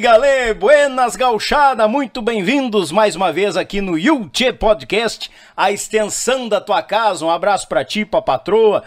Galê, buenas gauchada, muito bem-vindos mais uma vez aqui no Yulche Podcast, a extensão da tua casa. Um abraço pra ti, pra patroa,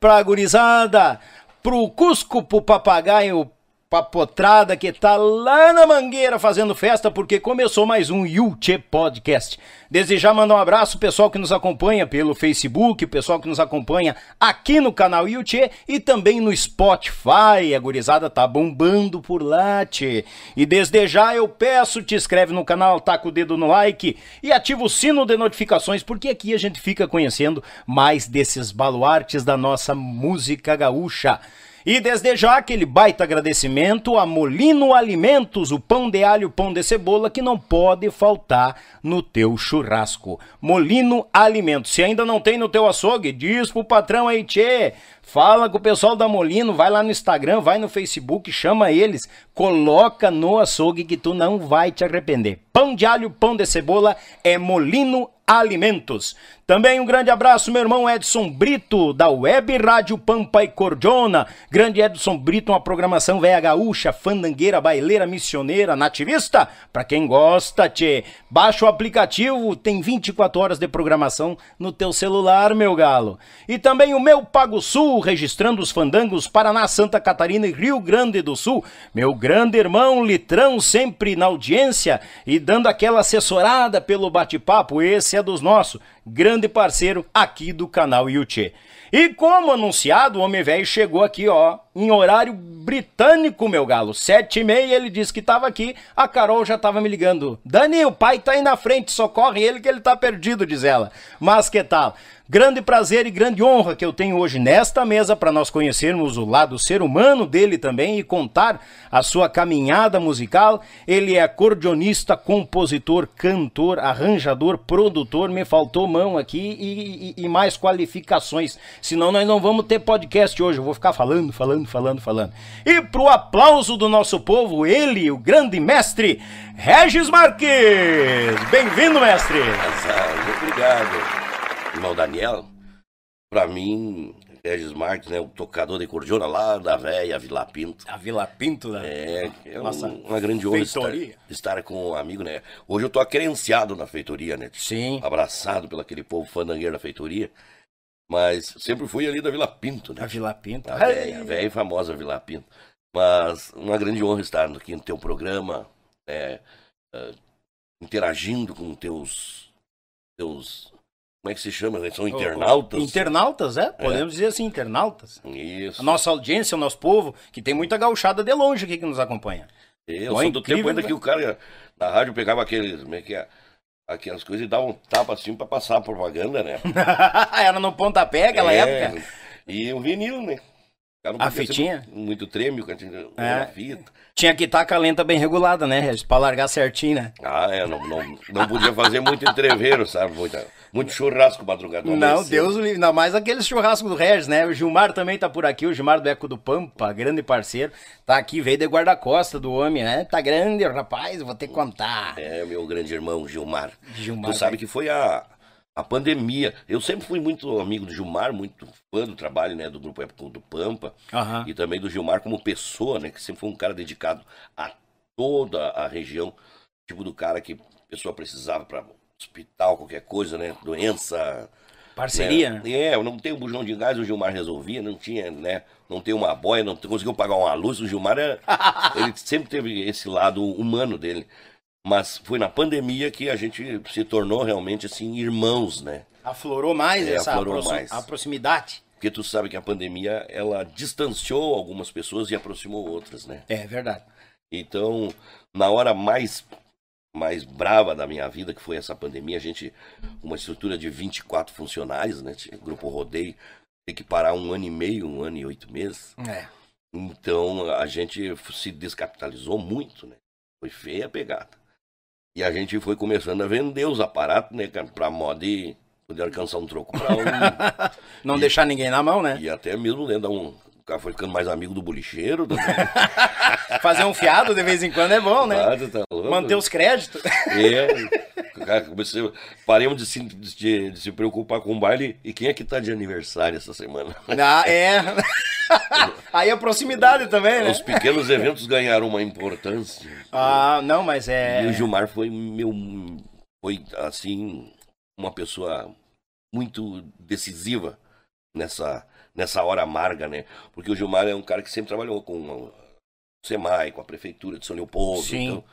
pra gurizada, pro Cusco, pro papagaio, papotrada que tá lá na Mangueira fazendo festa porque começou mais um Yulche Podcast. Desejar mandar um abraço pessoal que nos acompanha pelo Facebook, pessoal que nos acompanha aqui no canal Yulche e também no Spotify. A gurizada tá bombando por lá, tchê. E desde já eu peço, te inscreve no canal, taca o dedo no like e ativa o sino de notificações porque aqui a gente fica conhecendo mais desses baluartes da nossa música gaúcha. E desde já aquele baita agradecimento a Molino Alimentos, o pão de alho, pão de cebola que não pode faltar no teu churrasco. Molino Alimentos. Se ainda não tem no teu açougue, diz pro patrão aí, tchê. Fala com o pessoal da Molino, vai lá no Instagram, vai no Facebook, chama eles, coloca no açougue que tu não vai te arrepender. Pão de alho, pão de cebola é Molino Alimentos. Também um grande abraço, meu irmão Edson Brito, da Web Rádio Pampa e Cordiona. Grande Edson Brito, uma programação velha gaúcha, fandangueira, baileira, missioneira, nativista. Pra quem gosta, tchê. Baixa o aplicativo, tem 24 horas de programação no teu celular, meu galo. E também o meu Pago Sul, registrando os fandangos Paraná, Santa Catarina e Rio Grande do Sul. Meu grande irmão Litrão, sempre na audiência e dando aquela assessorada pelo bate-papo. Esse é dos nossos grande parceiro aqui do canal Yuchê. E como anunciado, o Homem Velho chegou aqui, ó, em horário britânico, meu galo. Sete e meia, ele disse que tava aqui, a Carol já tava me ligando. Dani, o pai tá aí na frente, socorre ele que ele tá perdido, diz ela. Mas que tal? Grande prazer e grande honra que eu tenho hoje nesta mesa para nós conhecermos o lado ser humano dele também e contar a sua caminhada musical. Ele é acordeonista, compositor, cantor, arranjador, produtor. Me faltou mão aqui e, e, e mais qualificações. Senão nós não vamos ter podcast hoje. Eu vou ficar falando, falando, falando, falando. E pro aplauso do nosso povo, ele, o grande mestre, Regis Marques. Bem-vindo, mestre. Muito obrigado irmão Daniel, pra mim, Regis Marques, né, o tocador de cordiona lá da velha Vila Pinto. A Vila Pinto, né? É, é Nossa, uma grande honra estar, estar, com um amigo, né? Hoje eu tô acrenciado na feitoria, né? Sim. Abraçado pelo aquele povo fandangueiro da feitoria. Mas sempre fui ali da Vila Pinto, né? A Vila Pinto. A velha, velha e famosa Vila Pinto. Mas uma grande honra estar aqui no teu programa, né? Uh, interagindo com teus, teus como é que se chama? Eles são internautas? Internautas, é? Podemos é. dizer assim, internautas. Isso. A nossa audiência, o nosso povo, que tem muita gauchada de longe aqui que nos acompanha. Eu Bom, sou do tempo ainda né? que o cara na rádio pegava aqueles, como é que é? Aquelas coisas e dava um tapa assim pra passar a propaganda, né? Era no pontapé aquela é, época. E o vinil, né? a fitinha? Muito, muito trêmio, é. fita. Tinha que estar com a lenta bem regulada, né, Regis? Pra largar certinho, né? Ah, é, não, não, não podia fazer muito entreveiro, sabe? Muita, muito churrasco madrugada. Não, Deus livre. Ainda mais aquele churrasco do Regis, né? O Gilmar também tá por aqui, o Gilmar do Eco do Pampa, grande parceiro. Tá aqui, veio de guarda-costa do homem, né? Tá grande, rapaz, vou ter que contar. É, meu grande irmão, Gilmar. Gilmar. Tu sabe que foi a, a pandemia. Eu sempre fui muito amigo do Gilmar, muito fã do trabalho, né, do grupo Época do Pampa, uhum. e também do Gilmar como pessoa, né, que sempre foi um cara dedicado a toda a região, tipo do cara que a pessoa precisava para hospital, qualquer coisa, né, doença, Parceria, né? É, eu não tenho bujão de gás, o Gilmar resolvia, não tinha, né? Não tem uma boia, não conseguiu pagar uma luz. O Gilmar, é, ele sempre teve esse lado humano dele. Mas foi na pandemia que a gente se tornou realmente assim irmãos, né? Aflorou mais é, essa aflorou mais. a proximidade. Porque tu sabe que a pandemia ela distanciou algumas pessoas e aproximou outras, né? É verdade. Então, na hora mais mais brava da minha vida, que foi essa pandemia, a gente, uma estrutura de 24 funcionários, né? Grupo Rodeio, tem que parar um ano e meio, um ano e oito meses. É. Então a gente se descapitalizou muito, né? Foi feia a pegada. E a gente foi começando a vender os aparatos, né, cara, pra moda e poder alcançar um troco pra um. Não e, deixar ninguém na mão, né? E até mesmo, né, dar um. O cara foi ficando mais amigo do bolicheiro. Do... Fazer um fiado de vez em quando é bom, né? tá Manter os créditos. É. Cara, comecei, paremos de se, de, de se preocupar com o baile. E quem é que tá de aniversário essa semana? Ah, é. Aí a proximidade também, né? Os pequenos eventos ganharam uma importância. Ah, não, mas é. E o Gilmar foi meu. Foi, assim, uma pessoa muito decisiva nessa, nessa hora amarga, né? Porque o Gilmar é um cara que sempre trabalhou com o SEMAI, com a prefeitura de São Leopoldo. Sim. Então,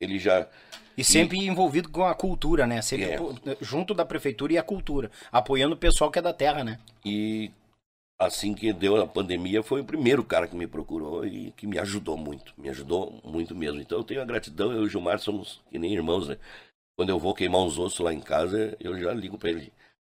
ele já. E sempre envolvido com a cultura, né? Sempre É. junto da prefeitura e a cultura. Apoiando o pessoal que é da terra, né? E assim que deu a pandemia, foi o primeiro cara que me procurou e que me ajudou muito. Me ajudou muito mesmo. Então eu tenho a gratidão, eu e o Gilmar somos que nem irmãos, né? Quando eu vou queimar uns ossos lá em casa, eu já ligo pra ele.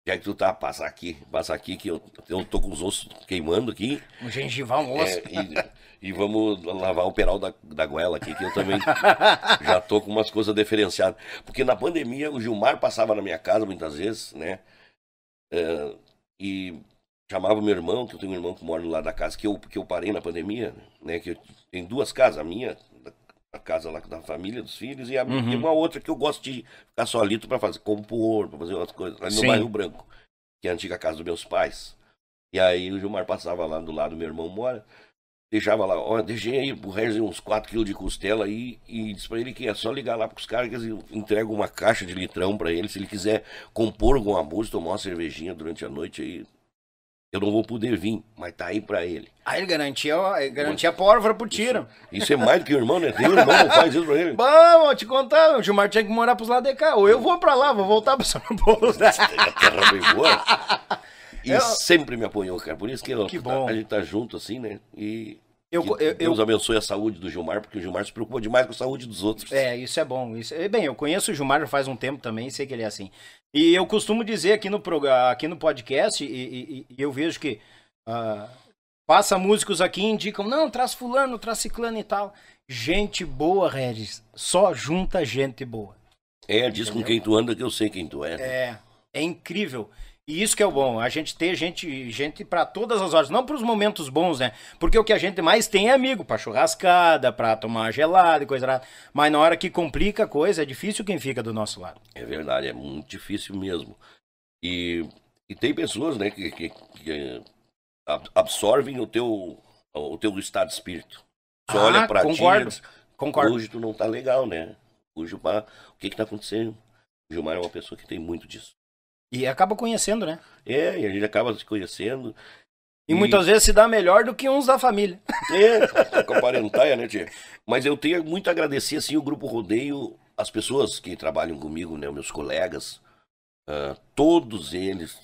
Já que tu tá, passa aqui, passa aqui, que eu, eu tô com os ossos queimando aqui. Um gengival, um osso. É, e, e vamos lavar o peral da, da goela aqui, que eu também já tô com umas coisas diferenciadas. Porque na pandemia o Gilmar passava na minha casa muitas vezes, né? É, e chamava meu irmão, que eu tenho um irmão que mora do lado da casa, que eu, que eu parei na pandemia, né? Que eu, tem duas casas, a minha, a casa lá da família, dos filhos, e, a, Uhum. e uma outra que eu gosto de ficar solito para fazer, compor, para fazer outras coisas, ali no Sim. bairro Branco, que é a antiga casa dos meus pais. E aí o Gilmar passava lá do lado, meu irmão mora, deixava lá, ó, deixei aí pro Regis uns 4 quilos de costela aí e disse pra ele que é só ligar lá pros caras que eles entregam uma caixa de litrão pra ele, se ele quiser compor alguma música, tomar uma cervejinha durante a noite aí. Eu não vou poder vir, mas tá aí pra ele. Aí ele garantia, garantia pólvora pro tiro. Isso é mais do que o irmão, né? Tem um irmão que faz isso pra ele. Bom, vou te contar, o Gilmar tinha que morar pros lados de cá. Ou eu vou pra lá, vou voltar pro São Paulo. A terra bem boa. E Eu- sempre me apoiou, cara. Por isso que, eu- Que bom. a gente tá junto assim, né? E Eu, eu, eu- Deus abençoe a saúde do Gilmar, porque o Gilmar se preocupa demais com a saúde dos outros. É, isso é bom. Isso, é, bem, eu conheço o Gilmar já faz um tempo também, sei que ele é assim. E eu costumo dizer aqui no, aqui no podcast, e, e- e eu vejo que ah, passa músicos aqui e indicam, não, traz fulano, traz ciclano e tal. Gente boa, Regis. Só junta gente boa. É, diz com quem tu anda que eu sei quem tu é. É, é incrível. E isso que é o bom, a gente ter gente, gente para todas as horas, não para os momentos bons, né? Porque o que a gente mais tem é amigo, para churrascada, para tomar gelada e coisa lá. Mas na hora que complica a coisa, é difícil quem fica do nosso lado. É verdade, é muito difícil mesmo. E, e tem pessoas, né, que, que, que, eh, ab- absorvem o teu, o teu estado de espírito. Você Ah, olha pra ti concordo. diz, Concordo. hoje tu não tá legal, né? O Gilmar, o que que tá acontecendo? O Gilmar é uma pessoa que tem muito disso. E acaba conhecendo, né? É, e a gente acaba se conhecendo. E muitas vezes se dá melhor do que uns da família. É, com a parentaia, né, tia? Mas eu tenho muito a agradecer, assim, o Grupo Rodeio, as pessoas que trabalham comigo, né, meus colegas, ah, todos eles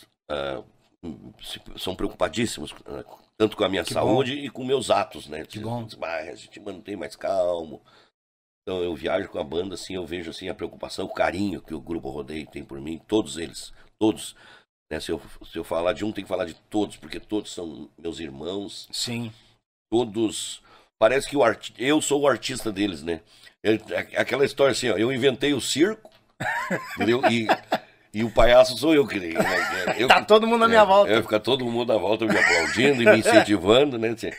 se- são preocupadíssimos, ah, tanto com a minha Que saúde e com meus atos, né? Que bom. "Ah, a gente mantém mais calmo. Então eu viajo com a banda, assim, eu vejo, assim, a preocupação, o carinho que o Grupo Rodeio tem por mim, todos eles, todos. Né? Se, eu, se eu falar de um, tem que falar de todos, porque todos são meus irmãos, Sim. todos. Parece que o arti... eu sou o artista deles, né? É- é aquela história assim, ó, eu inventei o circo, entendeu? E, e o palhaço sou eu que. Né? Eu, Tá todo mundo na minha é, volta. É, fica todo mundo à volta me aplaudindo e me incentivando, né? assim.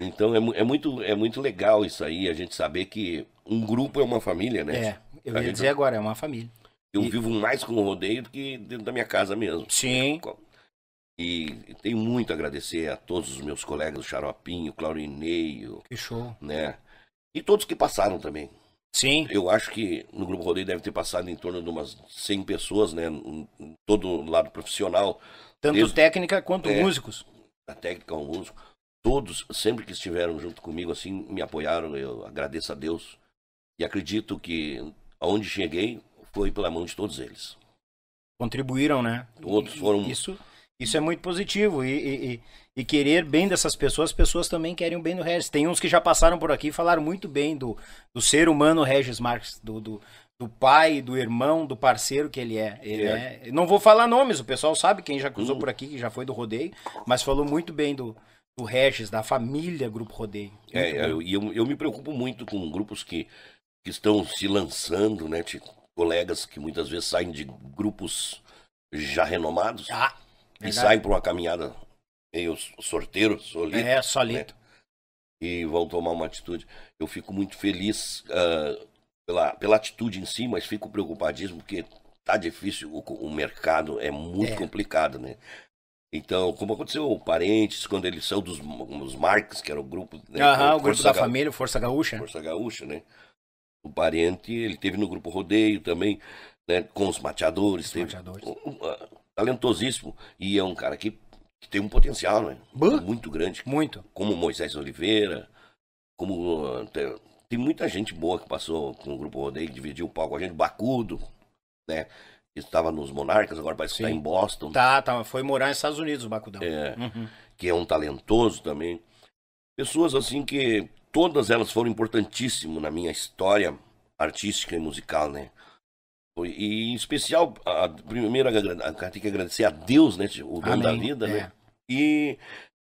Então é, é muito, é muito legal isso aí, a gente saber que um grupo é uma família, né? É, eu ia gente- dizer agora, é uma família. Eu E- vivo mais com o rodeio do que dentro da minha casa mesmo. Sim. E tenho muito a agradecer a todos os meus colegas, o Xaropinho, o Claurineio, Que show. né? E todos que passaram também. Sim. Eu acho que no Grupo Rodeio deve ter passado em torno de umas 100 pessoas, né? Todo o lado profissional, Tanto Desde- técnica quanto É. músicos. da técnica ao músico. Todos, sempre que estiveram junto comigo, assim, me apoiaram. Eu agradeço a Deus. E acredito que aonde cheguei foi pela mão de todos eles. Contribuíram, né? Todos E- foram- Isso, isso é muito positivo. E, e- e- e querer bem dessas pessoas, as pessoas também querem o bem do Regis. Tem uns que já passaram por aqui e falaram muito bem do, do ser humano Regis Marques, do, do, do pai, do irmão, do parceiro que ele é. Ele É. é- Não vou falar nomes, o pessoal sabe quem já cruzou Hum. por aqui, que já foi do rodeio, mas falou muito bem do, do Regis, da família Grupo Rodeio. Muito É, eu- e eu, eu me preocupo muito com grupos que, que estão se lançando, né? Tipo, colegas que muitas vezes saem de grupos já renomados Ah, e saem para uma caminhada meio sorteiro, solito. É, solito. e vão tomar uma atitude. Eu fico muito feliz ah, pela, pela atitude em si, mas fico preocupadíssimo porque tá difícil, o, o mercado é muito É. complicado, né? Então, como aconteceu Parentes, quando eles são dos, dos Marques, que era o grupo... né, Aham, o grupo da família, Força Gaúcha. Força Gaúcha, né? O Parente, ele teve no grupo Rodeio também, né? Com os mateadores. Os teve- mateadores. um- um, ah, talentosíssimo. E é um cara que, que tem um potencial, né? Bah. Muito grande. Muito. Como Moisés Oliveira, como... ah, tem, tem muita gente boa que passou com o grupo Rodeio, que dividiu o palco com a gente. Bacudo, né? Que estava nos Monarcas, agora parece que está em Boston. Tá, tá. Foi morar nos Estados Unidos, o Bacudão. É, Uhum. que é um talentoso também. Pessoas assim que todas elas foram importantíssimas na minha história artística e musical, né? E em especial, a primeira tem que agradecer a Deus, né? O dono da vida, É. né? E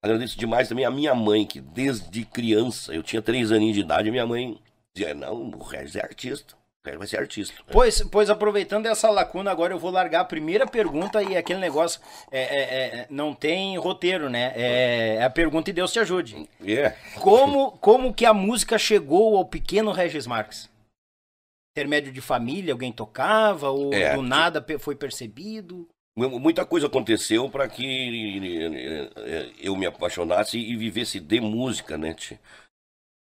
agradeço demais também a minha mãe, que desde criança, eu tinha três aninhos de idade, minha mãe dizia, não, o Regis é artista, o Regis vai ser artista. Pois, pois aproveitando essa lacuna, agora eu vou largar a primeira pergunta e aquele negócio é, é, é, não tem roteiro, né? É, é a pergunta e Deus te ajude. É, Como, como que a música chegou ao pequeno Regis Marques? Intermédio de família, alguém tocava ou É, do nada foi percebido? Mu- Muita coisa aconteceu para que eu me apaixonasse e vivesse de música, né?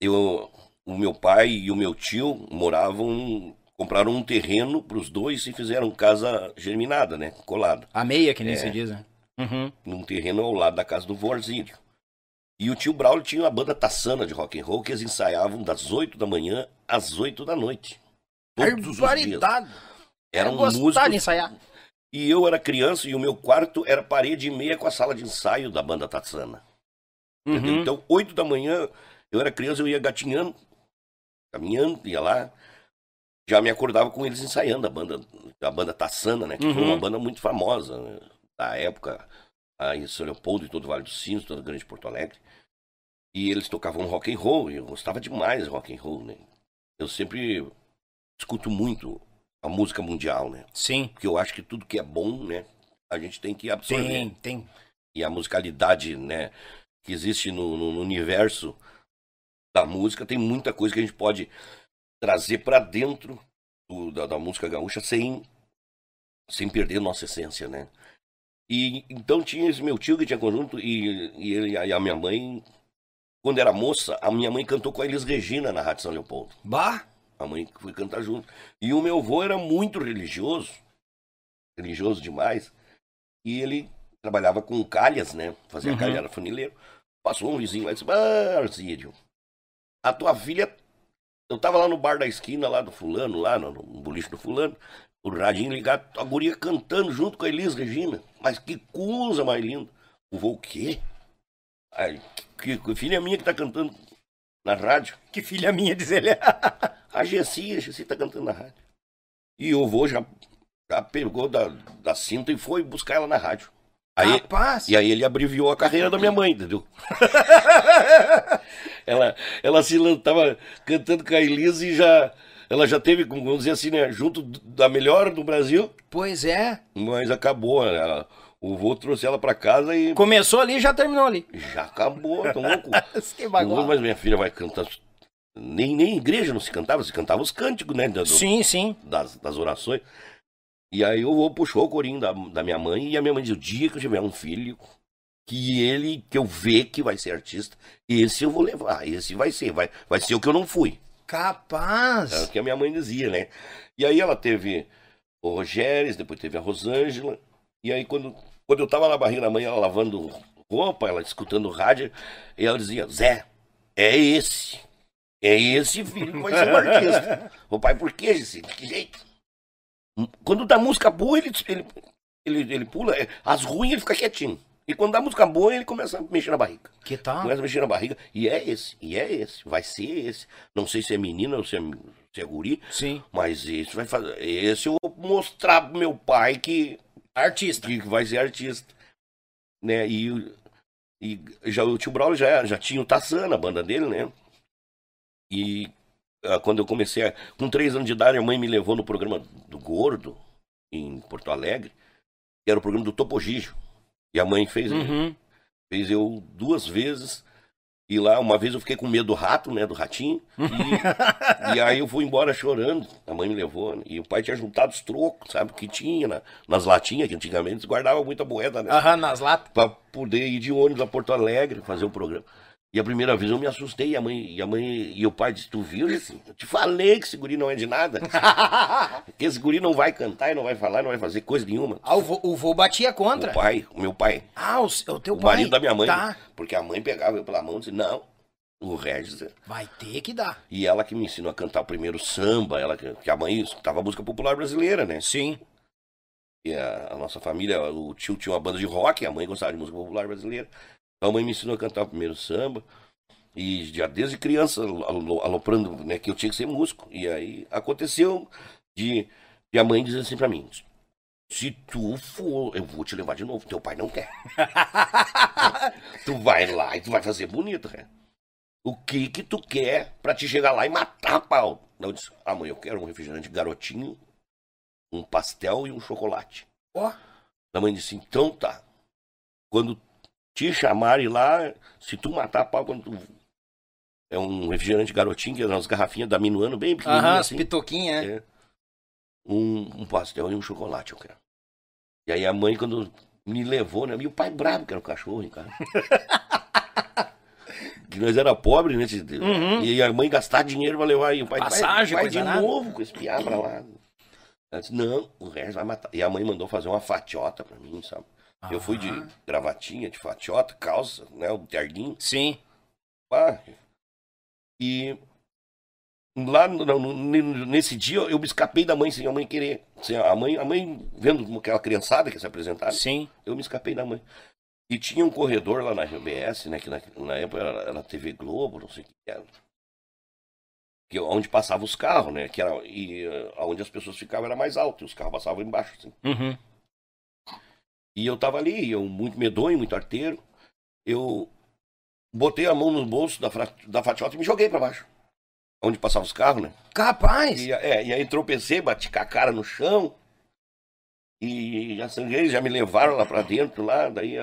Eu, o meu pai e o meu tio moravam, compraram um terreno para os dois e fizeram casa germinada, né? Colada, A meia, que nem É. se diz, né? Uhum. num terreno ao lado da casa do Vorzílio. E o tio Braulio tinha uma banda taçana de rock and roll que eles ensaiavam das 8 da manhã às 8 da noite. Todos os dias. Eram Eu gostava músicos de ensaiar. E eu era criança e o meu quarto era parede e meia com a sala de ensaio da banda entendeu? Uhum. Então, oito da manhã, eu era criança, eu ia gatinhando, caminhando, ia lá. Já me acordava com eles ensaiando a banda, a banda Tatsana, né? Que foi Uhum. uma banda muito famosa né, da época, aí em São Leopoldo e todo o Vale dos Sinos, toda a Grande Porto Alegre. E eles tocavam rock and roll, e eu gostava demais de rock and roll, né? Eu sempre escuto muito a música mundial, né? Sim, Porque eu acho que tudo que é bom, né, a gente tem que absorver. tem, tem. E a musicalidade, né, que existe no, no- no universo da música, tem muita coisa que a gente pode trazer para dentro do- da, da música gaúcha sem, sem perder nossa essência, né? E então tinha esse meu tio que tinha conjunto e, e ele e a minha mãe, quando era moça, a minha mãe cantou com a Elis Regina na Rádio São Leopoldo. Bah! A mãe foi cantar junto. E o meu avô era muito religioso, religioso demais. E ele trabalhava com calhas, né? Fazia Uhum. calha, era funileiro. Passou um vizinho lá e disse: Ah, Arcídio, a tua filha. Eu tava lá no bar da esquina, lá do fulano, lá no, no boliche do fulano, o radinho ligado, a guria cantando junto com a Elis Regina. Mas que coisa mais linda. O vô, o quê? Que, que filha minha que tá cantando na rádio. Que filha minha, diz ele. A Gessi, a Gessi tá cantando na rádio. E o vô já, já pegou da, da cinta e foi buscar ela na rádio. Aí, Rapaz! e aí ele abreviou a carreira da minha mãe, entendeu? ela, ela se lan- tava cantando com a Elise e já. Ela já teve, vamos dizer assim, né? Junto da melhor do Brasil, Pois é. mas acabou. né, ela- o vô trouxe ela pra casa e Começou ali e já terminou ali. já acabou. Então, louco. Que bagunça. mas minha filha vai cantar. Nem, nem em igreja não se cantava, se cantava os cânticos, né? do- Sim, sim. das, das orações. E aí o vô puxou o corinho da, da minha mãe e a minha mãe disse, o dia que eu tiver um filho, que ele, que eu ver que vai ser artista, esse eu vou levar, esse vai ser, vai, vai ser o que eu não fui. É o Capaz. que a minha mãe dizia, né? E aí ela teve o Rogério, depois teve a Rosângela, e aí quando, quando eu tava na barriga da mãe, ela lavando roupa, ela escutando rádio, e ela dizia, Zé, é esse, é esse filho que vai ser um artista. o pai, por quê, Gissi? De que jeito? Quando dá música boa, ele, ele, ele, ele pula, é, as ruins ele fica quietinho. E quando dá música boa, ele começa a mexer na barriga. Que tal? Começa a mexer na barriga. E é esse, e é esse. Vai ser esse. Não sei se é menina ou se é, se é guri, Sim. mas esse vai fazer. Esse eu vou mostrar pro meu pai que, Artista. que vai ser artista. Né? E, e já, o tio Braulio já, já tinha o Tassana, a banda dele, né? E ah, quando eu comecei, a, com três anos de idade, a mãe me levou no programa do Gordo, em Porto Alegre, que era o programa do Topo Gigio. E a mãe fez, Uhum. fez eu duas vezes E lá, uma vez eu fiquei com medo do rato, né? Do ratinho. E, e aí eu fui embora chorando. A mãe me levou. né, E o pai tinha juntado os trocos, sabe? Que tinha na- nas latinhas, que antigamente eles guardavam muita moeda, né? Aham, nas latas. Pra poder ir de ônibus a Porto Alegre, fazer o programa. E a primeira vez eu me assustei. E a mãe e, a mãe, e o pai disse: Tu viu, assim? Eu te falei que esse guri não é de nada. que esse guri não vai cantar e não vai falar, não vai fazer coisa nenhuma. Ah, o vô, o vô batia contra. O pai, o meu pai. Ah, o, o teu O pai. marido da minha mãe. Tá. Porque a mãe pegava eu pela mão e disse, não, o Regis. Vai ter que dar. E ela que me ensinou a cantar o primeiro samba, ela que, que a mãe escutava música popular brasileira, né? Sim. E a, a nossa família, o tio tinha uma banda de rock, a mãe gostava de música popular brasileira. A mãe me ensinou a cantar o primeiro samba. E já desde criança, alo- aloprando, né, que eu tinha que ser músico. E aí aconteceu de, de a mãe dizer assim pra mim: se tu for, eu vou te levar de novo. Teu pai não quer. tu vai lá e tu vai fazer bonito, cara. O que que tu quer pra te chegar lá e matar pau? Eu disse, ah, mãe, eu quero um refrigerante garotinho, um pastel e um chocolate. Ó, A mãe disse, então tá. Quando te chamarem lá, se tu matar pau, quando tu... É um refrigerante garotinho, que é umas garrafinhas da Minuano, bem pequenininhas aham, as assim. pitoquinhas, né? É. Um, um pastel e um chocolate eu quero. E aí a mãe, quando me levou, né? E o pai bravo, que era o cachorro, hein, cara. que nós era pobre, né? Uhum. E a mãe gastar dinheiro pra levar aí. O pai Passagem, vai coisa de nada. novo com esse piá pra lá. Ela disse, não, o resto vai matar. E a mãe mandou fazer uma fatiota pra mim, sabe? Eu fui de gravatinha, de fatiota, calça, né? O terninho. Sim. Pá. E lá no- no- nesse dia eu me escapei da mãe sem a mãe querer. Sem a mãe, a mãe vendo aquela criançada que se apresentava, Sim. eu me escapei da mãe. E tinha um corredor lá na RBS, né? Que na, na época era, era TV Globo, não sei o que era. Que, onde passavam os carros, né? Que era, e eh, onde as pessoas ficavam era mais alto, e os carros passavam embaixo, assim. Uhum. E eu tava ali, eu muito medonho, muito arteiro. Eu botei a mão no bolso da, da fatiota e me joguei pra baixo. Onde passavam os carros, né? Capaz. E, é, e aí tropecei, bati com a cara no chão. E já sangrei, já me levaram lá pra dentro, lá, daí...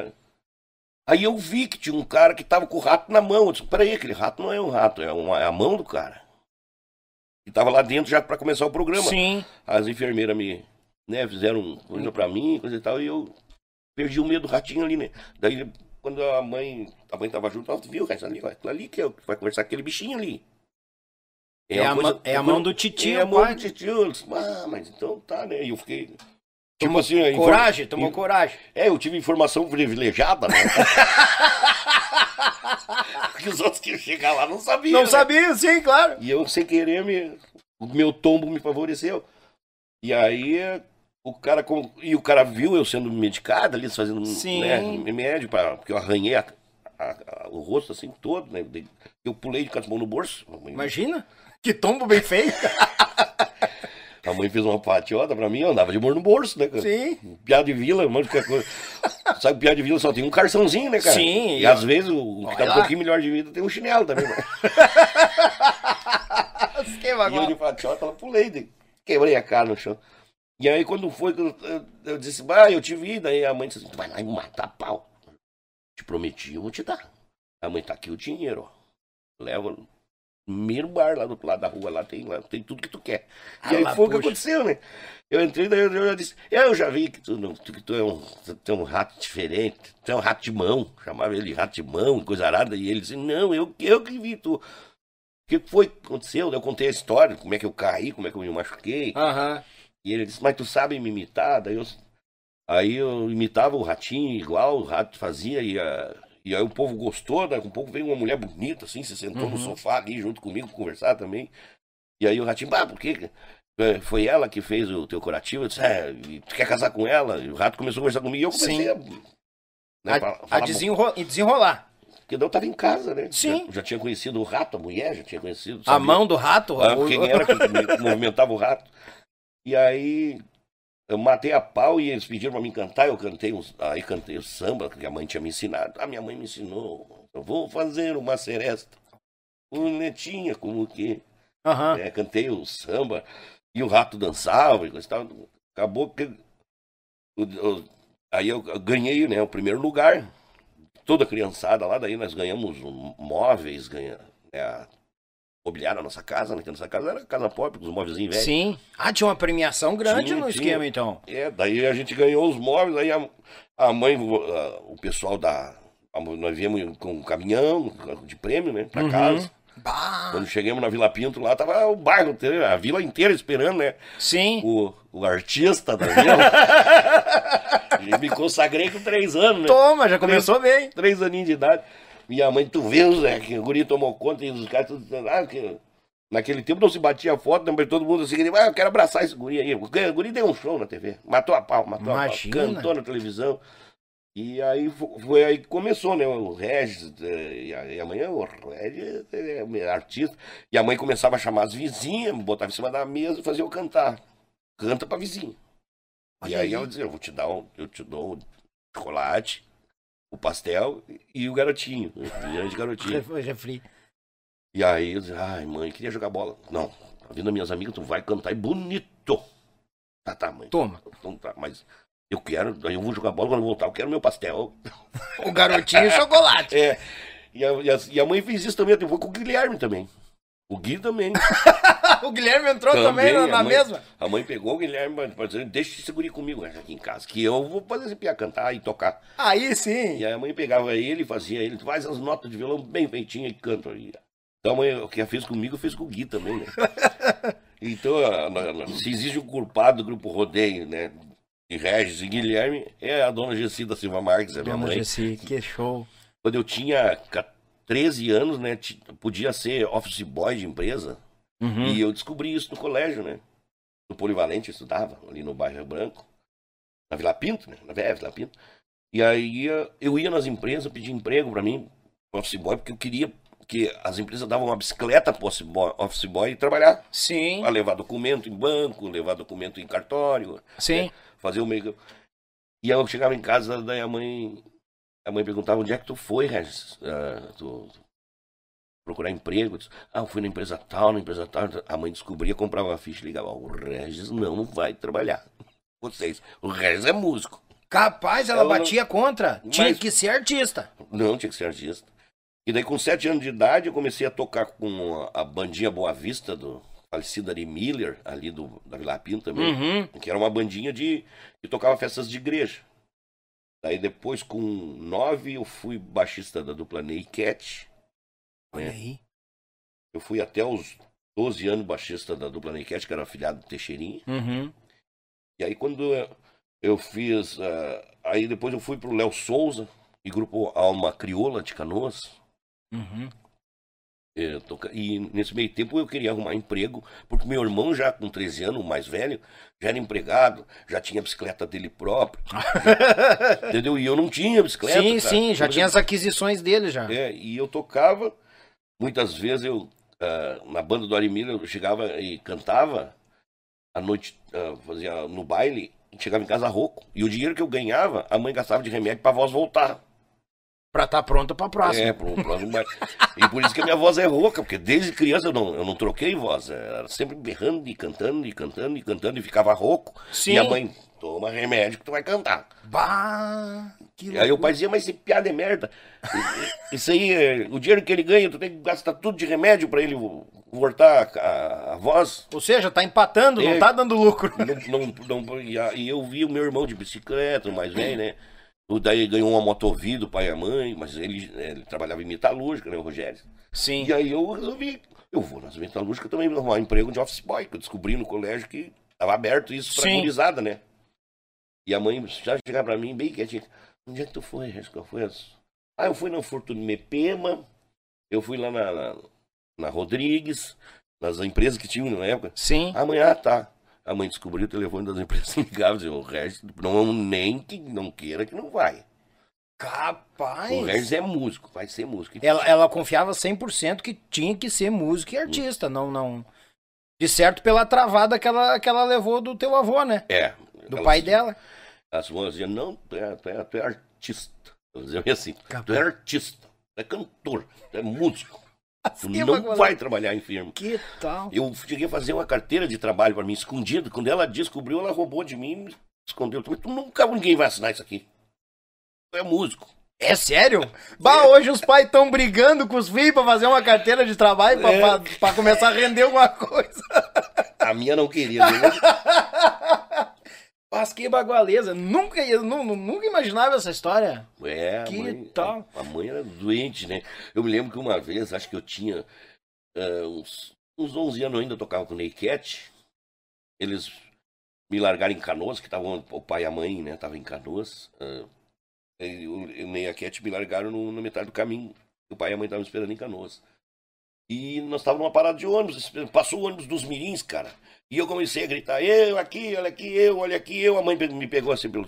Aí eu vi que tinha um cara que tava com o rato na mão. Eu disse, peraí, aquele rato não é um rato, é, uma, é a mão do cara. E tava lá dentro já pra começar o programa Sim. as enfermeiras me né, fizeram coisa pra mim, coisa e tal, e eu perdi o medo do ratinho ali, né? Daí, quando a mãe, a mãe tava junto, ela viu, cara, ali, ali que é que vai conversar com aquele bichinho ali. É, uma a, coisa- é a mão do titio, é a mão pai. do titio. Eu disse, ah, mas então tá, né? E eu fiquei. Tipo Tomou assim, Coragem, tomou in- coragem. É, eu tive informação privilegiada, né? Porque os outros que iam chegar lá não sabiam. Não né? sabia, sim, claro. E eu, sem querer, me, o meu tombo me favoreceu. E aí, o cara, com- e o cara viu eu sendo medicado ali, fazendo Sim. né, remédio, pra, porque eu arranhei a- a- a- o rosto assim todo, né? Eu pulei de com as mãos no bolso. Imagina. Que tombo bem feito. a mãe fez uma patiota pra mim, eu andava de mão no bolso, né, cara? Sim. Piada de vila, monte de coisa. Sabe, piada de vila só tem um carçãozinho, né, cara? Sim, E e- às vezes o, o que tá Olha um lá. pouquinho melhor de vida tem um chinelo também, mano. Que E eu de fatiota, ela pulei, quebrei a cara no chão. E aí quando foi, que eu, eu, eu disse, ah, eu te vi, daí a mãe disse, tu vai lá e mata pau. Te prometi, eu vou te dar. A mãe tá aqui o dinheiro, ó. Leva no primeiro bar lá do outro lado da rua, lá tem, lá tem tudo que tu quer. E aí Ah lá, foi o que aconteceu, né? Eu entrei, daí eu, eu já disse, eu já vi que tu, não, que tu é um, tu é um rato diferente, tu é um rato de mão, chamava ele de rato de mão, coisa arada, e ele disse, não, eu, eu que vi tu. O que foi que aconteceu? Eu contei a história, como é que eu caí, como é que eu me machuquei. Aham. E ele disse, mas tu sabe me imitar? Daí eu, aí eu imitava o ratinho igual o rato fazia, e, a, e aí o povo gostou, né? Um pouco veio uma mulher bonita, assim, se sentou no Uhum. sofá ali junto comigo, conversar também. E aí o ratinho, ah, por quê? É, Foi ela que fez o teu curativo? Eu disse, é, tu quer casar com ela? E o rato começou a conversar comigo e eu comecei Sim. a. Né, A, fa- a falar desenro- desenrolar. Porque eu tava em casa, né? Sim. Já, já tinha conhecido o rato, a mulher, já tinha conhecido. A sabia- mão do rato. ah, quem era que me- movimentava o rato. E aí eu matei a pau e eles pediram pra mim cantar, eu cantei aí cantei o samba que a mãe tinha me ensinado. A minha mãe me ensinou, eu vou fazer uma seresta, bonitinha como que. Aham. É, cantei o samba e o rato dançava e coisa e tal. Acabou que. o- o- aí eu ganhei né, o primeiro lugar. toda criançada lá, daí nós ganhamos um, móveis, ganha, é, mobiliaram a nossa casa, né? Que a nossa casa era casa pobre, com os móveis velhos. Sim. Ah, tinha uma premiação grande Tinha, no tinha. esquema, então. É, daí a gente ganhou os móveis, aí a, a mãe, o, o pessoal da. a- nós viemos com um caminhão de prêmio, né? Pra Uhum. casa. Bah, Quando chegamos na Vila Pinto lá, tava o bairro, a vila inteira esperando, né? sim. O, o artista da vila. e me consagrei com três anos, né? Toma, já começou bem. Três aninhos de idade. Minha mãe, tu vê, Zé, que o guri tomou conta e os caras tudo dizendo, ah, que... Naquele tempo não se batia foto, né, mas todo mundo assim, ah, eu quero abraçar esse guri aí. O guri deu um show na TV, matou a pau, matou Imagina. a pau, cantou na televisão. E aí fo- foi aí que começou, né? O Regis, eh, e a, mãe, o Regis é artista. E a mãe começava a chamar as vizinhas, botava em cima da mesa e fazia eu cantar. Canta pra vizinha. E aí, aí. ela dizia, eu vou te dar um, eu te dou um chocolate, o pastel e o garotinho, o grande garotinho. Refri-. E aí eu disse, ai, mãe, queria jogar bola. Não, tá vendo minhas amigas, tu vai cantar e bonito. Tá, tá, mãe. Toma. Então tá, mas eu quero, eu vou jogar bola quando eu voltar, eu quero meu pastel. O garotinho e chocolate. É, e a, e a- e a mãe fez isso também, foi com o Guilherme também. O Gui também. o Guilherme entrou também, na, a na mãe- mesma. A mãe pegou o Guilherme, mas mas dizendo, deixa esse guri comigo aqui em casa, que eu vou fazer esse pia cantar e tocar. Aí sim. E aí a mãe pegava ele e fazia ele, faz as notas de violão bem feitinhas e canta. E- Então a mãe, o que ela fez comigo, fez com o Gui também, né? Então, a- a- a- se existe um culpado do grupo Rodeio, né? De Regis e Guilherme, é a dona Gessi da Silva Marques, a minha Dona mãe. Gessi, que show. Quando eu tinha 13 anos, né? Podia ser office boy de empresa. Uhum. E eu descobri isso no colégio, né? No Polivalente, eu estudava, ali no bairro Branco. Na Vila Pinto, né? Na VF, Vila Pinto. E aí eh, eu ia nas empresas pedir emprego pra mim, office boy, porque eu queria que as empresas davam uma bicicleta pro office boy, office boy e trabalhar. Sim, Pra levar documento em banco, levar documento em cartório, sim. fazer o meio. E aí eu chegava em casa, daí a mãe. A mãe perguntava onde é que tu foi, Regis? Ah, tu, tu procurar emprego? Disse, ah, eu fui na empresa tal, na empresa tal. A mãe descobria, comprava uma ficha e ligava. O Regis não vai trabalhar. Vocês, o Regis é músico. Capaz, ela, Ela não- batia contra. Tinha Mas- que ser artista. Não, tinha que ser artista. E daí, com sete anos de idade, eu comecei a tocar com a, a bandinha Boa Vista, do falecido Ari Miller, ali do, da Vila Pinto também. Uhum. que era uma bandinha de que tocava festas de igreja. Daí depois, com nove, eu fui baixista da dupla Ney Cat. Olha É. aí. Eu fui até os 12 anos baixista da dupla Ney Cat, que era afiliado do Teixeirinha. Uhum. E aí quando eu- eu fiz... ah, aí depois eu fui pro Léo Souza e grupo Alma Crioula de Canoas. Uhum. Eh, toca- E nesse meio tempo eu queria arrumar emprego, porque meu irmão já com 13 anos, o mais velho, já era empregado, já tinha a bicicleta dele próprio. entendeu? E eu não tinha bicicleta. sim, cara. sim, já Por tinha as aquisições dele já. É, e eu tocava, muitas vezes eu, ah, na banda do Arimilho, eu chegava e cantava, à noite, ah, fazia no baile, chegava em casa rouco. E o dinheiro que eu ganhava, a mãe gastava de remédio pra voz voltar. Pra estar pronta pra próxima. É, pro próximo baile. E por isso que a minha voz é rouca, porque desde criança eu não, eu não troquei voz. Era sempre berrando e cantando e cantando e cantando e ficava rouco. Sim. E a mãe, toma remédio que tu vai cantar. Bah, que E aí o pai dizia, mas esse piada é merda. Isso aí, é- o dinheiro que ele ganha, tu tem que gastar tudo de remédio pra ele vo- voltar a, a voz. Ou seja, tá empatando, não É. tá dando lucro. Não, não, não, e, eu vi o meu irmão de bicicleta, mais velho, né? Daí ganhou uma motovia do pai e a mãe, mas ele, ele trabalhava em metalúrgica, né, o Rogério? Sim. E aí eu resolvi, eu vou nas metalúrgicas também arrumar emprego de office boy, que eu descobri no colégio que estava aberto isso pra gurizada, né? E a mãe já chegava pra mim bem quietinha, onde é que tu foi? Qual foi as... Ah, eu fui na Fortuna Mepema, eu fui lá na, na, na Rodrigues, nas empresas que tinham na época. Sim. Amanhã tá. A mãe descobriu o telefone das empresas e dizia, o Regis, não, nem que não queira que não vai. Capaz. O Regis é músico, vai ser músico. Ela, ela confiava 100% que tinha que ser músico e artista, não, não. De certo pela travada que ela, que ela levou do teu avô, né? É. Do pai dela. As mães diziam, não, tu é, tu é, tu é artista. Elas diziam assim, Capaz. tu é artista, tu é cantor, tu é músico. Tu Assim, não agora- vai trabalhar em firma. Que tal? Eu cheguei a fazer uma carteira de trabalho para mim, escondido. Quando ela descobriu, ela roubou de mim e me escondeu. Tu nunca ninguém vai assinar isso aqui. Tu é músico. É sério? Bah, hoje os pais estão brigando com os filhos pra fazer uma carteira de trabalho pra, É. pra- pra começar a render alguma coisa. A minha não queria. né? Mas que bagualeza. Nunca, eu nu- nu- nunca imaginava essa história. É, a Que mãe, tal? A, a mãe era doente, né? Eu me lembro que uma vez, acho que eu tinha ah, uns, uns 11 anos ainda, eu tocava com o Ney Cat. Eles me largaram em Canoas, que estavam o pai e a mãe, né? Estavam em Canoas. ah, e o, o Ney e a Cat me largaram no, na metade do caminho. O pai e a mãe estavam esperando em Canoas. E nós estávamos numa parada de ônibus, passou o ônibus dos mirins, cara. E eu comecei a gritar, eu aqui, olha aqui, eu, olha aqui, eu. A mãe me pegou assim pelo...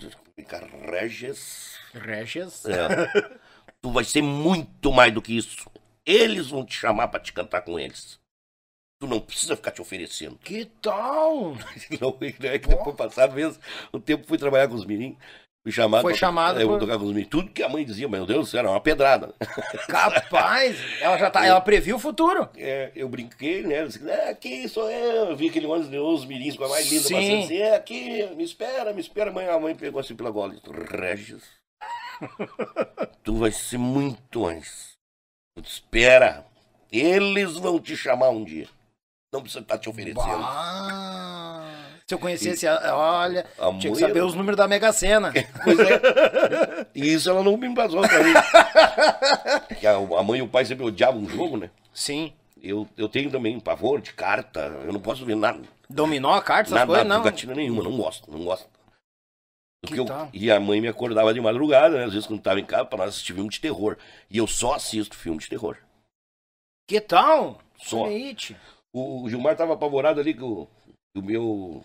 Cara, Regis... Regis. É. tu vai ser muito mais do que isso. Eles vão te chamar pra te cantar com eles. Tu não precisa ficar te oferecendo. Que tal? Não, é que depois passado mesmo, o tempo fui trabalhar com os meninos. Fui chamado. Foi pra- chamado É, eu vou tocar com os meninos. Tudo que a mãe dizia, meu Deus do céu, era uma pedrada. Capaz. Ela já tá, ela previu o futuro. É, eu brinquei, né? Eu disse, é, aqui sou eu. Eu vi aquele ônibus de os mirins com a mais linda Sim. passando assim, é aqui, me espera, me espera. A mãe, a mãe pegou assim pela gola. disse, Regis, tu vai ser muito te espera. Eles vão te chamar um dia. Não precisa estar te oferecendo. Bah. Se eu conhecesse, a- olha, A tinha que mãe saber os números da Mega Sena. Pois é. E isso ela não me embasou pra mim. Que a, a mãe e o pai sempre odiavam um jogo, né? Sim. Eu, eu tenho também pavor de carta. Eu não posso ver nada. Dominó, carta, essas Nada, coisas, nada, não. jogatina nenhuma, não gosto, não gosto. Que eu- e a mãe me acordava de madrugada, né? Às vezes quando tava em casa, pra nós assistir filme de terror. E eu só assisto filme de terror. Que tal? Só. Aí. O, o Gilmar tava apavorado ali que o, que o meu.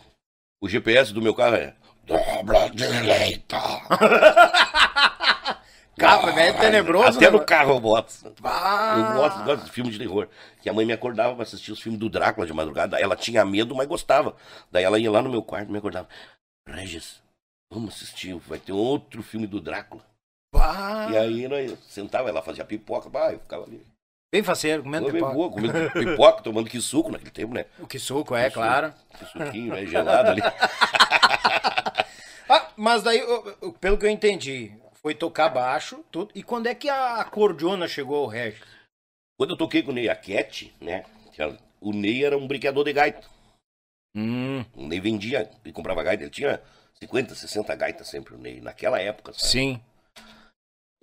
O GPS do meu carro é. Dobra direita. Capa, velho, é tenebroso, Até né? no carro eu boto. Ah. Eu gosto, gosto de filme de terror. Que a mãe me acordava pra assistir os filmes do Drácula de madrugada. Ela tinha medo, mas gostava. Daí ela ia lá no meu quarto e me acordava. Regis, vamos assistir. Vai ter outro filme do Drácula. Bah. E aí nós sentava, ela fazia pipoca, pá, eu ficava ali. Bem faceiro, comendo pipoca. boa, comendo pipoca, tomando que suco naquele tempo, né? O que suco, é, claro. Que suquinho, né? Gelado ali. Ah, mas daí, pelo que eu entendi, foi tocar baixo, tudo. E quando é que a acordeona chegou ao Regis? Quando eu toquei com o Ney Aquete, né? que era- O Ney era um brinquedor de gaita. Hum, O Ney vendia e comprava gaita. Ele tinha 50, 60 gaitas sempre, o Ney, naquela época, sabe? sim.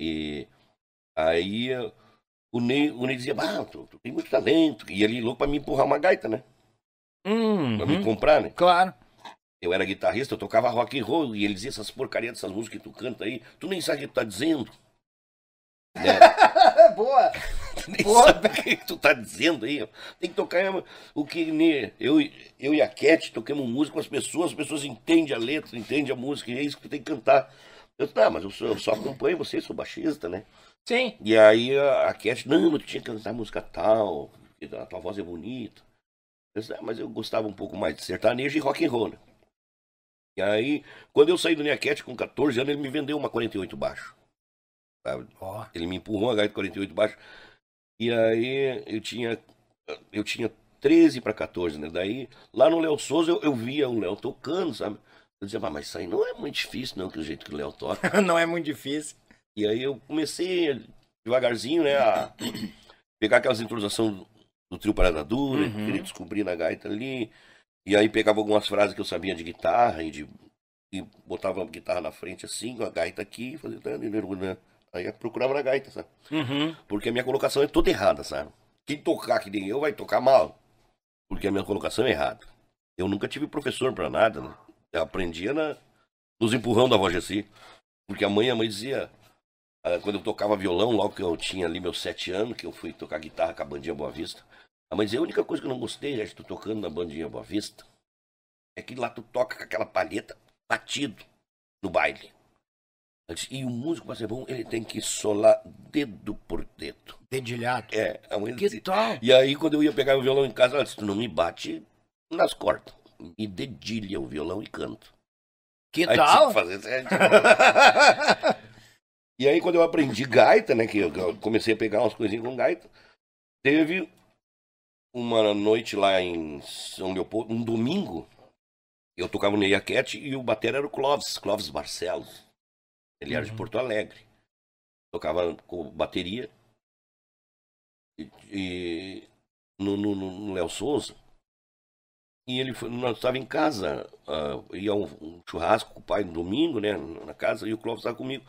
E aí o Ney, o Ney dizia, bah, tu, tu tem muito talento. E ele louco pra me empurrar uma gaita, né? Hum, Pra me comprar, né? claro. Eu era guitarrista, eu tocava rock and roll, e ele dizia essas porcarias dessas músicas que tu canta aí, tu nem sabe o que tu tá dizendo. Né? Boa. Tu nem Porra. sabe o que tu tá dizendo aí. ó. Tem que tocar o que né, eu, eu e a Cat tocamos música com as pessoas, as pessoas entendem a letra, entendem a música, e é isso que tu tem que cantar. Eu, tá, mas eu só, eu só acompanho você, sou baixista, né? Sim. E aí a, a Cat, não, mas tu tinha que cantar música tal, a tua voz é bonita. Eu disse, ah, mas eu gostava um pouco mais de sertanejo e rock and roll, né? E aí, quando eu saí do Nia Cat com 14 anos, ele me vendeu uma 48 baixo. Ó. Ele me empurrou uma gaita 48 baixo. E aí eu tinha eu tinha 13 para 14, né? Daí, lá no Léo Souza, eu, eu via o Léo tocando, sabe? Eu dizia, "Ah, mas isso aí não é muito difícil, não, que o jeito que o Léo toca. Não é muito difícil. E aí eu comecei devagarzinho, né, a pegar aquelas introduções do, do trio Parada Dura, Uhum. queria descobrir na gaita ali. E aí pegava algumas frases que eu sabia de guitarra e de e botava a guitarra na frente assim, com a gaita aqui, fazia né? aí eu procurava na gaita, sabe? Uhum. Porque a minha colocação é toda errada, sabe? Quem tocar que nem eu vai tocar mal. Porque a minha colocação é errada. Eu nunca tive professor pra nada, né? Eu aprendia na, nos empurrão da Vogessi. Porque a mãe, a mãe dizia, quando eu tocava violão, logo que eu tinha ali meus sete anos, que eu fui tocar guitarra com a bandinha Boa Vista, a mãe dizia, a única coisa que eu não gostei, já tu tocando na bandinha Boa Vista, é que lá tu toca com aquela palheta batido no baile. Disse, e o músico pra ser bom, ele tem que solar dedo por dedo. Dedilhado. É, a mãe Que dizia. tal? E aí, quando eu ia pegar o violão em casa, ela disse: Tu não me bate nas cordas. Me dedilha o violão e canto. Que Aí tal? fazer. e aí, quando eu aprendi gaita, né? Que eu comecei a pegar umas coisinhas com gaita, teve uma noite lá em São Leopoldo, um domingo. Eu tocava no Iaquete e o batera era o Clóvis, Clóvis Barcelos. Ele era de Uhum. Porto Alegre. tocava com bateria. E, e no, no, no Léo Souza. E ele foi, nós estava em casa, uh, ia um, um, churrasco com o pai no domingo, né, na casa, e o Clóvis estava comigo.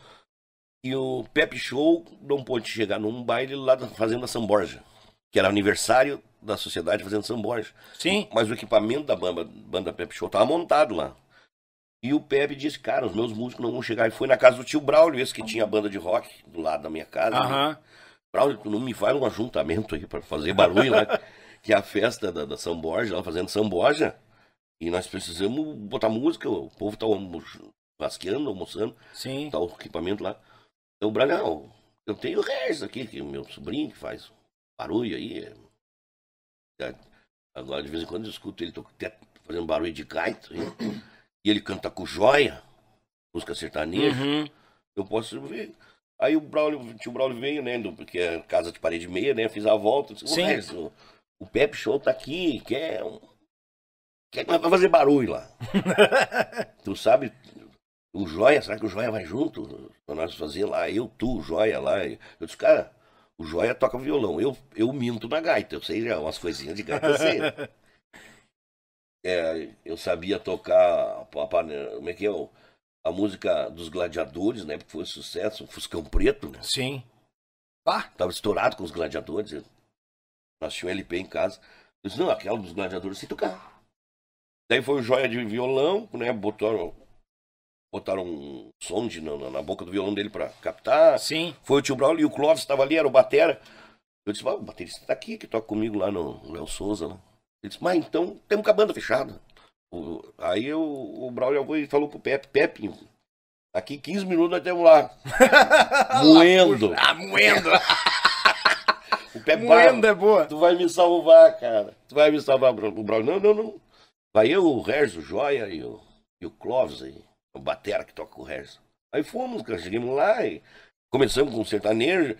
E o Pepe Show não pôde chegar num baile lá da Fazenda São Borja, que era aniversário da Sociedade Fazenda São Borja. Sim. Mas o equipamento da banda, banda Pepe Show estava montado lá. E o Pepe disse, cara, os meus músicos não vão chegar. E foi na casa do tio Braulio, esse que tinha a banda de rock do lado da minha casa. Aham. Né? Braulio, tu não me faz um ajuntamento aí para fazer barulho, né? que é a festa da, da São Borja, lá fazendo São Borja. E nós precisamos botar música, o povo tá rasqueando, almoçando. Sim. Tá o equipamento lá. Então, Bragão, eu tenho o Regis aqui, que é o meu sobrinho que faz barulho aí. É, agora, de vez em quando, eu escuto ele fazendo barulho de gaita. E ele canta com joia, música sertaneja. Uhum. Eu posso ver. Aí o Braulio, o tio Braulio veio, né? Porque é casa de parede meia, né? Fiz a volta. Disse, Sim. O, o Pepe Show tá aqui, quer. Quer fazer barulho lá. tu sabe, o Joia, será que o Joia vai junto? Nós fazer lá, eu, tu, o Joia lá. Eu disse, cara, o Joia toca violão. Eu, eu minto na gaita, eu sei já umas coisinhas de gaita, eu sei. É, eu sabia tocar, como é que é, a música dos gladiadores, né? Porque foi um sucesso, um Fuscão Preto, né? Sim. Pá. Tava estourado com os gladiadores. Nós tínhamos um LP em casa. Eu disse, não, aquela dos gladiadores sem tocar. Daí foi o joia de violão, né? Botaram, botaram um som de, na, na boca do violão dele pra captar. Sim. Foi o tio Braulio e o Clóvis estava ali, era o Batera. Eu disse, o baterista tá aqui, que toca comigo lá no Léo Souza. Lá. Ele disse, mas então temos com a banda fechada. O, aí eu, o Braulio falou pro Pepe, Pepe, aqui 15 minutos nós temos lá. moendo. Ah, moendo. o Pepe moendo é boa. Tu vai me salvar, cara. Tu vai me salvar, o Braulio. Não, não, não. Vai eu, o Regis, o Joia e o, e o Clóvis aí. O Batera que toca com o Regis. Aí fomos, cara, chegamos lá e começamos com o sertanejo,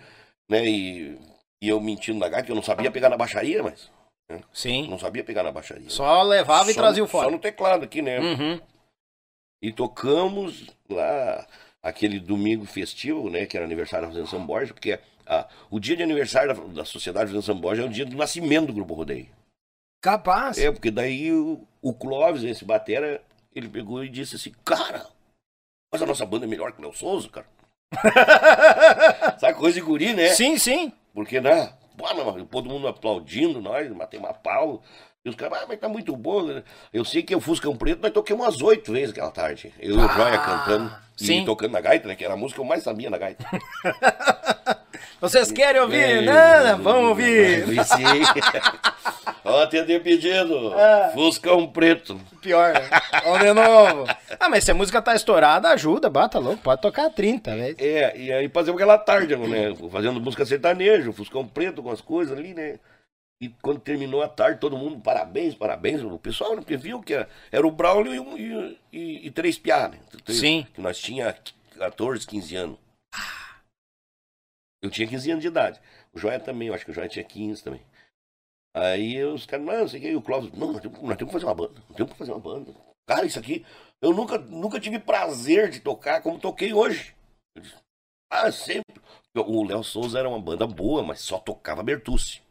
né? E, e eu mentindo na gaita, que eu não sabia pegar na baixaria, mas. Né? Sim. Não sabia pegar na baixaria. Só levava só, e trazia o fora. Só no teclado aqui, né? Uhum. E tocamos lá aquele domingo festivo, né? Que era aniversário da Fazenda São Borja, porque ah, o dia de aniversário da, da Sociedade Fazenda São Borja é o dia do nascimento do Grupo Rodeio. Capaz. É, porque daí o, o Clóvis, esse batera, ele pegou e disse assim, cara, mas a nossa banda é melhor que o Léo Souza, cara. Sabe coisa de guri, né? Sim, sim. Porque, né? Pô, não, todo mundo aplaudindo nós, matei uma pau. E os caras, ah, mas tá muito bom. né? Eu sei que o Fuscão Preto nós toquemos umas oito vezes aquela tarde. Eu e o Joia cantando sim. e tocando na gaita, né? Que era a música que eu mais sabia na gaita. Vocês querem ouvir? É, Não, vamos ouvir. Sim. Ó, atender pedido. Ah. Fuscão Preto. Pior, né? Vamos de novo. Ah, mas se a música tá estourada, ajuda, bata louco. Pode tocar 30, velho. É, e aí fazemos aquela tarde, né? Fazendo música sertaneja, Fuscão Preto com as coisas ali, né? E quando terminou a tarde, todo mundo, parabéns, parabéns. O pessoal, né? Porque viu que era o Braulio e, um- e- e- e três piá, né? Três- Sim. Que nós tinha 14, 15 anos. Eu tinha 15 anos de idade. O Joia também, eu acho que o Joia tinha 15 também. Aí os caras, não, não sei o que, e o Clóvis, não, nós temos, nós temos que fazer uma banda, nós temos que fazer uma banda. Cara, isso aqui, eu nunca, nunca tive prazer de tocar como toquei hoje. Eu disse, ah, sempre. O Léo Souza era uma banda boa, mas só tocava Bertucci.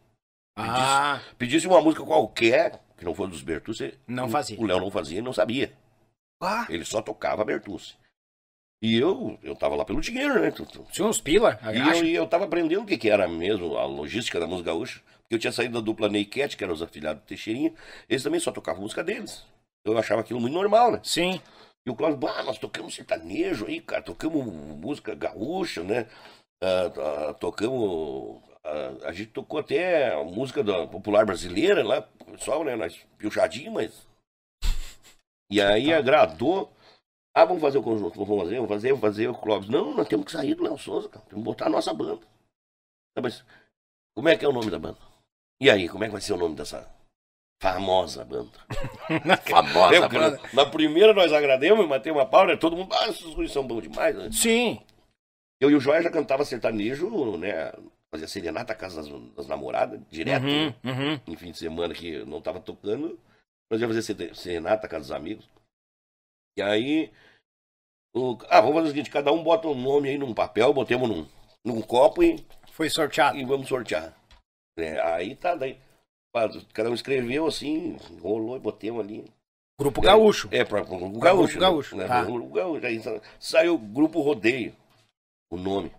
Ah, Pedisse uma música qualquer, que não fosse dos Bertucci, Não fazia. O Léo não fazia e não sabia. ah. Ele só tocava Bertucci. E eu, eu tava lá pelo dinheiro, né? Tinha uns pila, E eu, e eu tava aprendendo o que, que era mesmo a logística da música gaúcha. Porque eu tinha saído da dupla Neycat, que eram os afiliados do Teixeirinha. Eles também só tocavam música deles. Eu achava aquilo muito normal, né? Sim. E o Cláudio, bah, nós tocamos sertanejo aí, cara. Tocamos música gaúcha, né? Ah, ah, tocamos... ah, a gente tocou até a música da popular brasileira lá, pessoal, né? Nós piochadinho, mas... E aí agradou. Ah, vamos fazer o conjunto, vamos fazer, vamos fazer, vamos fazer o Clóvis. Não, nós temos que sair do Léo Souza, cara. Temos que botar a nossa banda. Tá, Mas como é que é o nome da banda? E aí, como é que vai ser o nome dessa famosa banda? Famosa É, porque banda. Na primeira nós agrademos, matei uma pau, né? Todo mundo, ah, esses guris são bons demais, né? Sim. Eu e o Joia já cantava sertanejo, né? Fazia serenata à casa das, das namoradas, direto, Uhum, né? uhum. em fim de semana que eu não tava tocando, nós ia fazer sere- serenata à casa dos amigos. E aí, o- ah, vamos fazer o seguinte, cada um bota um nome aí num papel, botemos num, num copo e, Foi sorteado. e vamos sortear. É, aí tá, daí. Cada um escreveu assim, rolou e botemos ali. Grupo Gaúcho. É, para o Grupo Grupo Gaúcho. Gaúcho, Né? tá. Grupo Gaúcho. Aí sa- saiu o Grupo Rodeio, o nome.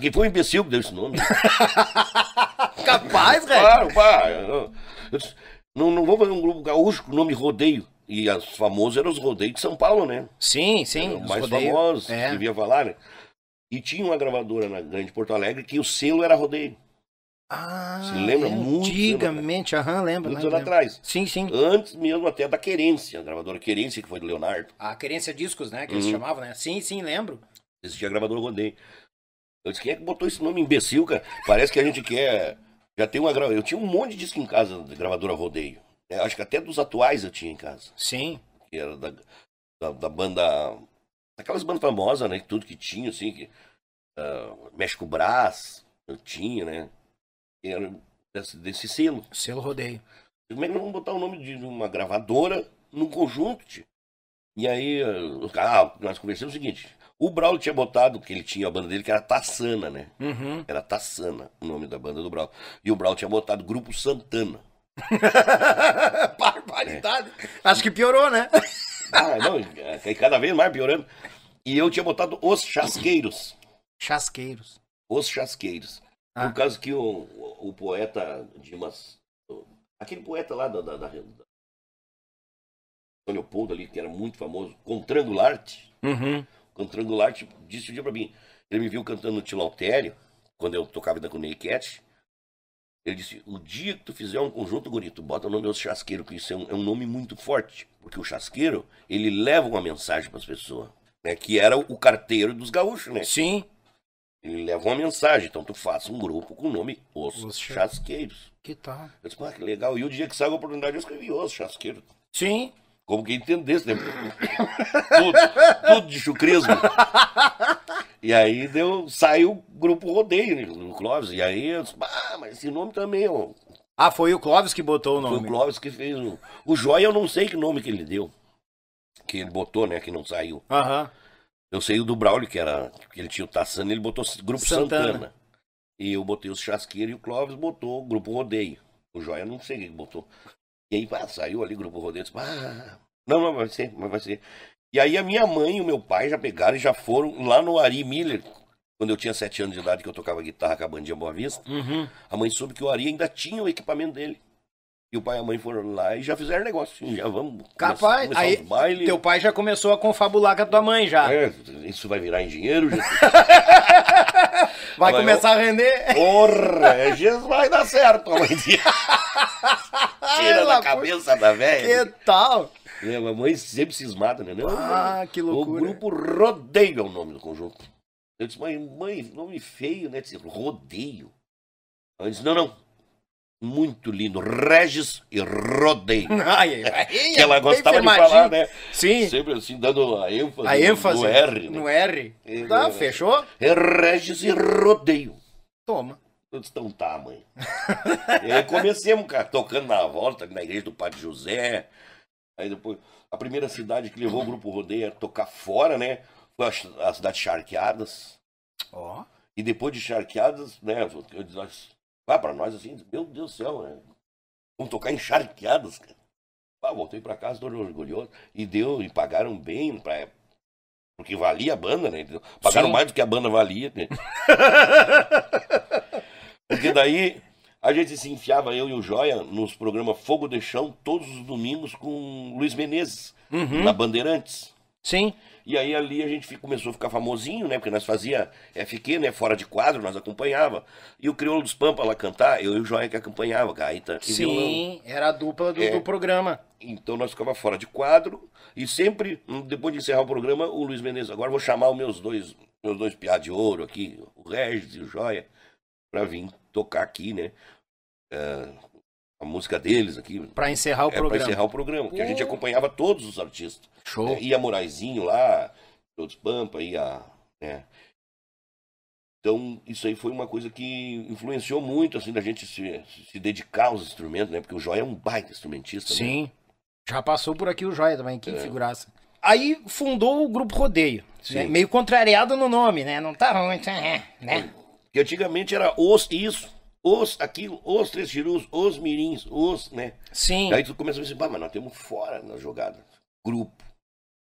Quem foi o imbecil que deu esse nome? Capaz, velho. Claro, pá. eu- eu disse, não, não vou fazer um grupo gaúcho com o nome Rodeio. E os famosos eram os rodeios de São Paulo, né? Sim, sim. Eram os mais rodeios. famosos, É. devia falar, né? E tinha uma gravadora na Grande Porto Alegre que o selo era rodeio. Ah, Se lembra é, muito, Antigamente, aham, lembro. Muitos anos lembro. atrás. Sim, sim. Antes mesmo até da Querência, a gravadora Querência, que foi do Leonardo. A Querência Discos, né? Que eles Uhum. chamavam, né? Sim, sim, lembro. Existia a gravadora Rodeio. Eu disse, quem é que botou esse nome imbecil, cara? Parece que a gente quer. Já tem uma gravadora. Eu tinha um monte de disco em casa de gravadora Rodeio. É, acho que até dos atuais eu tinha em casa. Sim. que era da, da, da banda. Aquelas bandas famosas, né? Tudo que tinha, assim, que. Uh, México Brás, eu tinha, né? Era desse, desse selo. Selo rodeio. Como é que nós vamos botar o nome de uma gravadora num conjunto, tio? E aí, uh, ah, nós conversamos o seguinte: o Braulio tinha botado, que ele tinha a banda dele, que era Tassana, né? Uhum. Era Tassana, o nome da banda do Braulio. E o Braulio tinha botado Grupo Santana. Barbaridade. Acho que piorou, né? Ah, não, é, cada vez mais piorando. E eu tinha botado Os Chasqueiros. Chasqueiros. Os Chasqueiros. Ah. Por causa que o, o, o poeta Dimas. Aquele poeta lá da. da, da, da São Leopoldo ali, que era muito famoso, Contrangularte. Uhum. Contrangularte disse um dia pra mim. Ele me viu cantando no Tilautério, quando eu tocava ainda com o Ney Cat. Ele disse: O dia que tu fizer um conjunto, tu bota o nome Os Chasqueiros, que isso é um, é um nome muito forte. Porque o chasqueiro, ele leva uma mensagem pras pessoas. Né, que era o carteiro dos gaúchos, né? Sim. Ele leva uma mensagem, então tu faça um grupo com o nome Os, Os Cha- Chasqueiros. Que tal? Eu disse, ah, que legal. E o dia que saiu a oportunidade, eu escrevi Os Chasqueiros. Sim. Como que entendesse, né? tudo, tudo de chucrismo. E aí deu, saiu o grupo Rodeio, né, no Clóvis. E aí eu disse, ah, mas esse nome também, ó. Ah, foi o Clóvis que botou o Foi nome. o Clóvis que fez o. O Joia, eu não sei que nome que ele deu. Que ele botou, né? Que não saiu. Aham. Eu sei o do Braulio, que era. Que ele tinha o Tassano, ele botou Grupo Santana. Santana. E eu botei os Chasqueiros e o Clóvis botou o Grupo Rodeio. O Joia não sei quem botou. E aí pá, saiu ali Grupo Rodeio. Disse, ah, não, não, vai ser, mas vai ser. E aí a minha mãe e o meu pai já pegaram e já foram lá no Ari Miller. Quando eu tinha sete anos de idade, que eu tocava guitarra com a bandinha Boa Vista. Uhum. A mãe soube que o Ari ainda tinha o equipamento dele. E o pai e a mãe foram lá e já fizeram negócio. Já vamos. Capaz. começar Aí, os bailes. teu pai já começou a confabular com a tua mãe já. É, isso vai virar em dinheiro, gente. Vai começar a render. Porra, Jesus vai dar certo, a mãe. Tira Ela, da cabeça da velha. Que tal? É, A mãe sempre cismada, né? Não, Ah, que o loucura. grupo Rodeio é o nome do conjunto. Eu disse, mãe, mãe, nome feio, né? Disse, Rodeio. Ela disse, não, não. Muito lindo. Regis e Rodeio. Ai, ai, ai, que ela gostava de falar, né? Sim. Sempre assim, dando a ênfase, A no- ênfase no R, né? No R. É, Tá, é. fechou? É Regis e Rodeio. Toma. Eu disse, então tá, mãe. e aí comecemos, cara, tocando na volta, na igreja do Padre José. Aí depois, a primeira cidade que levou o grupo Rodeio a tocar fora, né? Foi a, a cidade de Charqueadas. Ó. E depois de Charqueadas, né? Eu disse, nós- vai pra nós assim, meu Deus do céu, né? Vamos tocar em Charqueadas, cara. Ah, voltei pra casa todo orgulhoso. E deu, e pagaram bem pra, porque valia a banda, né? Pagaram Sim. mais do que a banda valia, né? Porque daí a gente se enfiava, eu e o Joia, nos programas Fogo de Chão, todos os domingos com Luiz Menezes, Uhum. na Bandeirantes. Sim. E aí ali a gente começou a ficar famosinho, né? Porque nós fazia FQ, né? Fora de quadro, nós acompanhava. E o Crioulo dos Pampa lá cantar, eu e o Joia que acompanhava, gaita e violão. Sim, era a dupla do, É. do programa. Então nós ficava fora de quadro e sempre, hum, depois de encerrar o programa, o Luiz Menezes, agora vou chamar os meus dois, meus dois piá de ouro aqui, o Regis e o Joia, pra vir tocar aqui, né? É, a música deles aqui. Pra encerrar o é, pra programa. encerrar o programa, que a gente acompanhava todos os artistas. Show. É, ia Moraizinho lá, Todos Pampa, ia. Né? Então, isso aí foi uma coisa que influenciou muito, assim, da gente se, se dedicar aos instrumentos, né? Porque o Joia é um baita instrumentista. né? Sim. Já passou por aqui o Joia também, que É. figuraça. Aí fundou o Grupo Rodeio. Né? Meio contrariado no nome, né? Não tá ruim, né? Que antigamente era os isso, os aquilo, os três tirus, os mirins, os, né? Sim. Aí tu começa a pensar, mas nós temos fora na jogada. Grupo.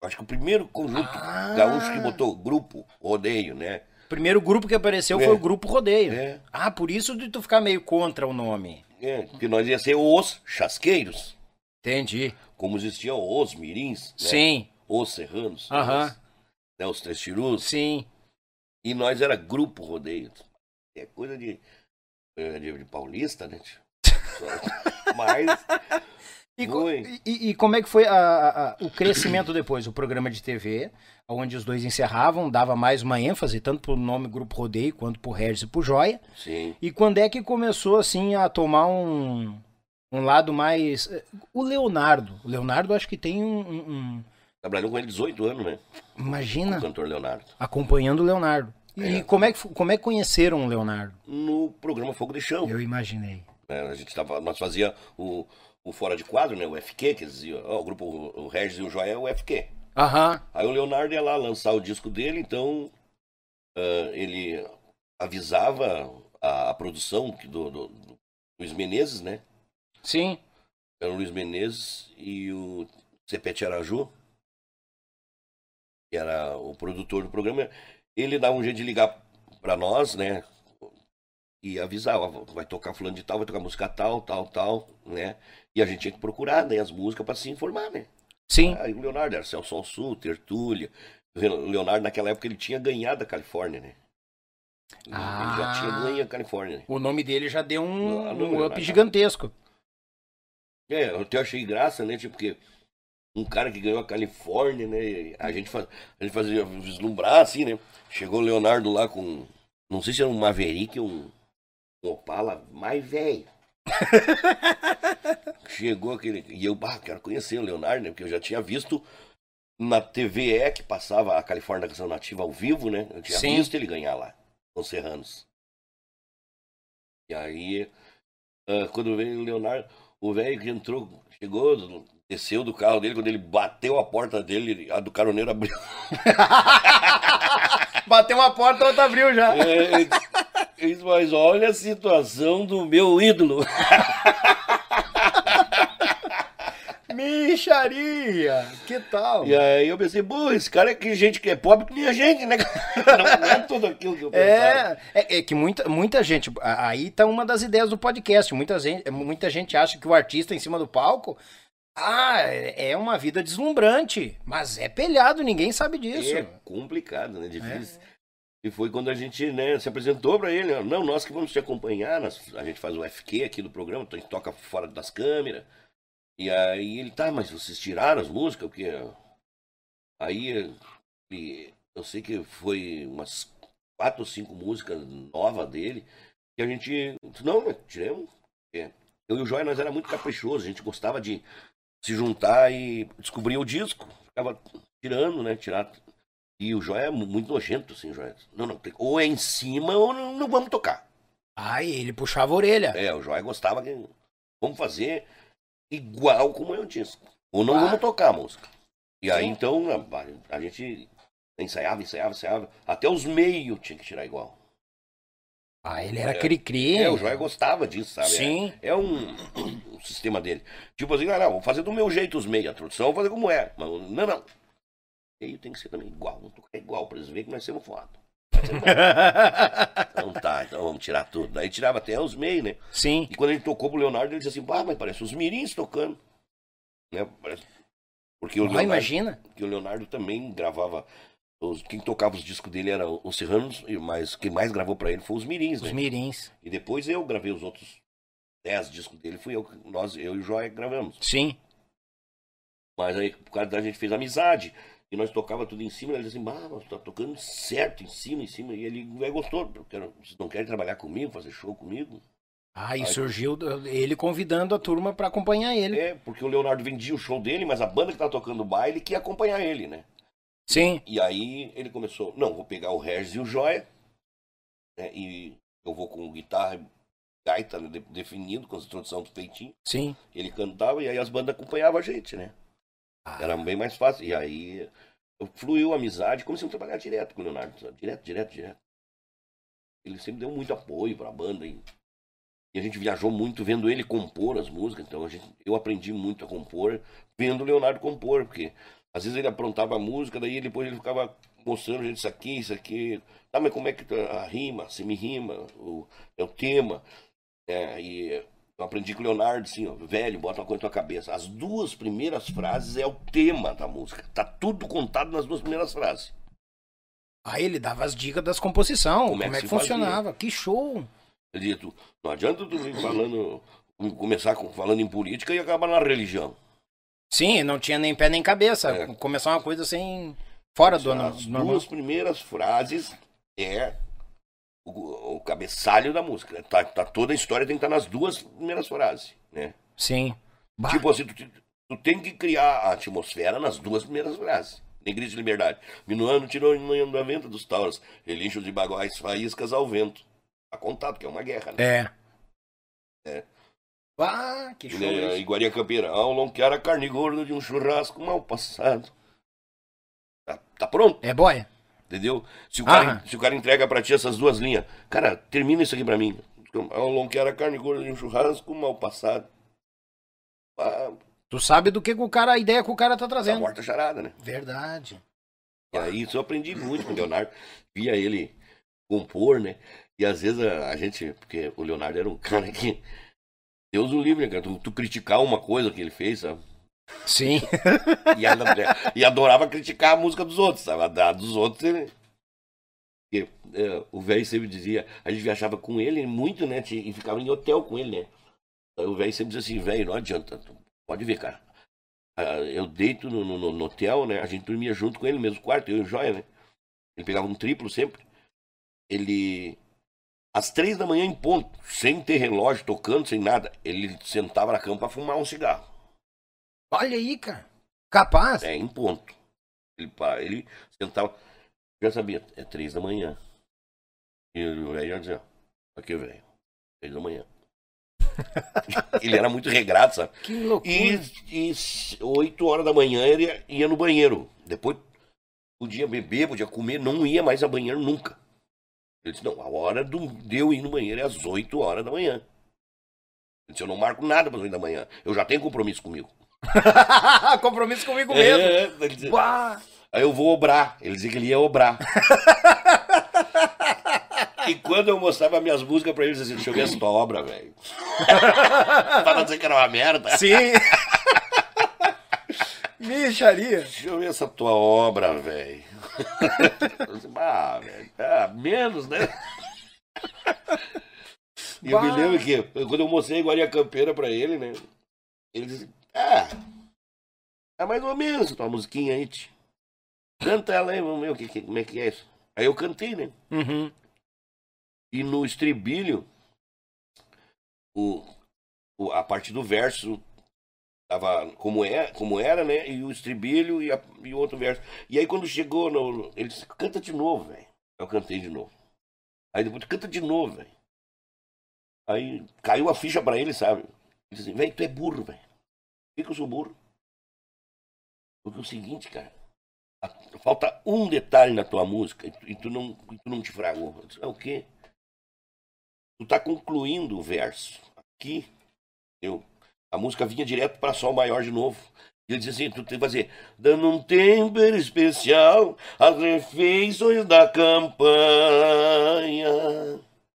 Acho que o primeiro conjunto Ah. gaúcho que botou grupo, rodeio, né? O primeiro grupo que apareceu É. foi o Grupo Rodeio. É. Ah, por isso de tu ficar meio contra o nome. É, porque nós ia ser os chasqueiros, Entendi. como existiam os mirins, né? Sim, os serranos, Aham. os, né, os três tirus, sim. e nós era grupo rodeio. É coisa de, é, de, de paulista, né? Mas E, e- e como é que foi a- a- a- o crescimento depois? O programa de TV, onde os dois encerravam, dava mais uma ênfase, tanto pro nome Grupo Rodeio, quanto pro Regis e pro Joia. sim, E quando é que começou, assim, a tomar um, um lado mais... eh, O Leonardo. O Leonardo acho que tem um... um- um- trabalhou com ele 18 anos, né? imagina, O cantor Leonardo. acompanhando o Leonardo. E É. como, é que, como é que conheceram o Leonardo? No programa Fogo de Chão. Eu imaginei. né? A gente tava, nós fazia o, o Fora de Quadro, né? O FQ, que dizia, ó, o grupo, o Regis e o Joia é o FQ. Aham, Aí o Leonardo ia lá lançar o disco dele, então ah, ele avisava a, a produção do, do- do Luiz Menezes, né? sim. Era o Luiz Menezes e o Cepete Araju, que era o produtor do programa. Ele dava um jeito de ligar pra nós, né? E avisar, ó, vai tocar fulano de tal, vai tocar música tal, tal, tal, né? E a gente tinha que procurar, né, as músicas pra se informar, né? Sim. Aí o Leonardo era Celso Sul, Tertúlia. O Leonardo, naquela época, ele tinha ganhado a Califórnia, né? Ele, ele já Ah. tinha ganho a Califórnia. né? O nome dele já deu um, Ah, um não, up Leonardo. gigantesco. É, eu até achei graça, né? Tipo, porque um cara que ganhou a Califórnia, né? A gente, faz, a gente fazia vislumbrar, assim, né? Chegou o Leonardo lá com. Não sei se era um Maverick ou um, um Opala mais velho. Chegou aquele. E eu, bah, quero conhecer o Leonardo, né? Porque eu já tinha visto na TVE que passava a Califórnia Canção Nativa ao vivo, né? Eu tinha Sim. visto ele ganhar lá, com os Serranos. E aí, ah, quando veio o Leonardo, o velho que entrou, chegou, desceu do carro dele, quando ele bateu a porta dele, a do caroneiro abriu. Bateu uma porta, outra abriu já. É, ele mas olha a situação do meu ídolo. Micharia! Que tal? E aí eu pensei, pô, esse cara é que gente que é pobre que nem a gente, né? Não, é tudo aquilo que eu pensava. É, é, é que muita, muita gente. a- Aí tá uma das ideias do podcast. Muita gente, muita gente acha que o artista em cima do palco. Ah, é é uma vida deslumbrante. Mas é pelhado, ninguém sabe disso. É complicado, né? Difícil. E foi quando a gente né, se apresentou pra ele. Não, nós que vamos te acompanhar. nós- a gente faz o FQ aqui do programa, então a gente toca fora das câmeras. E aí ele, tá, mas vocês tiraram as músicas? Porque. Aí ele- eu sei que foi umas quatro ou cinco músicas novas dele. Que a gente. Não, mas tiramos. É. Eu e o Joia, nós era muito caprichoso, a gente gostava de se juntar e descobrir o disco. Ficava tirando, né? Tirar. E o Joia é mu- muito nojento, assim, Joia. Não, não, tem- ou é em cima ou não, não vamos tocar. Ai, ele puxava a orelha. É, o Joia gostava que. Vamos fazer igual como é o disco. Ou não Ah. vamos tocar a música. E aí Sim. então a, a gente ensaiava, ensaiava, ensaiava. Até os meios tinha que tirar igual. Ah, ele era É. cri-cri. É, o Joia gostava disso, sabe? Sim. É, é um, um sistema dele. Tipo assim, ah, não, vou fazer do meu jeito os meios, a tradução vou fazer como é. Mas, não, não. Meio tem que ser também igual, não tocar igual, pra eles verem que nós somos foda. Então tá, então vamos tirar tudo. Daí tirava até os meios, né? Sim. E quando ele tocou pro Leonardo, ele disse assim, ah, mas parece os mirins tocando. Né? Parece... Porque o Ah, Leonardo, imagina. que o Leonardo também gravava. Os, quem tocava os discos dele era os Serranos, mas quem mais gravou pra ele foi os Mirins, né? Os mirins. E depois eu gravei os outros 10 discos dele, fui eu, nós, eu e o Joia gravamos. Sim. Mas aí, por causa da gente fez amizade, e nós tocava tudo em cima, ele disse assim, ah, nós tá tocando certo, em cima, em cima, e ele gostou, quero, vocês não querem trabalhar comigo, fazer show comigo? Ah, e Aí- surgiu ele convidando a turma pra acompanhar ele. É, porque o Leonardo vendia o show dele, mas a banda que tá tocando o baile que ia acompanhar ele, né? Sim. E aí ele começou, não, vou pegar o Regis e o Joia, né, e eu vou com guitarra gaita né, de- definido, com a introdução do feitinho, Sim. ele cantava e aí as bandas acompanhavam a gente, né? Ah, Era bem mais fácil. E aí fluiu a amizade, comecei a trabalhar direto com o Leonardo. sabe? Direto, direto, direto. ele sempre deu muito apoio pra banda. E, e a gente viajou muito vendo ele compor as músicas. Então a gente, eu aprendi muito a compor vendo o Leonardo compor, porque às vezes ele aprontava a música, daí depois ele ficava mostrando, gente, isso aqui, isso aqui. Tá, mas como é que tá a rima, semi-rima, o, é o tema. É, e eu aprendi com o Leonardo, assim, ó, velho, bota uma coisa na tua cabeça. As duas primeiras frases é o tema da música. Tá tudo contado nas duas primeiras frases. Aí ele dava as dicas das composição, como, Como é é que que, se fazia? funcionava. Que show! Tu, não adianta tu vir falando, começar com- falando em política e acabar na religião. Sim, não tinha nem pé nem cabeça. É. Começar uma coisa assim, fora do ano- As normal. duas primeiras frases é o, o cabeçalho da música. Tá, tá toda a história tem que estar nas duas primeiras frases, né? Sim. Bah, Tipo assim, tu, tu tem que criar a atmosfera nas duas primeiras frases. Negrito de liberdade. Minuano tirou da venta dos tauros. Relinchos de baguais, faíscas ao vento. Tá contado que é uma guerra, né? É. É. Ah, que show. Né. Iguaria Campeirão, não quer a carne gorda de um churrasco mal passado. Tá, tá pronto, É boia? entendeu? Se o, cara, Aham. se o cara entrega pra ti essas duas linhas, cara, termina isso aqui pra mim. Não quero a carne gorda de um churrasco mal passado. Ah, Tu sabe do que, que o cara, a ideia que o cara tá tá trazendo. morta a charada, né? Verdade. E aí isso eu aprendi muito com o Leonardo. Via ele compor, né? E às vezes a, a gente, porque o Leonardo era um cara que. Deus o livre, né, cara? Tu, tu criticar uma coisa que ele fez, sabe? Sim. E, ela- e adorava criticar a música dos outros, sabe? A dos outros ele. Porque, é, o velho sempre dizia, a gente viajava com ele muito, né? E ficava em hotel com ele, né? Aí o velho sempre dizia assim, velho, não adianta, pode ver, cara. Ah, Eu deito no, no- no hotel, né? A gente dormia junto com ele no mesmo quarto, eu e o Joia, né? Ele pegava um triplo sempre. Ele. Às três da manhã em ponto, sem ter relógio tocando, sem nada, ele sentava na cama pra fumar um cigarro. Olha aí, cara. Capaz. É, em ponto. Ele, ele sentava. Já sabia, é três da manhã. E o velho já dizia, aqui, velho, três da manhã. ele era muito regrado, sabe? Que loucura. E, e horas da manhã ele ia, ia no banheiro. Depois podia beber, podia comer, não ia mais a banheiro nunca. Ele disse, não, a hora do, de eu ir no banheiro é às oito horas da manhã. Ele disse, eu não marco nada para as oito da manhã. Eu já tenho compromisso comigo. Compromisso comigo mesmo. É, ele dizia, Bah. Aí eu vou obrar. Ele dizia que ele ia obrar. e quando eu mostrava minhas músicas pra ele, ele dizia assim, deixa eu ver essa tua obra, velho. pra não dizer que era uma merda. Sim. Micharia. Deixa eu ver essa tua obra, velho. Ah, velho. Ah, menos, né? E eu me lembro que quando eu mostrei a Iguaria Campeira pra ele, né? Ele disse, ah, é mais ou menos tua musiquinha aí, tio. Canta ela aí, vamos ver o que, que- como é que é isso. Aí eu cantei, né? Uhum. E no estribilho, o, o- a parte do verso tava como, é, como era, né? E o estribilho e, a- e outro verso. E aí quando chegou, no, ele disse, canta de novo, velho. Eu cantei de novo. Aí depois, canta de novo, velho. Aí caiu a ficha pra ele, sabe? Ele disse assim, velho, tu é burro, velho. Que, que eu sou burro? Porque é o seguinte, cara. falta um detalhe na tua música e tu, e tu não, e tu não te fragou. Disse, é o quê? Tu tá concluindo o verso. Aqui, eu, a música vinha direto para Sol Maior de novo. E ele dizia assim, tu tem que fazer, dando um tempero especial às refeições da campanha.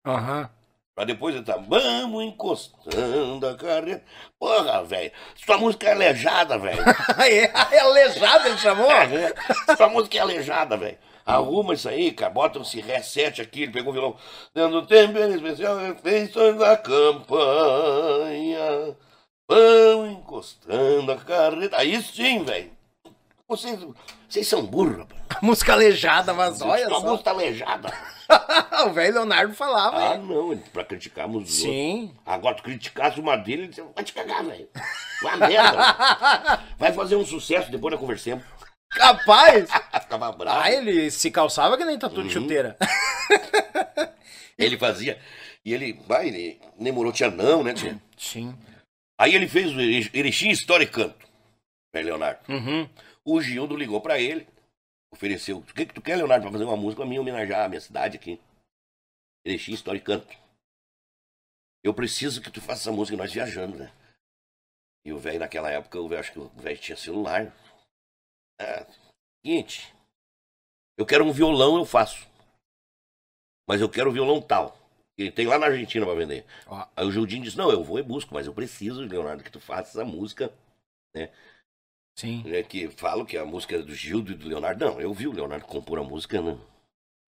Aham. Pra depois ele tá, vamos encostando a carreira. Porra, velho, sua música é aleijada, velho. é, é aleijado, ele chamou? É, Sua música é aleijada, velho. Arruma isso aí, cara. Bota esse reset aqui. Ele pegou o violão. Dando tempo em especial, refeições da campanha. Vão encostando a carreta. Aí sim, velho. Vocês, vocês são burros, rapaz. Música aleijada, mas olha só. música aleijada. o velho Leonardo falava, Ah, hein? não. Pra criticarmos os outros. Sim. Agora, tu criticasse uma dele, ele disse, vai te cagar, velho. Vai merda. Vai fazer um sucesso, depois nós conversemos. Capaz! Ficava bravo. Ah, ele se calçava que nem tatu de chuteira. Ele fazia. E ele, vai, ele demorou, tinha não, né, tia? Sim. Aí ele fez o Ere- Erechim História e Canto, né, Leonardo? Uhum. O Gildo ligou pra ele, ofereceu, o que que tu quer, Leonardo, pra fazer uma música pra mim homenagear a minha cidade aqui? Erechim, História e Canto. Eu preciso que tu faça essa música, nós viajando, né? E o velho, naquela época, eu acho que o velho tinha celular. É, seguinte, eu quero um violão, eu faço. Mas eu quero um violão tal. Tem lá na Argentina pra vender. Aí o Judinho disse, não, eu vou e busco, mas eu preciso, Leonardo, que tu faça essa música, Sim. né? Que falo que a música é do Gildo e do Leonardo. Não, eu vi o Leonardo compor a música no,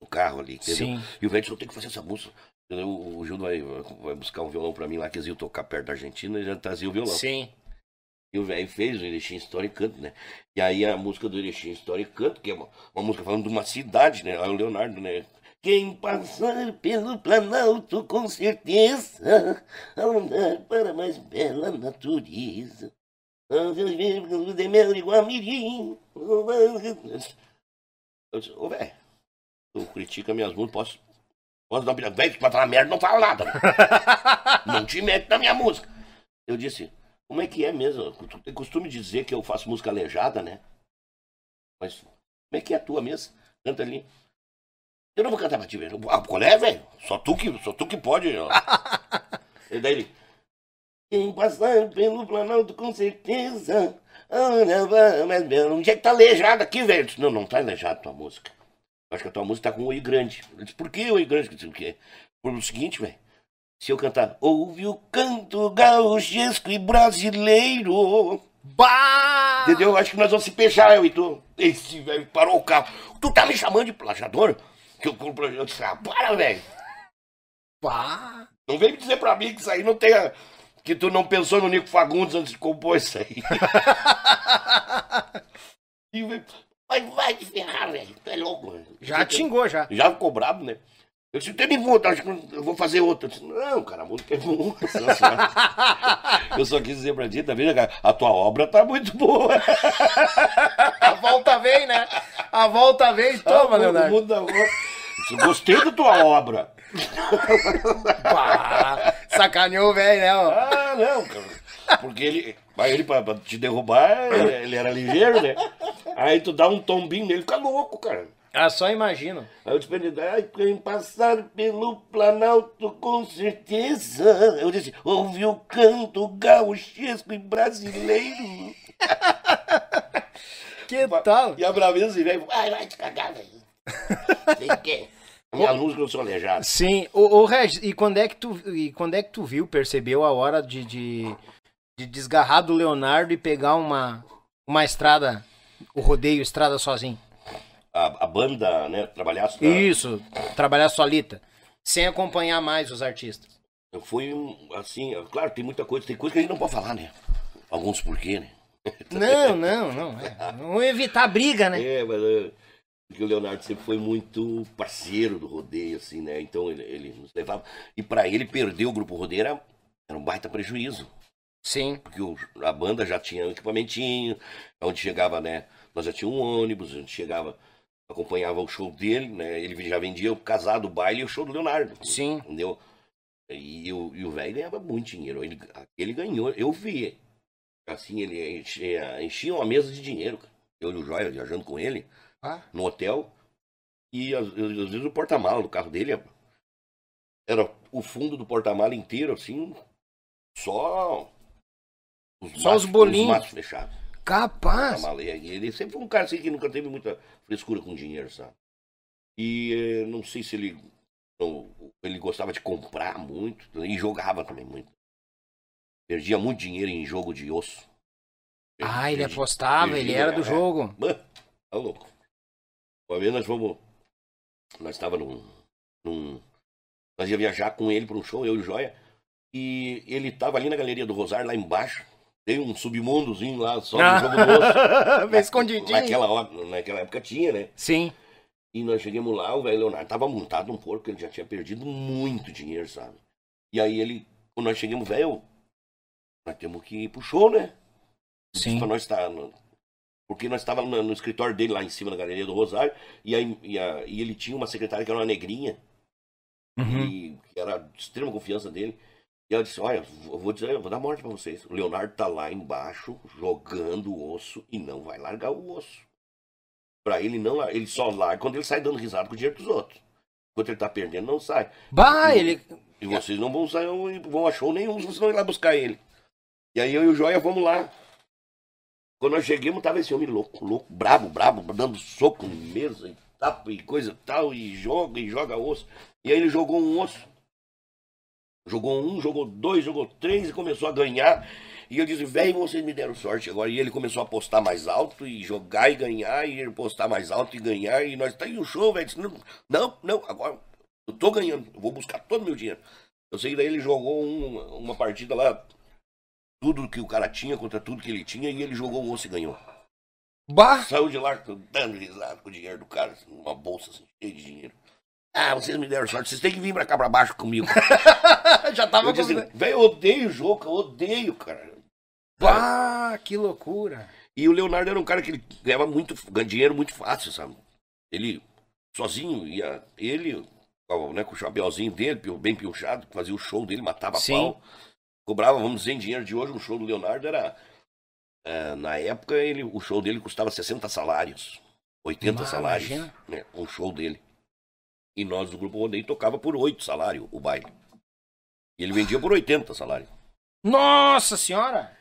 no carro ali, entendeu? Sim. E o velho disse, eu tenho que fazer essa música. O, o Gildo vai, vai buscar um violão pra mim lá, que eles iam tocar perto da Argentina e já trazia o violão. Sim. E o velho fez o Erechim e Canto, né? E aí a música do Erechim História e Canto, que é uma, uma música falando de uma cidade, né? Aí o Leonardo, né? Quem passar pelo Planalto com certeza andar para mais bela natureza. De mel igual a mirim. Eu disse, ô velho, tu critica minhas músicas, posso, posso dar uma opinião? Velho, pra falar merda, não fala nada. não te mete na minha música. Eu disse, como é que é mesmo? Tu tem costume dizer que eu faço música aleijada, né? Mas como é que é a tua mesmo? Canta ali. Eu não vou cantar pra ti, velho. Ah, qual é, velho? Só tu que, só tu que pode. Ó. e daí ele. Quem passar pelo Planalto com certeza. Mas meu, onde é que tá aleijado aqui, velho? Disse, não, não tá aleijado a tua música. Acho que a tua música tá com um oi grande. Eu disse, por que oi grande? Eu disse, o quê? Por o seguinte, velho. Se eu cantar, ouve o canto gauchesco e brasileiro. Bah! Entendeu? Eu acho que nós vamos se fechar, eu e tu. Esse velho parou o carro. Tu tá me chamando de plajador? Que eu, eu disse, ah, para, velho. Bah! Não vem me dizer pra mim que isso aí não tem. a- Que tu não pensou no Nico Fagundes antes de compor isso aí. e o velho, vai, vai te ferrar, velho. Tu é louco. Já te xingou, já. Já ficou brabo, né? Eu disse, tem vontade, acho que eu vou fazer outra. Eu disse, não, cara, a música é só- Eu só quis dizer pra ti, tá vendo, cara? A tua obra tá muito boa. A volta vem, né? A volta vem, toma, Ah, o Leonardo. mundo da obra. Gostei da tua obra. Bah! Sacaneou velho, né? ó? Ah, não, cara. Porque ele, vai ele pra, pra te derrubar, ele, era ligeiro, né? Aí tu dá um tombinho nele, fica louco, cara. Ah, só imagino. Aí eu pra ele, ai, quem passar pelo Planalto com certeza. Eu disse, ouvi o canto gauchesco e brasileiro. Que tal? E a braveza e velho, vai, vai te cagar, velho. Minha música eu sou aleijado. Sim, o, o Regis, e quando é que tu e quando é que tu viu, percebeu a hora de, de, de desgarrar do Leonardo e pegar uma uma estrada, o rodeio estrada sozinho? A, a banda, né, trabalhar... Isso, trabalhar solita, sem acompanhar mais os artistas. Eu fui, assim, claro, tem muita coisa, tem coisa que a gente não pode falar, né? Alguns porquê, né? Não, não, não. É. Vamos evitar briga, né? É, mas é, porque o Leonardo sempre foi muito parceiro do rodeio, assim, né? Então ele, ele nos levava. E pra ele perder o grupo rodeio era, era um baita prejuízo. Sim. Porque o- a banda já tinha um equipamentinho, onde chegava, né? Nós já tínhamos um ônibus, a gente chegava, acompanhava o show dele, né? Ele já vendia o casado, o baile e o show do Leonardo. Sim. Entendeu? E, o e o velho ganhava muito dinheiro. Ele, ele ganhou, eu vi. Assim, ele enchia, enchia uma mesa de dinheiro, cara. Eu e o Joia viajando com ele no hotel. E às, às vezes o porta-mala do carro dele era o fundo do porta-mala inteiro, assim, só. Só os bolinhos. maços fechados. capaz. ele sempre foi um cara assim que nunca teve muita frescura com dinheiro, sabe? E eh, não sei se ele. ele gostava de comprar muito e jogava também muito. Perdia muito dinheiro em jogo de osso. Ah, ele Perdia- apostava, ele era do é. jogo. Bah, Tá louco. Uma vez nós fomos. Nós estava num, num. Nós ia viajar com ele para um show, eu e o Joia. E ele tava ali na Galeria do Rosário, lá embaixo. Tem um submundozinho lá, só no jogo do osso. Bem escondidinho. Naquela, hora- naquela época tinha, né? Sim. E nós chegamos lá, o velho Leonardo tava montado num porco, ele já tinha perdido muito dinheiro, sabe? E aí ele, quando nós chegamos, velho, nós temos que ir pro show, né? Sim. Pra nós estar no- Porque nós estávamos no, no escritório dele lá em cima da Galeria do Rosário, e, aí, e, a- e ele tinha uma secretária que era uma negrinha, Uhum. e que era de extrema confiança dele. E ela disse, olha, eu vou dizer, eu vou dar morte pra vocês. O Leonardo tá lá embaixo, jogando o osso, e não vai largar o osso. Pra ele não, ele só larga quando ele sai dando risada com o dinheiro dos outros. Enquanto ele tá perdendo, não sai. Bah, ele. E vocês não vão sair, não vão a show nenhum, vocês vão ir lá buscar ele. E aí eu e o Joia vamos lá. Quando nós chegamos, tava esse homem louco, louco, brabo, brabo, dando soco em mesa e tapa e coisa tal, e joga e joga osso. E aí ele jogou um osso. Jogou um, jogou dois, jogou três e começou a ganhar. E eu disse, velho, vocês me deram sorte agora. E ele começou a postar mais alto e jogar e ganhar, e ele postar mais alto e ganhar. E nós tá aí o show, velho. Não, não, não, agora eu tô ganhando, eu vou buscar todo o meu dinheiro. Eu sei que daí ele jogou um, uma partida lá, tudo que o cara tinha contra tudo que ele tinha, e ele jogou o osso e ganhou. Bah! Saiu de lá dando risada com o dinheiro do cara, assim, uma bolsa assim, cheia de dinheiro. Ah, vocês me deram sorte, vocês têm que vir pra cá pra baixo comigo. Já tava Eu disse com. assim, velho, eu odeio o jogo, eu odeio, cara. Bah, que loucura. E o Leonardo era um cara que ele ganhava muito, ganha dinheiro muito fácil, sabe? Ele sozinho ia, ele, com, né, com o chapéuzinho dele, bem piochado, fazia o show dele, matava Sim. pau. Cobrava, vamos dizer, em dinheiro de hoje, um show do Leonardo era. é, na época, ele, o show dele custava 60 salários. 80 Ah, salários. Né, um show dele. E nós do Grupo Rodeio tocava por 8 salários o baile. E ele vendia por 80 salários. Nossa senhora!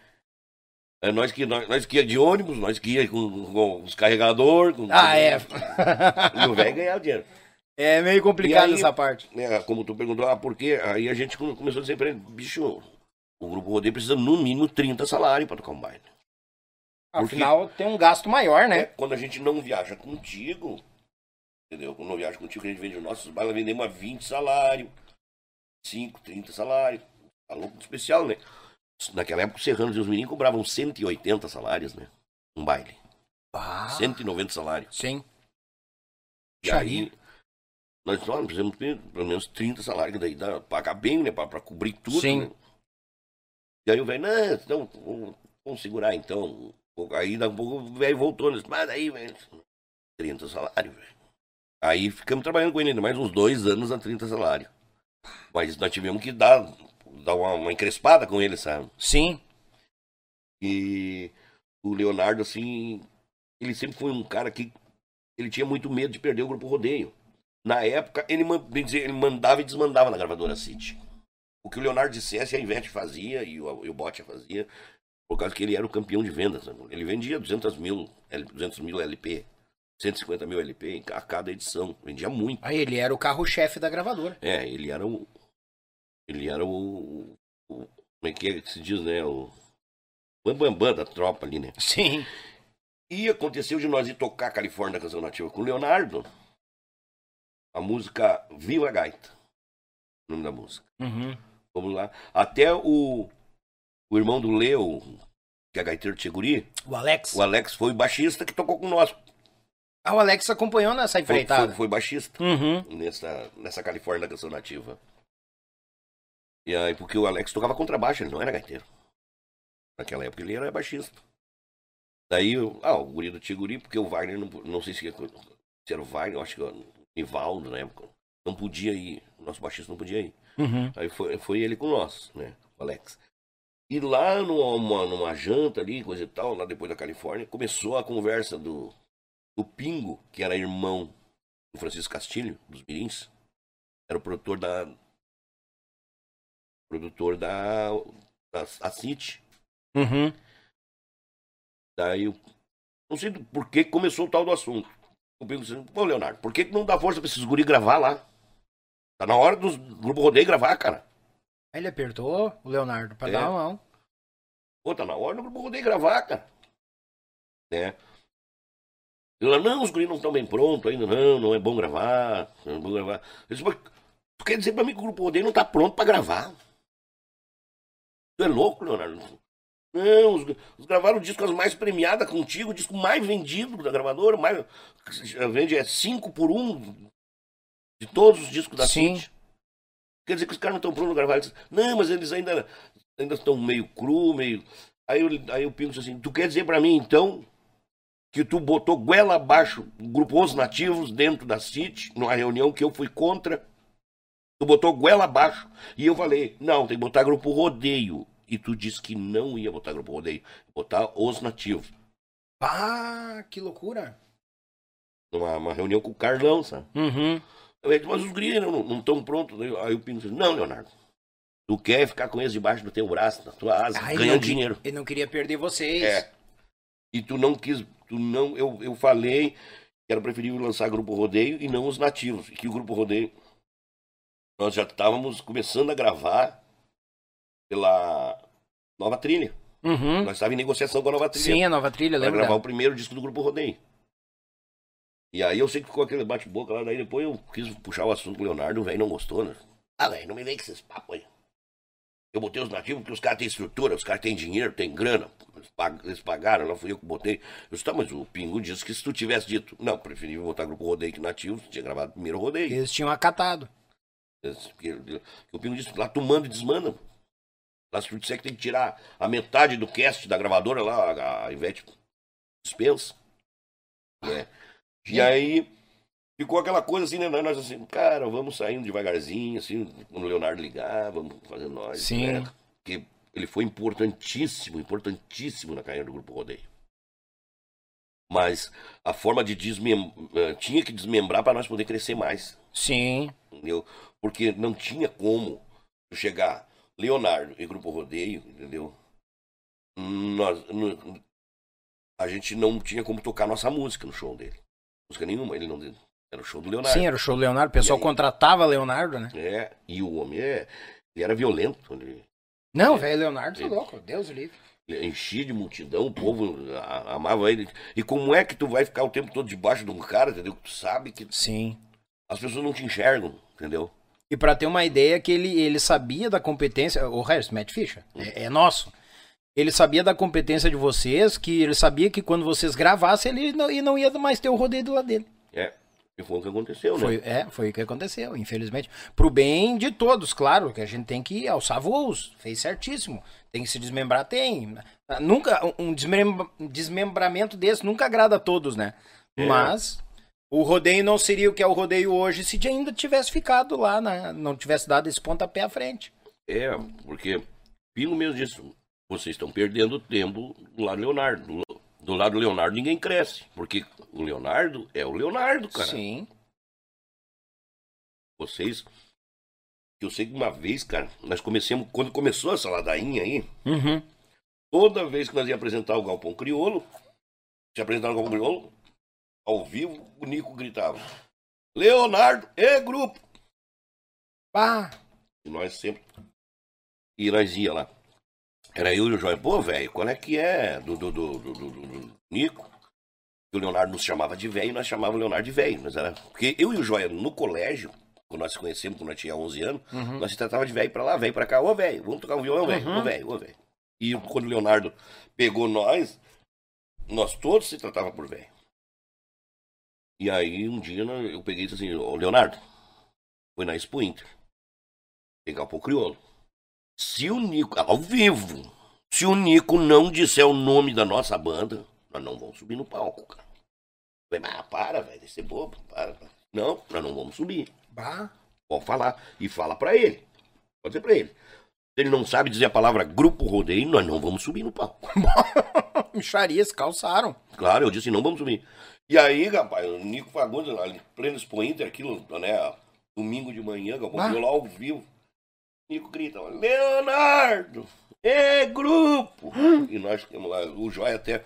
É, nós, que, nós, nós que ia de ônibus, nós que ia com, com os carregadores. Com, Ah, é. E o velho ganhava dinheiro. É meio complicado aí- essa parte. né, como tu perguntou, ah, por quê? Aí a gente come- começou a dizer pra ele, bicho, o Grupo Rodeio precisa no mínimo 30 salários pra tocar um baile. Porque- Afinal, tem um gasto maior, É, né? quando a gente não viaja contigo, entendeu? Quando não viaja contigo, a gente vende os nossos bailes, vendemos a 20 salários, 5, 30 salários. Tá louco especial, né? Naquela época, os serranos e os meninos cobravam 180 salários, né? Um baile. Ah, 190 salários. sim. E aí, nós só precisamos ter pelo menos 30 salários, que daí dá pagar bem, né? Pra, pra cobrir tudo, Sim. né? E aí o velho, não, então, vamos, vamos segurar então. Aí daqui a pouco o velho voltou, né? mas aí, velho, 30 salários, velho. Aí ficamos trabalhando com ele ainda mais uns dois anos a 30 salários. Mas nós tivemos que dar, dar uma, uma encrespada com ele, sabe? Sim. E o Leonardo, assim, ele sempre foi um cara que ele tinha muito medo de perder o grupo rodeio. Na época, ele, ele mandava e desmandava na gravadora City. O que o Leonardo dissesse, a Ivete fazia e o, e o Botia fazia, por causa que ele era o campeão de vendas. né? Ele vendia 200 mil, L- 200 mil LP, 150 mil LP a cada edição. Vendia muito. Aí ele era o carro-chefe da gravadora. É, ele era o. Ele era o. o como é que é que se diz, né? O. Bambambam bam, bam da tropa ali, né? Sim. E aconteceu de nós ir tocar Califórnia Canção Nativa com o Leonardo. A música Viva a Gaita. O nome da música. Uhum. Vamos lá. Até o, o irmão do Leo, que é gaiteiro de Seguri, O Alex. o Alex foi o baixista que tocou com nós. Ah, o Alex acompanhou nessa Foi, empreitada. foi, foi baixista Uhum. nessa, nessa Califórnia Canção Nativa. E aí, porque o Alex tocava contrabaixo, ele não era gaiteiro. Naquela época ele era baixista. Daí, ah, o guri do Tiguri, porque o Wagner, não, não sei se, se era o Wagner, eu acho que o Nivaldo na época, não podia ir, o nosso baixista não podia ir. Uhum. Aí foi, foi ele com nós, né, o Alex. E lá numa, numa janta ali, coisa e tal, lá depois da Califórnia, começou a conversa do, do Pingo, que era irmão do Francisco Castilho, dos Mirins. Era o produtor da. Produtor da. da a City. Uhum. Daí eu. Não sei por que começou o tal do assunto. O Pingo disse, pô, Leonardo, por que, que não dá força pra esses guri gravar lá? Tá na hora do grupo rodeio gravar, cara. Aí ele apertou o Leonardo pra É. dar uma mão. Pô, tá na hora do grupo rodeio gravar, cara. Né? Ela, não, os guris não estão bem prontos ainda, não, não é bom gravar, não é bom gravar. Eu disse, mas tu quer dizer pra mim que o grupo rodeio não tá pronto pra gravar? Tu é louco, Leonardo? Não, os, os gravaram o disco as mais premiadas contigo, o disco mais vendido da gravadora, mais, vende é 5 por 1 um de todos os discos da Sim. City. Quer dizer que os caras não estão prontos gravar. Disse, não, mas eles ainda ainda estão meio cru, meio. Aí eu, aí eu penso assim, tu quer dizer pra mim então que tu botou goela abaixo grupos nativos dentro da City, numa reunião que eu fui contra? Tu botou goela abaixo. E eu falei, não, tem que botar grupo rodeio. E tu disse que não ia botar grupo rodeio, botar os nativos. Ah, que loucura. Numa uma reunião com o Carlão, sabe? Uhum. Eu disse, mas os guris não estão prontos. Aí o Pinto disse, não, Leonardo. Tu quer ficar com eles debaixo do teu braço, na tua asa, Ah, ganhando dinheiro. Ele não queria perder vocês. É. E tu não quis, tu não, eu, eu falei que era preferível lançar grupo rodeio e não os nativos. E que o grupo rodeio, nós já estávamos começando a gravar pela nova trilha. Uhum. Nós estávamos em negociação com a nova trilha. Sim, a nova trilha, para lembra? gravar dela? o primeiro disco do grupo rodeio. E aí eu sei que ficou aquele bate-boca lá, daí depois eu quis puxar o assunto com o Leonardo, o velho não gostou, né? Ah, velho, não me vem com esses papos aí. Eu botei os nativos porque os caras têm estrutura, os caras têm dinheiro, têm grana. Eles pag- Eles pagaram, não fui eu que botei. Eu disse, tá, mas o Pingo disse que se tu tivesse dito, não, preferível botar grupo rodeio que nativo, tinha gravado primeiro rodeio. Eles tinham acatado. O Pingo disse, lá tu manda e desmanda. Lá se tu disser que tem que tirar a metade do cast da gravadora lá, a- a Ivete dispensa. né? E aí ficou aquela coisa assim, né? Nós assim, cara, vamos saindo devagarzinho, assim, quando o Leonardo ligar, vamos fazendo nós. Sim. Né? Porque ele foi importantíssimo, importantíssimo na carreira do Grupo Rodeio. Mas a forma de desmembrar, tinha que desmembrar para nós poder crescer mais Sim. entendeu? Porque não tinha como chegar Leonardo e Grupo Rodeio, entendeu? Nós, a gente não tinha como tocar nossa música no show dele. Música nenhuma, ele não era o show do Leonardo. Sim, era o show do Leonardo. O pessoal aí? contratava Leonardo, né? É, e o homem é, ele era violento, ele, Não, velho, Leonardo, tá Ele- louco. Deus livre. enchia de multidão, o povo a- amava ele. E como é que tu vai ficar o tempo todo debaixo de um cara, entendeu? Que tu sabe que Sim. as pessoas não te enxergam, entendeu? E pra ter uma ideia que ele, ele sabia da competência, o resto, Matt Fischer, é, é nosso. Ele sabia da competência de vocês, que ele sabia que quando vocês gravassem, ele não, e não ia mais ter o rodeio do lado dele. É, e foi o que aconteceu, Foi, né? é, foi o que aconteceu, infelizmente. Pro bem de todos, claro, que a gente tem que alçar voos. Fez certíssimo. Tem que se desmembrar, tem. Nunca, um desmembra- desmembramento desse nunca agrada a todos, né? É. Mas o rodeio não seria o que é o rodeio hoje se ainda tivesse ficado lá, né? não tivesse dado esse pontapé à frente. É, porque Pingo mesmo disse, vocês estão perdendo tempo do lado do Leonardo. Do, do lado do Leonardo ninguém cresce, porque o Leonardo é o Leonardo, cara. Sim. Vocês, eu sei que uma vez, cara, nós começamos, quando começou essa ladainha aí, Uhum. toda vez que nós ia apresentar o Galpão Criolo, se apresentar o Galpão Criolo, ao vivo, o Nico gritava, Leonardo é grupo. Ah, E nós sempre. E nós ia lá. Era eu e o Joia. Pô, velho, qual é que é do, do, do, do, do- do- Nico? O Leonardo nos chamava de velho e nós chamávamos o Leonardo de velho. Nós era... Porque eu e o Joia, no colégio, quando nós se conhecemos, quando nós tinha 11 anos, Uhum. nós se tratava de velho pra lá, velho pra cá. Ô, velho, vamos tocar um violão, velho, Uhum. ô, velho, ô, velho. E quando o Leonardo pegou nós, nós todos se tratava por velho. E aí, um dia, eu peguei e disse assim, ô, Leonardo, foi na Expo Inter pegar o crioulo. Se o Nico, ao vivo, se o Nico não disser o nome da nossa banda, nós não vamos subir no palco, cara. Eu Falei, mas para, velho, deve ser bobo, para. Não, nós não vamos subir. bah. Pode falar. E fala pra ele. Pode dizer pra ele. Se ele não sabe dizer a palavra grupo rodeio, nós não vamos subir no palco. Micharias, calçaram. Claro, eu disse, não vamos subir. E aí, rapaz, o Nico Fagundes, lá, em pleno Expo Inter, aquilo, né, domingo de manhã, eu Ah. lá ao vivo. Nico grita, Leonardo, é grupo! E nós ficamos lá, o Jóia até,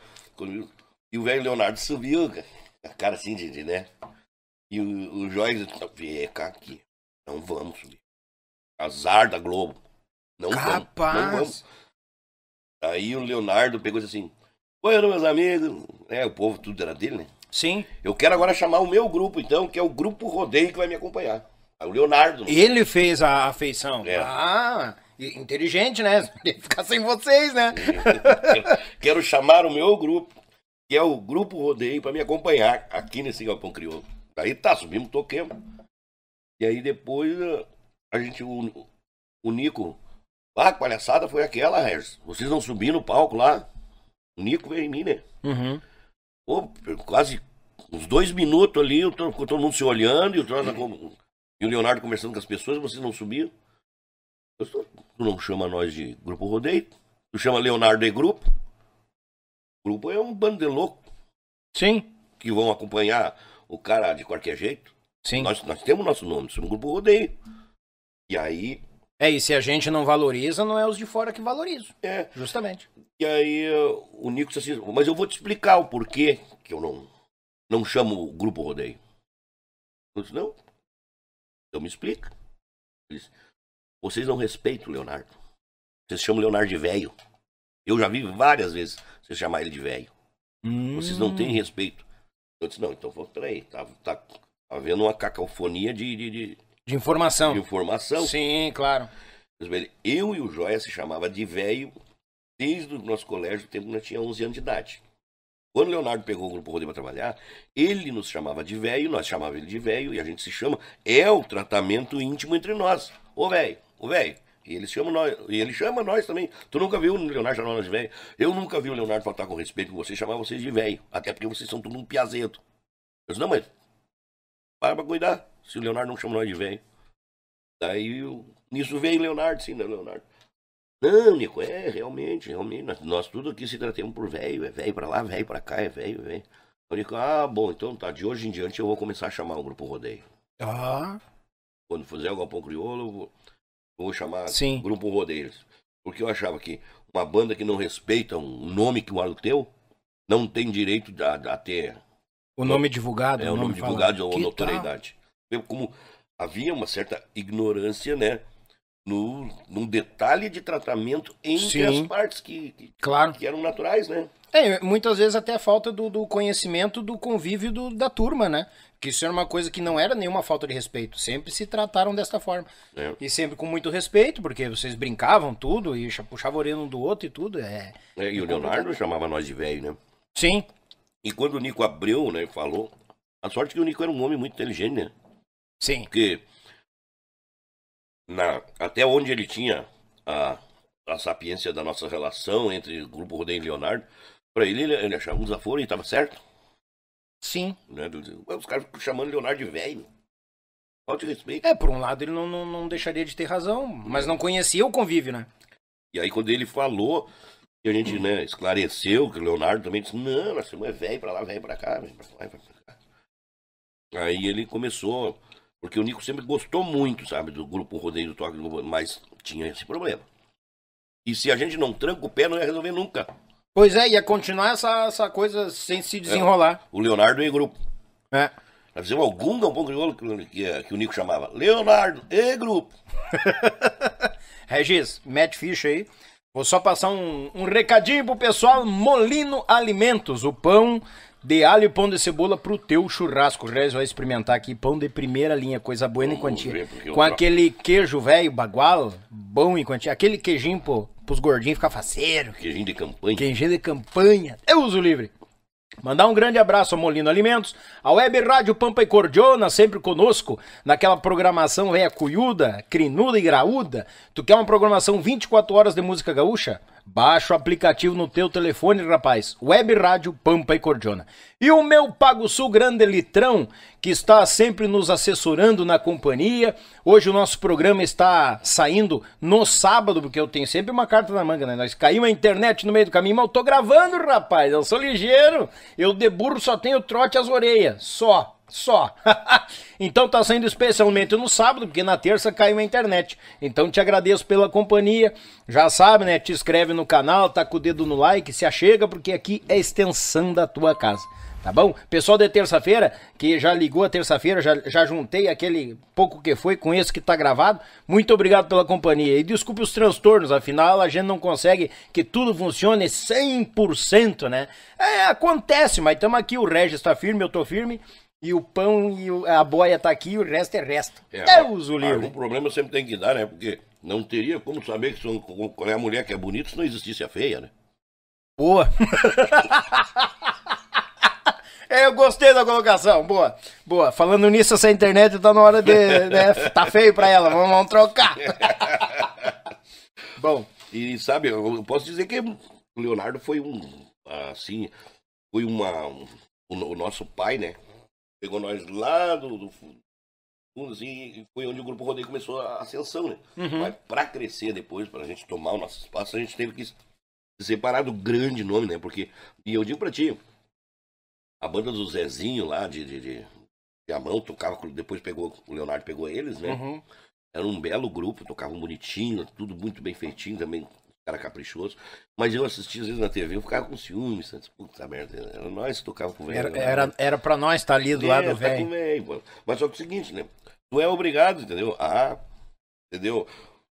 e o velho Leonardo subiu, a cara assim de, né, e o, o Jóia disse, vem cá aqui, não vamos subir. Azar da Globo. Não vamos, não vamos. Capaz. Aí o Leonardo pegou e disse assim, Oi, meus amigos, é, o povo tudo era dele, né? Sim. Eu quero agora chamar o meu grupo, então, que é o Grupo Rodeio que vai me acacompanhar. O Leonardo. Ele fez a afeição. É. Ah, inteligente, né? Ficar sem vocês, né? quero chamar o meu grupo, que é o Grupo Rodeio, para me acompanhar aqui nesse Galpão Crioulo. Aí tá, subimos, toquemos. E aí depois eh, a gente, o, o Nico, ah, que palhaçada foi aquela, Regis. Vocês não subiram no palco lá? O Nico veio em mim, né? Uhum. Pô, quase uns dois minutos ali, com todo mundo se olhando e o, troço com- e o Leonardo conversando com as pessoas, vocês não subiram. Eu sou- tu não chama nós de grupo rodeio, tu chama Leonardo de grupo. Grupo é um bando de louco Sim. que vão acompanhar o cara de qualquer jeito. Sim. Nós, nós temos nosso nome, somos grupo rodeio. E aí, É, e se a gente não valoriza, não é os de fora que valorizam. é, Justamente. E aí uh, o Nico disse assim, mas eu vou te explicar o porquê que eu não, não chamo o grupo rodeio. Eu disse, não. Então me explica. Ele disse, vocês não respeitam o Leonardo. Vocês chamam o Leonardo de velho. Eu já vi várias vezes você chamar ele de velho. Vocês não Hum. têm respeito. Eu disse, não, então vou- peraí, tá, tá havendo uma cacofonia de, de, de- De informação. de informação. Sim, claro. Eu e o Joia se chamava de velho desde o nosso colégio, o tempo que nós tinha 11 anos de idade. Quando Leonardo pegou o Grupo Rodeio para trabalhar, ele nos chamava de velho, nós chamávamos ele de velho, e a gente se chama, é o tratamento íntimo entre nós. Ô velho, ô velho. E ele chama nós, e ele chama nós também. Tu nunca viu o Leonardo chamar nós de velho? Eu nunca vi o Leonardo faltar com respeito com vocês, chamar vocês de velho. Até porque vocês são tudo um piazeto. Eu disse, não, mas para pra cuidar, se o Leonardo não chama nós de velho. Daí nisso veio o Leonardo, sim, né, Leonardo? Não, Nico, é, realmente, realmente. Nós, nós tudo aqui se tratamos por velho. É velho pra lá, velho pra cá, é velho, velho. O Nico, ah, bom, então tá. De hoje em diante eu vou começar a chamar o grupo rodeio. Ah, Quando fizer o Galpão Crioulo, eu vou, eu vou chamar Sim. grupo rodeio. Porque eu achava que uma banda que não respeita um nome que o teu não tem direito a, a ter o nome divulgado. é, o nome falado. divulgado ou notoriedade. Eu, Como havia uma certa ignorância, né? No, num detalhe de tratamento entre Sim. as partes que, que? Claro. que eram naturais, né? É, muitas vezes até a falta do, do conhecimento do convívio do- da turma, né? Que isso era uma coisa que não era nenhuma falta de respeito. Sempre se trataram desta forma. É. E sempre com muito respeito, porque vocês brincavam tudo e puxavam a orelha um do outro e tudo. É. É, e o Leonardo chamava nós de velho, né? Sim. E quando o Nico abriu, né, falou, a sorte é que o Nico era um homem muito inteligente, né? Sim. Porque na, até onde ele tinha a, a sapiência da nossa relação entre o Grupo Rodeio e Leonardo, pra ele, ele, ele achava um desaforo e estava certo. Sim. Né? Ele dizia, "Ué, Os caras ficam chamando Leonardo de velho. Falta de respeito. É, por um lado ele não, não, não deixaria de ter razão, mas não conhecia o convívio, né? E aí quando ele falou, e a gente né, esclareceu que o Leonardo também disse, não, nós somos é velho pra lá, velho pra cá, velho pra lá, velho pra cá. Aí ele começou, porque o Nico sempre gostou muito, sabe, do grupo Rodeio do Toque, mas tinha esse problema. E se a gente não tranca o pé, não ia resolver nunca. Pois é, ia continuar essa, essa coisa sem se desenrolar. O Leonardo e grupo. É. Nós fizemos algum galpão crioulo que, que, que o Nico chamava Leonardo e grupo. Regis, mete ficha aí. Vou só passar um, um recadinho pro pessoal. Molino Alimentos, o pão de alho e pão de cebola pro teu churrasco. O Regis vai experimentar aqui, pão de primeira linha, coisa boa em quantia. ver, Com troco. aquele queijo velho, bagual, bom em quantia. Aquele queijinho pô, pros gordinhos ficar faceiro. Queijinho de campanha. Queijinho de campanha. Eu uso livre. Mandar um grande abraço ao Molino Alimentos, a Web Rádio Pampa e Cordiona, sempre conosco, naquela programação velha cuiuda, crinuda e graúda. Tu quer uma programação 24 horas de música gaúcha? Baixa o aplicativo no teu telefone, rapaz. Web Rádio Pampa e Cordiona. E o meu Pago Sul Grande Litrão, que está sempre nos assessorando na companhia. Hoje o nosso programa está saindo no sábado, porque eu tenho sempre uma carta na manga, né? Nós caímos a internet no meio do caminho, mas eu tô gravando, rapaz. Eu sou ligeiro. Eu de burro só tenho trote às orelhas. Só. Só. então tá saindo especialmente no sábado, porque na terça caiu a internet. Então te agradeço pela companhia. Já sabe, né? Te inscreve no canal, tá com o dedo no like, se achega, porque aqui é extensão da tua casa. Tá bom? Pessoal de terça-feira, que já ligou a terça-feira, já, já juntei aquele pouco que foi com esse que tá gravado. Muito obrigado pela companhia. E desculpe os transtornos, afinal a gente não consegue que tudo funcione 100%, né? É, acontece, mas estamos aqui, o Regis tá firme, eu tô firme. E o pão e o- a boia tá aqui, o resto é resto. É, uso livre. Algum problema sempre tem que dar, né? Porque não teria como saber que são, qual é a mulher que é bonita se não existisse a feia, né? Boa. É, Eu gostei da colocação, boa, boa. Falando nisso, essa internet tá na hora de. Né, tá feio pra ela, vamos, vamos trocar. Bom, E sabe, eu posso dizer que o Leonardo foi um, assim, foi uma, um- o, o nosso pai, né? Pegou nós lá do, do fundo, assim, e foi onde o Grupo Rodeio começou a ascensão, né? Uhum. Mas pra crescer depois, pra gente tomar o nosso espaço, a gente teve que se separar do grande nome, né? Porque, e eu digo pra ti, a banda do Zezinho lá, de, de, de Viamão, tocava, com- depois pegou, o Leonardo pegou eles, né? Uhum. Era um belo grupo, tocavam bonitinho, tudo muito bem feitinho também, cara caprichoso. Mas eu assistia às vezes na TV, eu ficava com ciúmes, sabe? puta merda, era nós que tocava com o velho. Era, né? era, era pra nós estar ali do É, lado tá do velho. o velho. Mas só que é o seguinte, né? Tu é obrigado, entendeu? Ah, entendeu?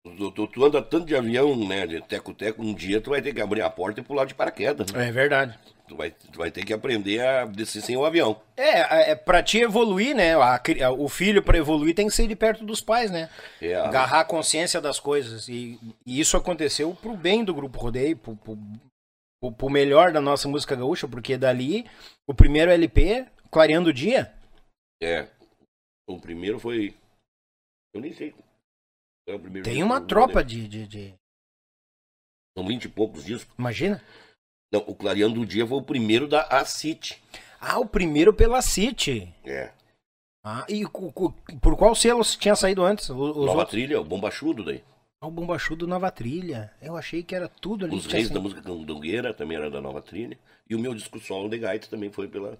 Tu, tu- anda tanto de avião, né? De teco-teco, um dia tu vai ter que abrir a porta e pular de paraquedas. Né? É verdade. Tu, vai, tu vai ter que aprender a descer sem o avião. É, é pra te evoluir, né? a a- o filho pra evoluir tem que ser de perto dos pais, né? É, Agarrar a consciência das coisas. E, e isso aconteceu pro bem do Grupo Rodeio, pro, pro, pro- pro melhor da nossa música gaúcha, porque dali, o primeiro LP, Clareando o Dia, É. O primeiro foi. Eu nem sei. É o primeiro tem uma tropa de, de, de- São vinte e poucos discos. Imagina? Não, o Clareando do Dia foi o primeiro da ACIT. Ah, o primeiro pela City. É. Ah, e por qual selo tinha saído antes? Os Nova outros? Trilha, o Bombachudo daí. Ah, O Bombachudo Nova Trilha. Eu achei que era tudo ali. Os Reis da saído. Música Candongueira também era da Nova Trilha. E o meu disco solo de gaita também foi pela,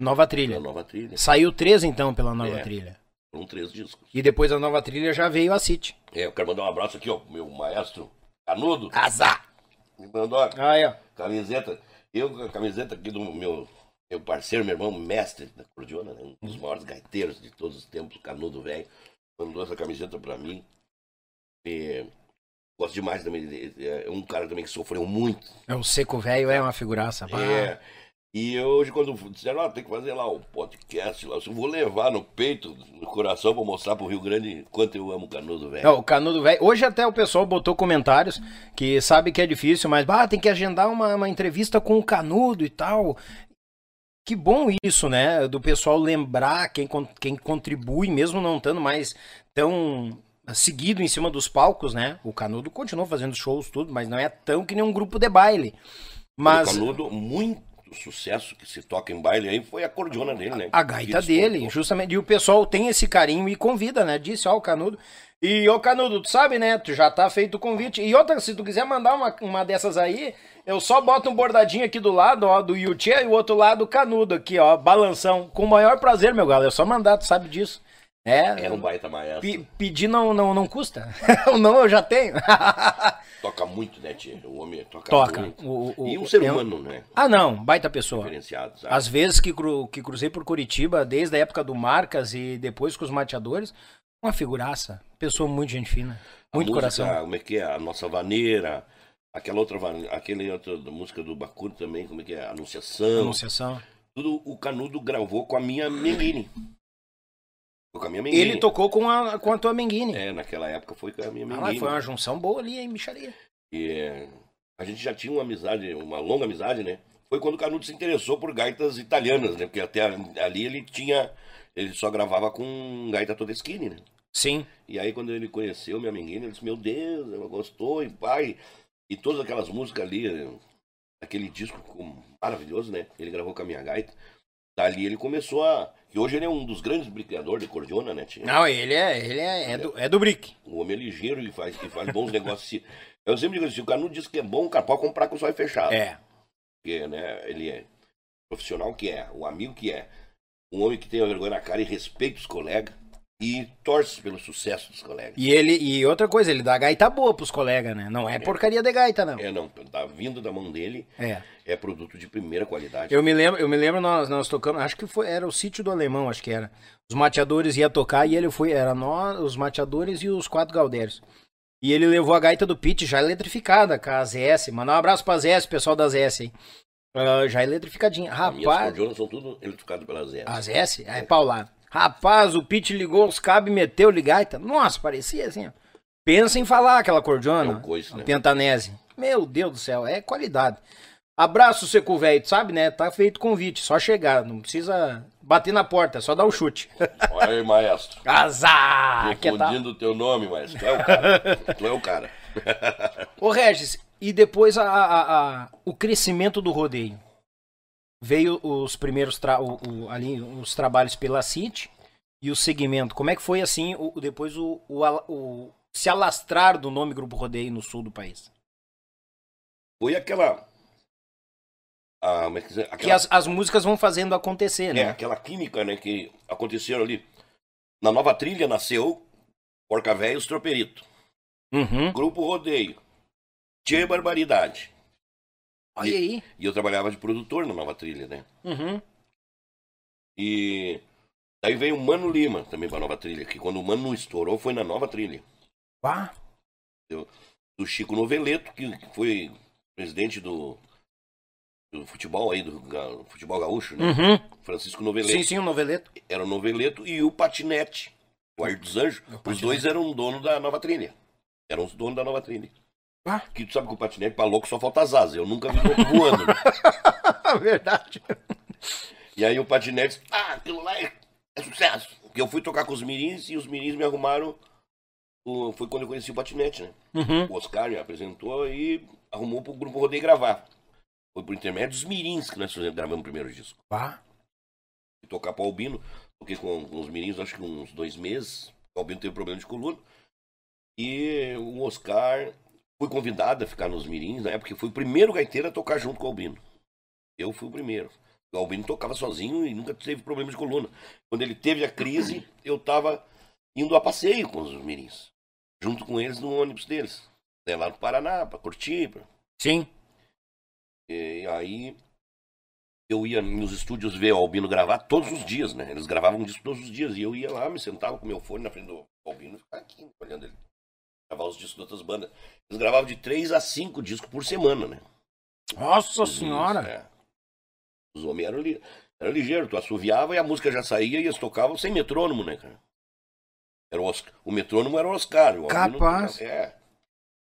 Nova pela Trilha. Nova Trilha. Saiu três então pela Nova É. Trilha. Foram três discos. E depois da Nova Trilha já veio a City. É, eu quero mandar um abraço aqui, ó, meu maestro Canudo. Azar! Me mandou a Aí, ó. camiseta. Eu com a camiseta aqui do meu, meu parceiro, meu irmão, mestre da cordiona, né? um dos maiores gaiteiros de todos os tempos, Canudo velho. Mandou essa camiseta pra mim. E gosto demais também. É um cara também que sofreu muito. É, O Seco Velho é uma figuraça. É. E hoje, quando disseram, ó, tem que fazer lá o podcast, lá, eu vou levar no peito, no coração, pra mostrar pro Rio Grande quanto eu amo o Canudo, velho. O Canudo Velho. Hoje até o pessoal botou comentários que sabe que é difícil, mas bah, tem que agendar uma, uma entrevista com o Canudo e tal. Que bom isso, né? Do pessoal lembrar quem, quem contribui, mesmo não estando mais tão seguido em cima dos palcos, né? O Canudo continuou fazendo shows, tudo, mas não é tão que nem um grupo de baile. Mas O Canudo, muito sucesso que se toca em baile aí foi a cordiona dele, né? a gaita dele, justamente. E o pessoal tem esse carinho e convida, né? Disse, ó, o Canudo. E, ô, Canudo, tu sabe, né? Tu já tá feito o convite. E outra, se tu quiser mandar uma, uma dessas aí, eu só boto um bordadinho aqui do lado, ó, do Yuchê, e o outro lado, o Canudo aqui, ó, balanção. Com o maior prazer, meu galo. É só mandar, tu sabe disso. É, É um baita maestro. pe- pedir não, não, não custa. o não eu já tenho. Toca muito, né, tia? O homem toca, Toca. muito. O- o- e um o- ser humano, né? ah, não, baita pessoa. Diferenciado, sabe? Às vezes que, cru- que cruzei por Curitiba, desde a época do Marcas e depois com os mateadores, uma figuraça. Pessoa muito gente fina. A Muito música, coração. Como é que é? A nossa vaneira. Aquela outra, aquele outra música do Bacuro também, como é que é? Anunciação. Anunciação. Tudo o Canudo gravou com a minha Menguini. Com a minha Menguini. Ele tocou com a, com a tua Menguini. É, naquela época foi com a minha Ah, Menguini. mas foi uma junção boa ali, hein, bicharia. E é, a gente já tinha uma amizade, uma longa amizade, né? Foi quando o Canudo se interessou por gaitas italianas, né? Porque até ali ele tinha. Ele só gravava com gaita Todeschini, né? Sim. E aí quando ele conheceu minha menina, ele disse, meu Deus, ela gostou, e pai. E todas aquelas músicas ali, aquele disco maravilhoso, né? Ele gravou com a minha gaita. Dali ele começou a. E hoje ele é um dos grandes brincadores de cordiona, né, tia? Não, ele é, ele é, é, do, é do Brick. O homem é ligeiro e faz, e faz bons negócios. Eu sempre digo assim, o Canudo diz que é bom, o cara pode comprar com os olhos fechados. É. Porque, né, ele é profissional que é, o amigo que é, um homem que tem a vergonha na cara e respeita os colegas e torce pelo sucesso dos colegas. E ele, e outra coisa, ele dá gaita boa pros colegas, né? Não é porcaria de gaita, não. É, não, tá vindo da mão dele, É. é produto de primeira qualidade. Eu me lembro, eu me lembro nós, nós tocamos, acho que foi, era o sítio do alemão, acho que era. Os mateadores ia tocar e ele foi, era nós, os mateadores e os quatro galdérios. E ele levou a gaita do Pit já eletrificada com a ZS. Mandar um abraço pra ZS, pessoal da ZS aí. Ah, já eletrificadinha. As minhas Rapaz, cordionas são tudo eletrificadas pela Zé. a ZS? É paulado. Rapaz, o Pit ligou os cabos e meteu o gaita. Nossa, parecia assim, ó. Pensa em falar aquela cordiona. É um coice, né? Pentanese. Meu Deus do céu, é qualidade. Abraço, Seco Velho, sabe, né? Tá feito convite, só chegar, não precisa bater na porta, é só dar o chute. Olha aí, maestro. Azar! Tal? Confundindo o teu nome, maestro. Tu é o cara. tu é o cara. Ô Regis, e depois a, a- a- o crescimento do rodeio? Veio os primeiros tra- o- o- ali, os trabalhos pela City e o segmento. Como é que foi assim o, depois o, o, se alastrar do nome Grupo Rodeio no sul do país? Foi aquela. a, como é que dizer? Que aquela, as, as músicas vão fazendo acontecer, é, né? aquela química, né, que aconteceu ali. Na nova trilha nasceu Porca Véia e os Troperito. Uhum. Grupo Rodeio. Tchê Barbaridade. Olha aí. E eu trabalhava de produtor na nova trilha, né? Uhum. E daí veio o Mano Lima também pra nova trilha, que quando o Mano estourou foi na nova trilha. Pá. Do Chico Noveleto, que foi presidente do, do futebol aí, do ga- futebol gaúcho, né? Uhum. Francisco Noveleto. Sim, sim, o noveleto. Era o Noveleto e o Patinete, o Ayrton dos Anjos. Os Patinete. dois eram dono da nova trilha. Eram os donos da nova trilha. Ah. Que tu sabe que o patinete pra louco só falta as asas. Eu nunca vi louco voando. né? Verdade. E aí o patinete, ah, aquilo lá é, é sucesso. Porque eu fui tocar com os mirins e os mirins me arrumaram. o- foi quando eu conheci o patinete, né? Uhum. O Oscar me apresentou e arrumou pro grupo Rodeio gravar. Foi por intermédio dos mirins que nós gravamos o primeiro disco. Pá. E tocar pro Albino, toquei com, com os mirins acho que uns dois meses. O Albino teve problema de coluna. E o Oscar foi convidado a ficar nos mirins, na época que foi o primeiro gaiteiro a tocar junto com o Albino. Eu fui o primeiro. O Albino tocava sozinho e nunca teve problema de coluna. Quando ele teve a crise, eu tava indo a passeio com os mirins. Junto com eles no ônibus deles. Né, Lá no Paraná, pra curtir. Pra... Sim. E aí eu ia nos estúdios ver o Albino gravar todos os dias, né? Eles gravavam um disco todos os dias. E eu ia lá, me sentava com meu fone na frente do Albino e ficava aqui olhando ele. Gravar os discos de outras bandas. Eles gravavam de três a cinco discos por semana, né? Nossa Os senhora. é. Os homens eram, li... eram ligeiros, tu assoviava e a música já saía e eles tocavam sem metrônomo, né, cara? Era o, Oscar... o metrônomo era o Oscar. O Capaz. É.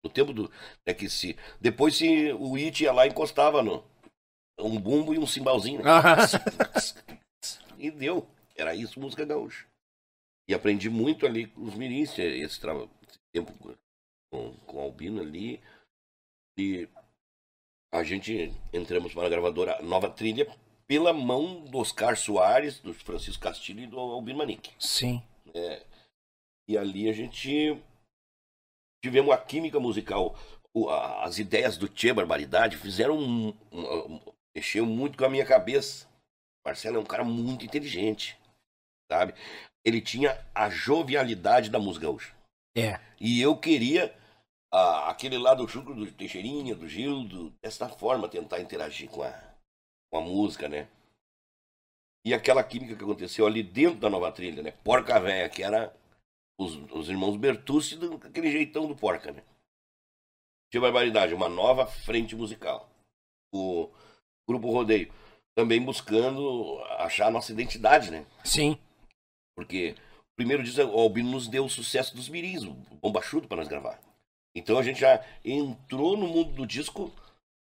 No tempo do. É que se. Depois se o It ia lá e encostava no. Um bumbo e um cimbalzinho. Né? E deu. Era isso, música gaúcha. E aprendi muito ali com os mirins, esse, tra... tempo com, com o Albino ali. E a gente entramos para a gravadora Nova Trilha pela mão do Oscar Soares, do Francisco Castilho e do Albino Manique. sim. E ali a gente tivemos a química musical. As ideias do Tchê Barbaridade fizeram. um- um- mexeu muito com a minha cabeça. Marcelo é um cara muito inteligente, sabe? Ele tinha a jovialidade da música gaúcha. É. E eu queria aquele lá do Chucro, do Teixeirinha, do Gildo, dessa forma, tentar interagir com a, com a música, né? E aquela química que aconteceu ali dentro da nova trilha, né? Porca Véia, que era os, os irmãos Bertucci, do- aquele jeitão do Porca, né? Tinha barbaridade, uma nova frente musical. O Grupo Rodeio também buscando achar a nossa identidade, né? Sim. Porque primeiro disco, o Albino nos deu o sucesso dos mirins, o bombachudo para nós gravar. Então a gente já entrou no mundo do disco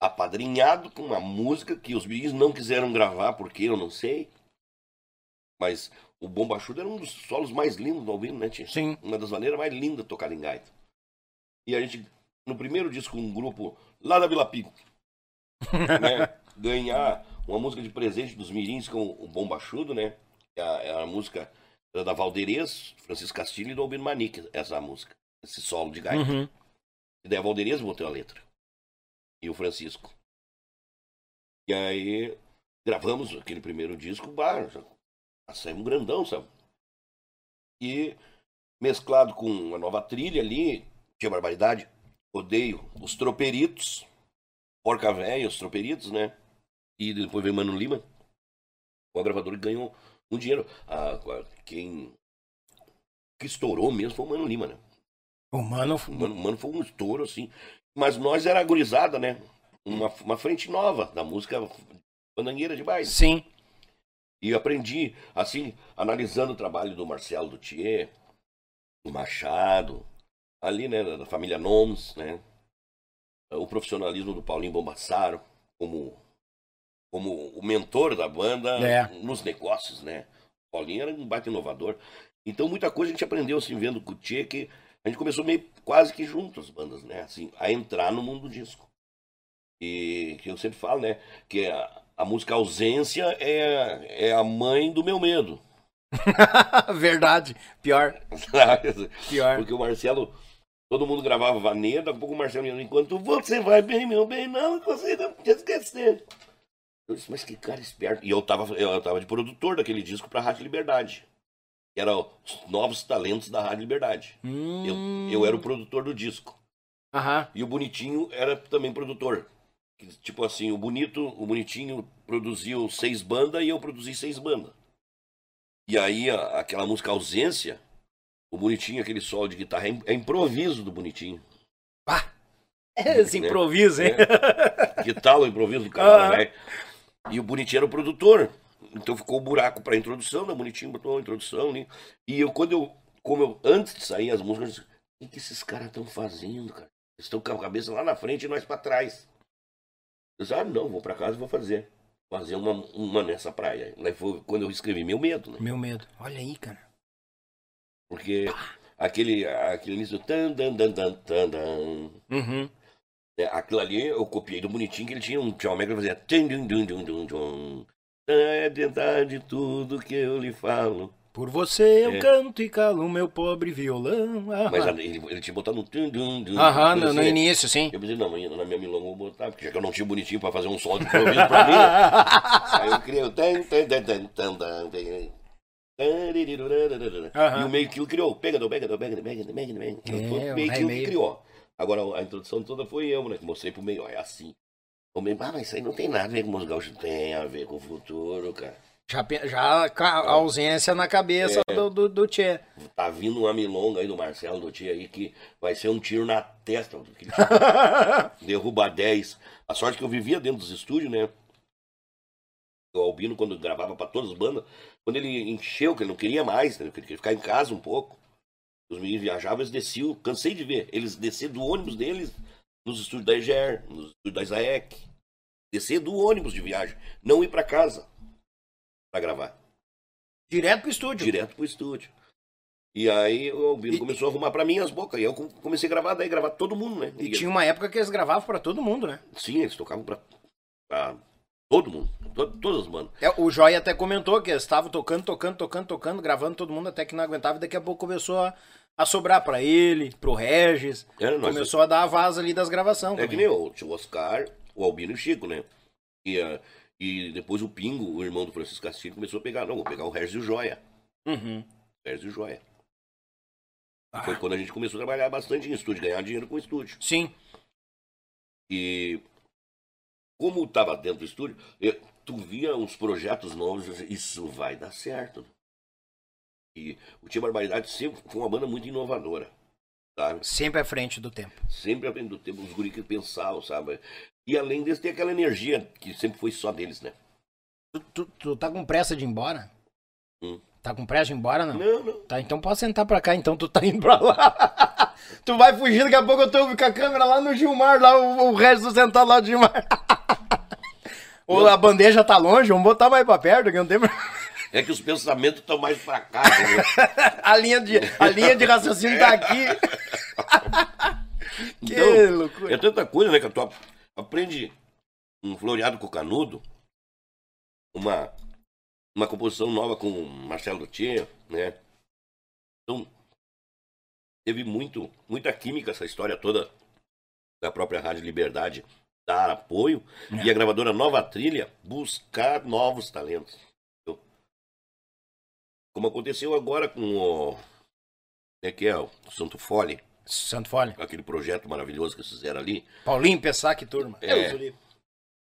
apadrinhado com uma música que os mirins não quiseram gravar, porque eu não sei. Mas o bombachudo era um dos solos mais lindos do Albino, né, Tia? Sim. Uma das maneiras mais lindas de tocar em gaita. E a gente, no primeiro disco, um grupo lá da Vila Pico, né, ganhar uma música de presente dos Mirins com o Bombachudo, né? É a, é a música da Valderez, Francisco Castilho e do Albino Manique, essa música, esse solo de gaita. Uhum. E daí a Valderez botou a letra. E o Francisco. E aí gravamos aquele primeiro disco, bah, já saímos grandão, sabe? E mesclado com a nova trilha ali, tinha barbaridade, odeio os troperitos, porca véia, os troperitos, né? E depois veio Mano Lima, o gravador que ganhou um dinheiro. Quem que estourou mesmo foi o Mano Lima, né? O mano. O Mano, mano foi um estouro, assim. Mas nós era gurizada, né? Uma, uma frente nova da música bandangueira de baile. Sim. E aprendi, assim, analisando o trabalho do Marcelo Dutier, do Machado, ali, né, da família Nomes, né? O profissionalismo do Paulinho Bombassaro, como, como o mentor da banda É. nos negócios, né? O Paulinho era um baita inovador. Então, muita coisa a gente aprendeu, assim, vendo com o Tchê, que a gente começou meio quase que junto as bandas, né? Assim, a entrar no mundo do disco. E que eu sempre falo, né? Que a, a música ausência é, é a mãe do meu medo. Verdade. Pior. Pior. Porque o Marcelo, todo mundo gravava vaneira, daqui a pouco o Marcelo enquanto você vai bem, meu bem, não consigo te esquecer. Eu disse, mas que cara esperto. E eu tava, eu tava de produtor daquele disco pra Rádio Liberdade. Que era os novos talentos da Rádio Liberdade. Hum. Eu, eu era o produtor do disco. Aham. E o Bonitinho era também produtor. Tipo assim, o Bonito, o Bonitinho produziu seis bandas e eu produzi seis bandas. E aí, a- aquela música Ausência, o Bonitinho, aquele solo de guitarra, é é improviso do Bonitinho. Pá. Esse improviso, hein? É. Que tal o improviso do cara, Aham. né? E o Bonitinho era o produtor. Então ficou o buraco pra introdução, né? Bonitinho botou a introdução ali. E eu, quando eu, como eu, antes de sair as músicas, eu disse, o que, que esses caras estão fazendo, cara? Eles estão com a cabeça lá na frente e nós pra trás. Eu disse, ah, não, vou pra casa e vou fazer. Fazer uma, uma nessa praia. Aí foi quando eu escrevi Meu Medo, né? Meu medo. Olha aí, cara. Porque aquele, aquele início. Tan, dan, dan, dan, tan, dan, Uhum. É, aquilo ali eu copiei do bonitinho que ele tinha um tchau que fazia. É verdade tudo que eu lhe falo. Por você eu É. canto e calo o meu pobre violão. Aham, Mas ele, ele tinha botado um tum, dum, dum. Aham, no, no início, sim. Eu pensei, não, na minha milonga eu vou botar, porque já que eu não tinha bonitinho pra fazer um som de improviso pra mim. aí eu criei o. E o meio que criou. Pega, do, pega, do, pega, do, pega, do, pega, do, pega. É, o o meio que remeio. criou. Agora a introdução toda foi eu, né? Que mostrei pro meio, ó, é assim. O meio, ah, mas isso aí não tem nada a ver com os gaúchos. Tem a ver com o futuro, cara. Já, já a ausência na cabeça É. do, do, do Tchê. Tá vindo uma milonga aí do Marcelo do Tia aí que vai ser um tiro na testa. Derruba 10. A sorte que eu vivia dentro dos estúdios, né? O Albino, quando gravava pra todas as bandas, quando ele encheu, que ele não queria mais, né? ele queria ficar em casa um pouco. Os meninos viajavam, eles desciam, cansei de ver, eles descer do ônibus deles nos estúdios da EGER, nos estúdios da Isaek. Descer do ônibus de viagem, não ir pra casa pra gravar Direto pro estúdio. direto pro estúdio. E aí o Albino E- começou a arrumar pra mim as bocas. E eu com- comecei a gravar, daí gravar todo mundo, né? E tinha uma época que eles gravavam pra todo mundo, né? Sim, eles tocavam pra, pra todo mundo, to- todas as bandas. É, o Joia até comentou que eles estavam tocando, tocando, tocando, tocando, gravando todo mundo até que não aguentava e daqui a pouco começou a, a sobrar pra ele, pro Regis. Nós. Começou a dar a vaza ali das gravações. É que nem o, tinha o Oscar, o Albino e o Chico, né? E, ah, e depois o Pingo, o irmão do Francisco Castilho, começou a pegar. Não, vou pegar o Regis e o Joia. Uhum. Regis e o Joia. Ah. Foi quando a gente começou a trabalhar bastante em estúdio, ganhar dinheiro com o estúdio. Sim. E como estava dentro do estúdio, eu- tu via uns projetos novos, dizia, isso vai dar certo. E o Tia Barbaridade sempre foi uma banda muito inovadora, sabe? Sempre à frente do tempo. Sempre aprendendo tempo, os guri que pensavam, sabe? E além deles, tem aquela energia que sempre foi só deles, né? Tu, tu, tu tá com pressa de ir embora? Hum. Tá com pressa de ir embora, não? Não, não. Tá, então pode sentar pra cá, então tu tá indo pra lá. tu vai fugir, daqui a pouco eu tô com a câmera lá no Gilmar, lá o, o resto sentado lá do Gilmar. Ou a bandeja tá longe, vamos botar mais pra perto, que não tem... problema. É que os pensamentos estão mais pra cá, entendeu? a, linha de, a linha de raciocínio tá aqui. que Então, loucura. É tanta coisa, né, que tu ap- aprende um floreado com canudo, uma, uma composição nova com o Marcelo Luthier, né? Então, teve muito, muita química essa história toda da própria Rádio Liberdade dar apoio e a gravadora Nova Trilha buscar novos talentos. Como aconteceu agora com o. Né, que é o Santo Fole, Santo Fole. aquele projeto maravilhoso que eles fizeram ali. Paulinho Pessac, turma. É.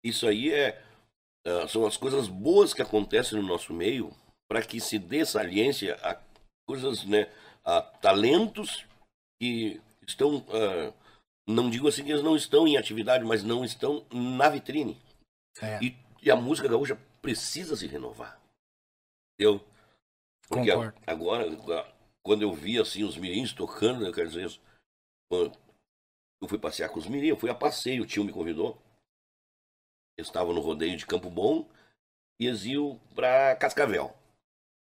Isso aí é, ah, são as coisas boas que acontecem no nosso meio para que se dê saliência a coisas, né, a talentos que estão, ah, não digo assim que eles não estão em atividade, mas não estão na vitrine. É. E, e a música gaúcha precisa se renovar. Entendeu? Porque a- Concordo. agora, a- quando eu vi assim os mirins tocando, eu quero dizer isso, eu fui passear com os mirins, eu fui a passeio, o tio me convidou. Eles estavam no rodeio de Campo Bom e eles iam pra Cascavel.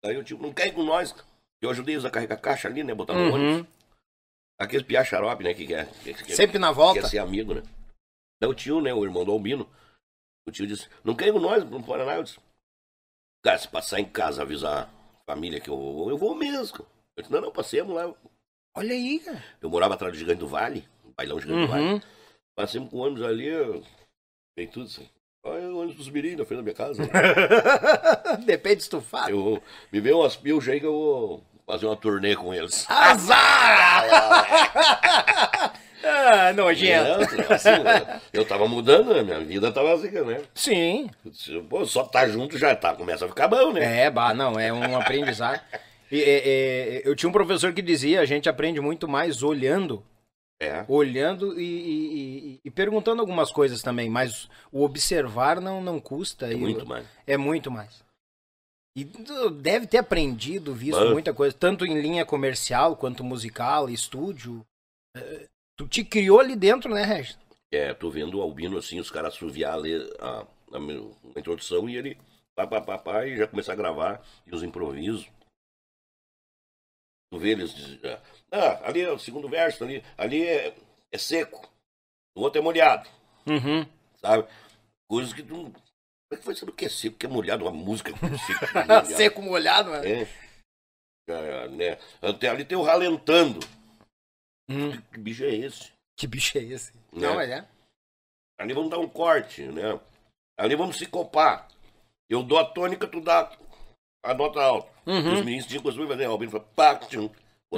Aí o tio, não quer ir com nós? Eu ajudei eles a carregar caixa ali, né? Botar no Uhum. ônibus. Aqueles piá xarope, né? Que quer, que Sempre na volta. quer ser amigo, né? Daí o tio, né? O irmão do Albino. O tio disse, não quer ir com nós pro Paraná? Eu disse, cara, se passar em casa avisar a família que eu vou, eu vou mesmo. Eu disse, não, não, passemos lá. Olha aí, cara. Eu morava atrás do Gigante do Vale, o bailão Gigante do Vale. Uhum. Passemos com o ônibus ali, tem tudo assim. Olha o ônibus dos mirim na frente da minha casa. Depende estufado. eu, me vê umas pilchas aí que eu vou fazer uma turnê com eles. Azar! ah. É, assim, eu tava mudando, né? minha vida tava assim, né? Sim. Pô, só tá junto já tá, começa a ficar bom, né? É, bah, não, é um aprendizado. E, é, é, eu tinha um professor que dizia, a gente aprende muito mais olhando É. olhando e, e- e- perguntando algumas coisas também, mas o observar não, não custa. É muito o- mais. É muito mais. E deve ter aprendido, visto Bah. muita coisa, tanto em linha comercial quanto musical, estúdio. Tu te criou ali dentro, né, Regis? É, tô vendo o Albino assim, os caras assoviar ali a, a, a introdução e ele pá, pá, pá, pá, e já começar a gravar e os improvisos. Tu vê eles ah, ali é o segundo verso, ali, ali é, é seco, o outro é molhado, Uhum. sabe? Coisas que tu. Como é que vai saber o que é seco, o que é molhado? Uma música seco. molhado. Seco molhado, né? É. É, né? Até ali tem o ralentando. Hum, Que bicho é esse? que bicho é esse? Né? Não, é. Ali vamos dar um corte, né? Ali vamos se copar. Eu dou a tônica, tu dá a nota alta. Uhum. Os meninos tinham costume fazer, Albino fala, pá, tchum.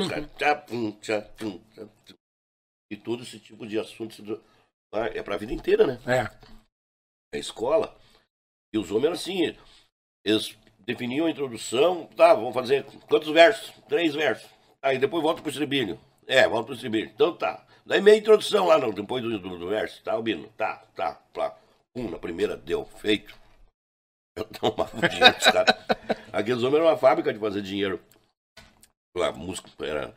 Caras, tchá, tchum. E todo esse tipo de assunto do- ah, é pra vida inteira, né? É. É escola. E os homens eram assim, eles definiam a introdução, tá, vamos fazer quantos versos? Três versos. Aí depois volta pro estribilho. É, volta pro estribilho. Então tá. Daí meia introdução lá, não, depois do, do, do verso. Tá, Albino? Tá, tá, tá. Pum, na primeira deu, feito. Eu dinheiro dos caras. Aqueles homens eram uma fábrica de fazer dinheiro. A música era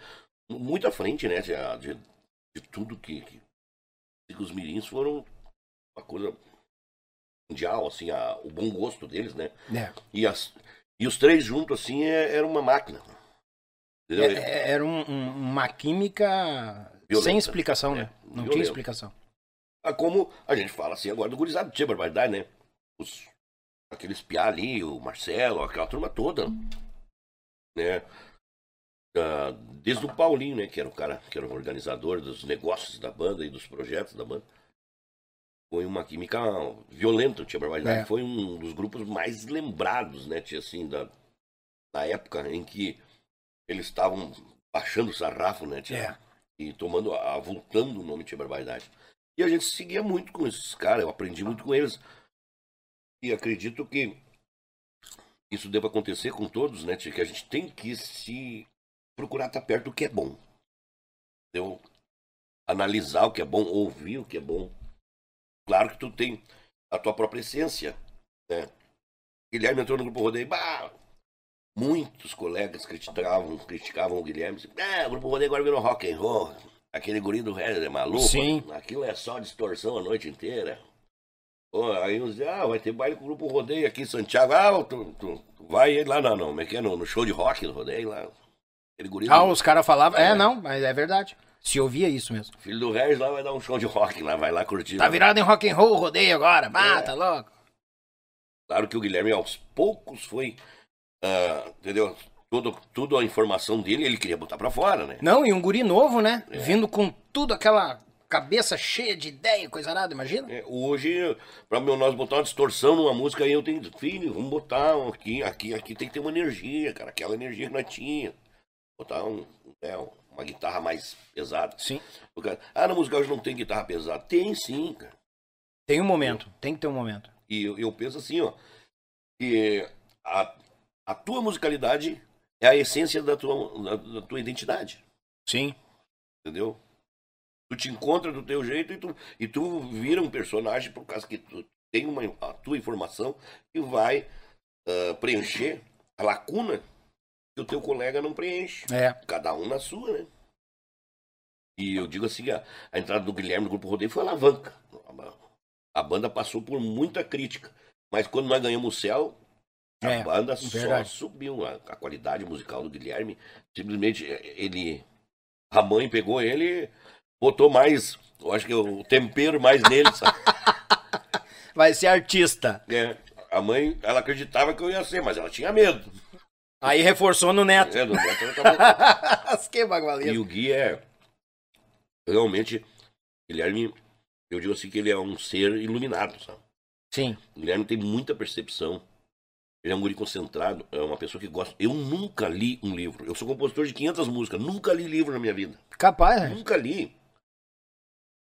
muito à frente, né? De, de, de tudo que, que, que os mirins foram uma coisa mundial, assim, a, o bom gosto deles, né? É. E, as, e os três juntos, assim, é- era uma máquina. Entendeu? É- é- Era um- um- uma química Violenta. sem explicação, né? É, Não tinha violenta. explicação. Ah, Como a gente fala assim agora do gurizado, tinha barbaridade, né? Os, aqueles piá ali, o Marcelo, aquela turma toda. Né? Ah, desde o Paulinho, né? Que era o cara, que era o organizador dos negócios da banda e dos projetos da banda. Foi uma química violenta, Tia Barbaridade. É. Foi um dos grupos mais lembrados, né, tia, assim, da, da época em que eles estavam baixando o sarrafo, né, tia? É. e tomando, avultando o nome Tia Barbaridade. E a gente seguia muito com esses caras, eu aprendi muito com eles. E acredito que isso deva acontecer com todos, né, tia? Que a gente tem que se procurar estar perto do que é bom. Entendeu? Analisar o que é bom, ouvir o que é bom. Claro que tu tem a tua própria essência, né? Guilherme entrou no grupo Rodeio, bah, muitos colegas criticavam, criticavam o Guilherme. Ah, o grupo Rodeio agora virou rock and roll. Aquele guri do é maluco. Sim. Aquilo é só distorção a noite inteira. Pô, aí uns dizem, ah, vai ter baile com o grupo Rodeio aqui em Santiago. Ah, tu, tu, tu vai lá, não, não, é é? No, no show de rock do Rodeio lá. Aquele guri Ah, do, os caras falavam. É. É. não, mas é verdade. Se ouvia isso mesmo. filho do Regis lá vai dar um show de rock lá, vai lá curtir. Tá lá. virado em rock and roll, rodeio agora. Ah, É. louco. Claro que o Guilherme aos poucos foi, ah, entendeu? Tudo, tudo a informação dele ele queria botar pra fora, né? Não, e um guri novo, né? É. Vindo com tudo aquela cabeça cheia de ideia, coisa nada, imagina? É, hoje, pra nós botar uma distorção numa música aí, eu tenho, filho, vamos botar um aqui, aqui, aqui tem que ter uma energia, cara, aquela energia que nós tinha. Botar um, né, uma guitarra mais pesada. Sim. Cara, ah, na música hoje não tem guitarra pesada. Tem sim, cara. Tem um momento, tem que ter um momento. E eu, eu penso assim, ó, que a, a tua musicalidade é a essência da tua, da, da tua identidade, Sim. entendeu? Tu te encontra do teu jeito e tu, e tu vira um personagem por causa que tu tem uma, a tua informação que vai ah, preencher a lacuna que o teu colega não preenche. É. Cada um na sua, né? E eu digo assim, a, a entrada do Guilherme no Grupo Rodeio foi alavanca. A A banda passou por muita crítica. Mas quando nós ganhamos o céu, a É, banda verdade. só subiu. A, a qualidade musical do Guilherme, simplesmente, eh, ele... A mãe pegou ele e botou mais, eu acho que o tempero mais nele, sabe? Vai ser artista. É, a mãe, ela acreditava que eu ia ser, mas ela tinha medo. Aí reforçou no neto. É, do neto que. E o Gui é. Realmente, Guilherme, eu digo assim que ele é um ser iluminado, sabe? Sim. O Guilherme tem muita percepção. Ele é um guri concentrado, é uma pessoa que gosta. Eu nunca li um livro. Eu sou compositor de 500 músicas, nunca li livro na minha vida. Capaz, né? Nunca li.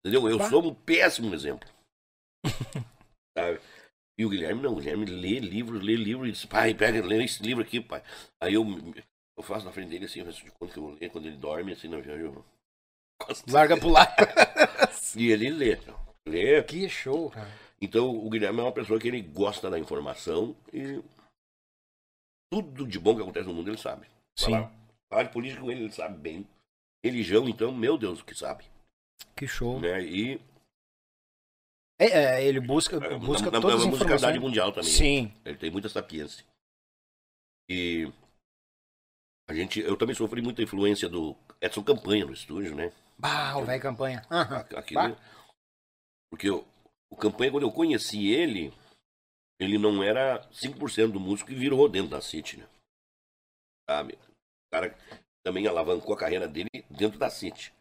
Entendeu? Eu Bah. sou um péssimo exemplo. Sabe? E o Guilherme não, o Guilherme lê livro, lê livro e diz, pai, pega, lê esse livro aqui, pai. Aí eu, eu faço na frente dele assim, eu de conta que eu vou ler quando ele dorme, assim, na viagem. Eu... Larga pro lado. E ele lê. Lê. que show, cara. Então o Guilherme é uma pessoa que ele gosta da informação e tudo de bom que acontece no mundo ele sabe. Sim. Falar, falar de política com ele, ele sabe bem. Religião, então, meu Deus, o que sabe. Que show. Né? E É, é, ele busca, é, busca na, na, todas na as musicalidade informações. mundial também. Sim. Ele tem muita sapiência. E a gente, eu também sofri muita influência do Edson Campanha no estúdio, né? Bah, o velho campanha. Aham. Aquilo, Bah. porque eu- o Campanha, quando eu conheci ele, ele não era 5% do músico que virou dentro da City, né? Sabe? O cara também alavancou a carreira dele dentro da City.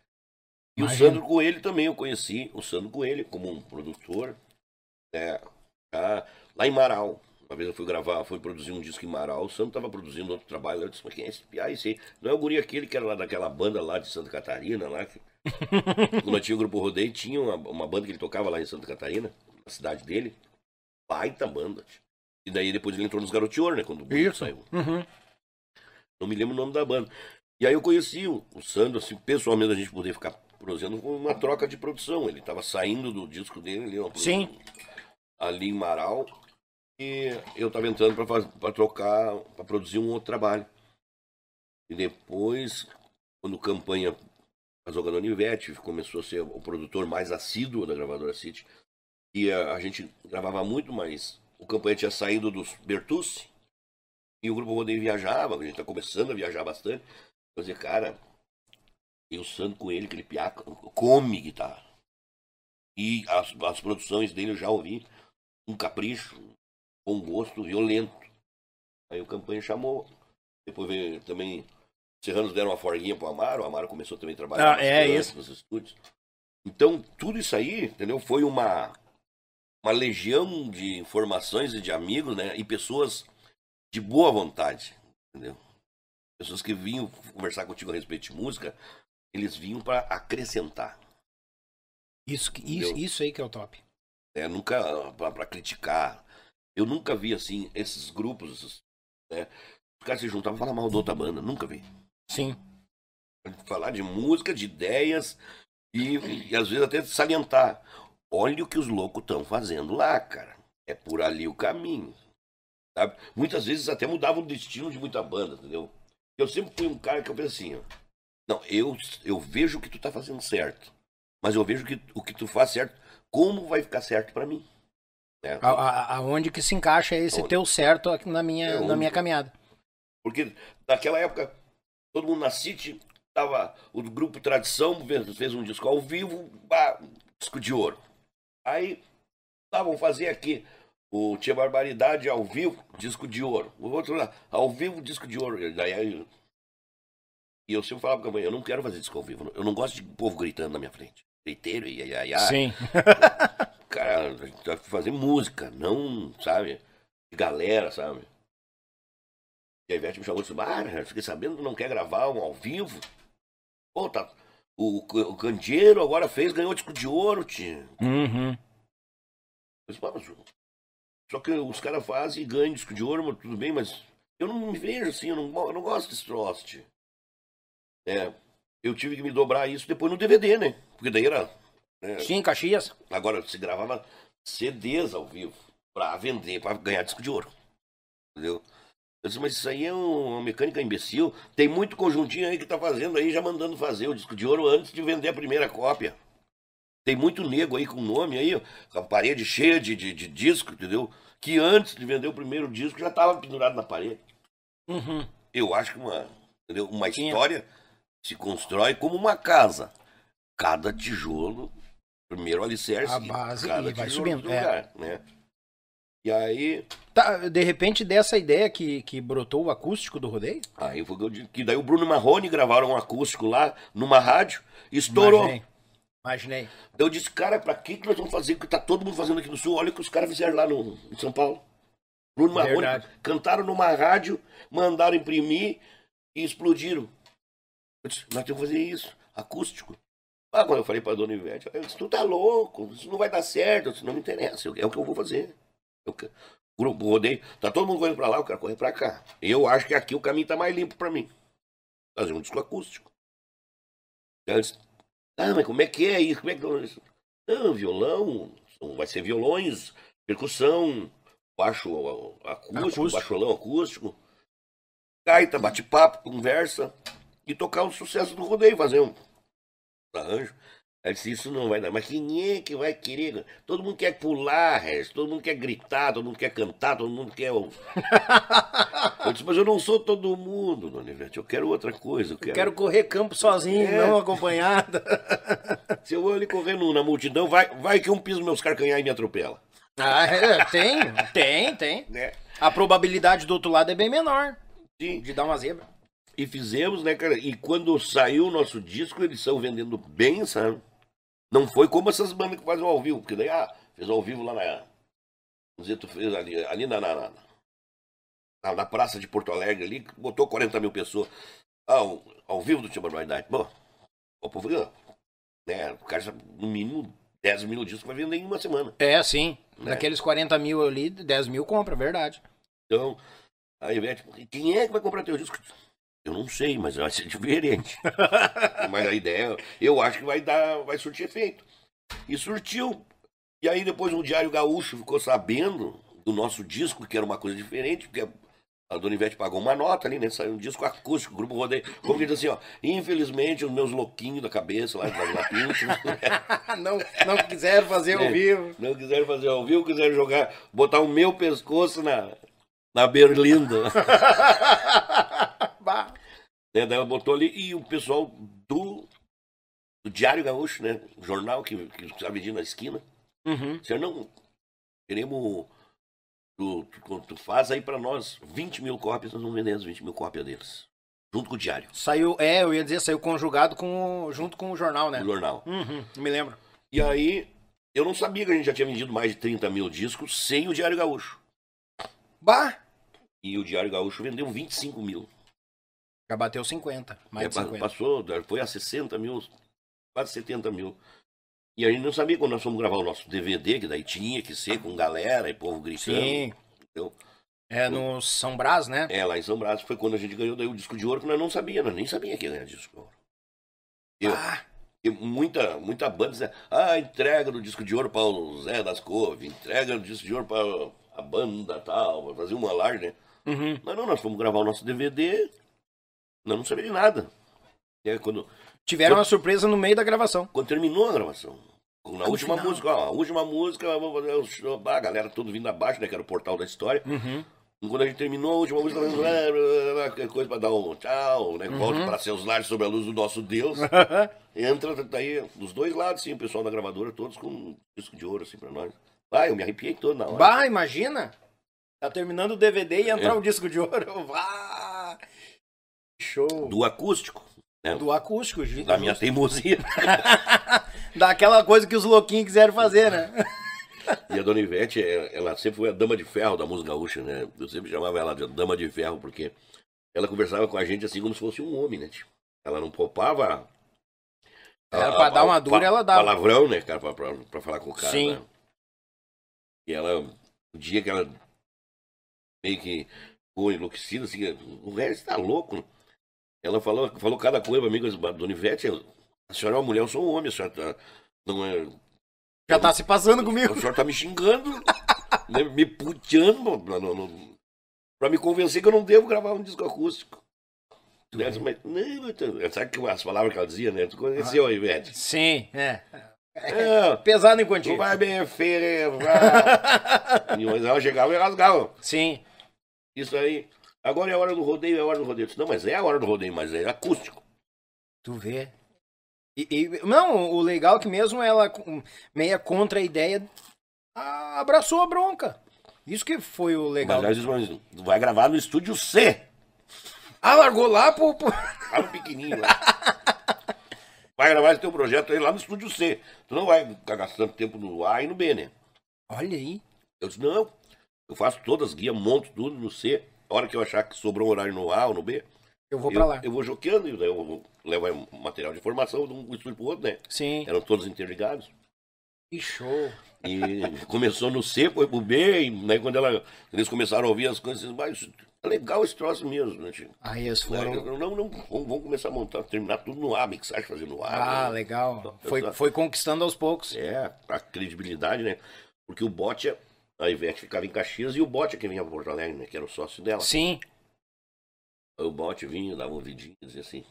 E Imagina. o Sandro Coelho também, eu conheci o Sandro Coelho como um produtor, né? já lá em Marau. Uma vez eu fui gravar, fui produzir um disco em Marau, o Sandro estava produzindo outro trabalho. Eu disse, mas quem é esse piá? Esse aí? Não é o guri aquele que era lá daquela banda lá de Santa Catarina, lá que quando eu tinha o Grupo Rodeio, tinha uma, uma banda que ele tocava lá em Santa Catarina, na cidade dele. Baita banda. tio. E daí depois ele entrou nos Garotior, né? Quando o Isso. saiu. Uhum. Não me lembro o nome da banda. E aí eu conheci o, o Sandro, assim, pessoalmente a gente poder ficar produzindo com uma troca de produção. Ele tava saindo do disco dele ali, Sim. ali em Marau. E eu tava entrando pra trocar, pra produzir um outro trabalho. E depois, quando a campanha a Dona Ivete, começou a ser o produtor mais assíduo da gravadora City. E a, a gente gravava muito, mas o campanha tinha saído dos Bertucci. E o grupo Rodeio viajava, a gente tá começando a viajar bastante. Eu dizia, cara, eu sando com ele, aquele piaca, come guitarra. E as, as produções dele eu já ouvi. Um capricho, um gosto violento. Aí o campanha chamou. Depois veio também. Os Serranos deram uma forguinha pro Amaro, o Amaro começou também a trabalhar Ah, é isso. nos estúdios. Então, tudo isso aí, entendeu? Foi uma, uma legião de informações e de amigos, né? E pessoas de boa vontade, entendeu? Pessoas que vinham conversar contigo a respeito de música, eles vinham para acrescentar, Isso, isso, isso aí que é o top. né? Nunca para criticar. Eu nunca vi assim esses grupos, né? Os caras se juntavam e falavam mal da outra banda, nunca vi. Sim. Falar de música, de ideias e, e às vezes até salientar. Olha o que os loucos estão fazendo lá, cara. É por ali o caminho. Sabe? Muitas vezes até mudava o destino de muita banda, entendeu? Eu sempre fui um cara que eu penso assim, ó. Não, eu, eu vejo que tu tá fazendo certo. Mas eu vejo que o que tu faz certo, como vai ficar certo pra mim. Né? A- a- Aonde que se encaixa esse Aonde? teu certo na minha, É, na minha caminhada. Porque naquela época, todo mundo na City, tava, o grupo Tradição fez, fez um disco ao vivo, bah, disco de ouro. Aí, tá, vamos fazer aqui o Tia Barbaridade ao vivo, disco de ouro. O outro lá, ao vivo, disco de ouro. E Daí, aí, e eu sempre falava pra campanha, eu não quero fazer disco ao vivo, eu não gosto de povo gritando na minha frente. Griteiro, e ai, ai, ai. Sim. Cara, a gente vai fazer música, não, sabe? De galera, sabe? E a Ivete me chamou e disse, ah, fiquei sabendo que não quer gravar um ao vivo. Pô, tá. O, o Candeeiro agora fez, ganhou disco de ouro, tio. Uhum. "Pô, mas Só que os caras fazem e ganham disco de ouro, mas tudo bem, mas eu não me vejo assim, eu não, eu não gosto desse troço, tio. É, eu tive que me dobrar isso depois no DVD, né? Porque daí era. né, Sim, Caxias. Agora, se gravava CDs ao vivo pra vender, pra ganhar disco de ouro. Entendeu? Eu disse, mas isso aí é um- uma mecânica imbecil. Tem muito conjuntinho aí que tá fazendo aí, já mandando fazer o disco de ouro antes de vender a primeira cópia. Tem muito nego aí com nome aí, com a parede cheia de, de, de disco, entendeu? Que antes de vender o primeiro disco já tava pendurado na parede. Uhum. Eu acho que uma, entendeu? uma história se constrói como uma casa. Cada tijolo, primeiro alicerce, A base cada e vai subindo, é. lugar, né? E aí, Tá, de repente, dessa ideia que, que brotou o acústico do rodeio? aí foi que daí o Bruno Marrone gravaram um acústico lá numa rádio, estourou. Hein, Imaginei. Eu disse, cara, pra que, que nós vamos fazer o que tá todo mundo fazendo aqui no Sul? Olha o que os caras fizeram lá no, em São Paulo. Bruno Marrone, Verdade. cantaram numa rádio, mandaram imprimir e explodiram. Eu disse, nós temos que fazer isso, acústico. Ah, quando eu falei pra dona Ivete, eu disse, tu tá louco, isso não vai dar certo. Disse, não me interessa, é o que eu vou fazer. Grupo rodeio, tá todo mundo correndo pra lá, eu quero correr pra cá. Eu acho que aqui o caminho tá mais limpo pra mim. Fazer um disco acústico. Aí eu disse, ah, mas como é que é isso? Como é que é isso? Não, violão, vai ser violões, percussão, baixo acústico, Acústico. baixolão acústico, gaita, bate-papo, conversa e tocar o sucesso do rodeio, fazer um arranjo. Aí disse, isso não vai dar. Mas quem é que vai querer? Todo mundo quer pular, Regis, todo mundo quer gritar, todo mundo quer cantar, todo mundo quer. Eu disse, mas eu não sou todo mundo, dona Ivete, eu quero outra coisa. Eu quero, Quero correr campo sozinho, É. não acompanhada. Se eu vou ali correndo na multidão, vai, vai que um piso meus carcanhar e me atropela. Ah, é, tem, tem, tem. Né? A probabilidade do outro lado é bem menor Sim. de dar uma zebra. E fizemos, né, cara? E quando saiu o nosso disco, eles estão vendendo bem, sabe? Não foi como essas bandas que fazem ao vivo, porque daí, ah, fez ao vivo lá na. Tu fez ali, ali na, na, na, na- praça de Porto Alegre ali, botou 40 mil pessoas. Ah, ao, ao vivo do Tia Barbaridade. Bom, o povo, ah, né? O cara já, no mínimo 10 mil discos vai vender em uma semana. É, sim. Né? Daqueles 40 mil ali, 10 mil compra, verdade. Então, a Ivete, quem é que vai comprar teu disco? Eu não sei, mas vai ser diferente. mas a ideia, eu acho que vai dar, vai surtir efeito. E surtiu. E aí depois o Diário Gaúcho ficou sabendo do nosso disco, que era uma coisa diferente, porque a Dona Ivete pagou uma nota ali, né? Saiu um disco acústico, grupo rodeio. Como que diz assim, ó, infelizmente os meus louquinhos da cabeça lá, da Vila Pinto, não, não quiseram fazer ao É. vivo. não quiseram fazer ao vivo, quiseram jogar, botar o meu pescoço na, na berlinda. Né? Daí ela botou ali e o pessoal do, do Diário Gaúcho, né? O jornal que, que está vendido na esquina. Uhum. Você não. Queremos. Tu, tu, tu faz aí pra nós 20 mil cópias, nós vamos vender as 20 mil cópias deles. Junto com o Diário, Saiu, é, eu ia dizer, saiu conjugado com, junto com o jornal, né? o jornal. Uhum, me lembro. E aí, eu não sabia que a gente já tinha vendido mais de 30 mil discos sem o Diário Gaúcho. Bah! E o Diário Gaúcho vendeu 25 mil. Já bateu 50, mais É, de pa- 50. Passou, foi a 60 mil, quase 70 mil. E a gente não sabia quando nós fomos gravar o nosso DVD, que daí tinha que ser com galera e povo gritando. Sim. Então, É no São Brás, né? é, lá em São Brás foi quando a gente ganhou daí o disco de ouro, que nós não sabíamos, nós nem sabíamos que ia ganhar disco de ouro. Eu, Ah, muita, muita banda dizia, ah, entrega do disco de ouro para o Zé das Couves, entrega do disco de ouro para a banda tal, vai fazer uma larga, né? uhum. Mas não, nós fomos gravar o nosso DVD, nós não sabíamos de nada. Aí, quando, Tiveram uma surpresa no meio da gravação. quando terminou a gravação, na no última final. música, ó, a última música, vamos fazer o show, ah, a galera tudo vindo abaixo, né, que era o portal da história. Uhum. Quando a gente terminou a última música, blá, blá, blá, blá, coisa pra dar um tchau, né? Uhum. Volte para seus lares sob a luz do nosso Deus. Entra, tá aí, dos dois lados, sim, o pessoal da gravadora, todos com um disco de ouro, assim, pra nós. Ah, eu me arrepiei todo na hora. Bah, imagina! Tá terminando o DVD e entrar É. o disco de ouro. Vá! Show! Do acústico, né? Do acústico, ju- da minha teimosia. Daquela coisa que os louquinhos quiseram fazer, né? E a Dona Ivete, é- ela sempre foi a dama de ferro da música gaúcha, né? Eu sempre chamava ela de dama de ferro, porque ela conversava com a gente assim como se fosse um homem, né? Tipo, ela não poupava. Era pra dar uma dura, ela dava. Palavrão, né, cara, pra, pra, pra falar com o cara. Sim. né? E ela, o dia que ela meio que ficou enlouquecida, assim, o resto tá louco. Ela falou, falou cada coisa pra mim, Dona Ivete, a senhora é uma mulher, eu sou um homem, a senhora tá- não é. Já tá se passando comigo. A senhora tá me xingando, né, me puteando pra, pra me convencer que eu não devo gravar um disco acústico. Né, Mas, não, tu- sabe que as palavras que ela dizia, né? Tu conheceu a Ivete. Sim, é. É, Pesado em tu vai bem feira, vai. E, Mas ela chegava e rasgava. Sim. Isso aí. Agora é a hora do rodeio, é a hora do rodeio. Disse, não, mas é a hora do rodeio, mas é acústico. Tu vê. E, e- não, o legal é que mesmo ela, meia contra a ideia, abraçou a bronca. Isso que foi o legal. Mas mas vai gravar no estúdio C. Ah, largou lá pro. pro- Lá no pequenininho lá. Vai gravar esse teu projeto aí lá no estúdio C. Tu não vai gastando tempo no A e no B, né? Olha aí. Eu disse, não, eu faço todas as guias, monto tudo no C. A hora que eu achar que sobrou um horário no A ou no B, Eu vou pra lá. eu vou joqueando, e eu levo material de formação de um estúdio pro outro, né? Sim. Eram todos interligados. Que show. E começou no C, foi pro B, e né, quando ela, eles começaram a ouvir as coisas, mas é legal esse troço mesmo, né, tio? Aí eles Não, foram. não, não, vamos, vamos começar a montar, terminar tudo no A, mixagem fazer no A. Ah, né? legal. Foi, Exato. foi conquistando aos poucos. É, a credibilidade, né? Porque o Bote, a Ivete ficava em Caxias e o Bote que vinha pra Porto Alegre, né? Que era o sócio dela. Sim. O Bote vinha, dava um vidinho e dizia assim,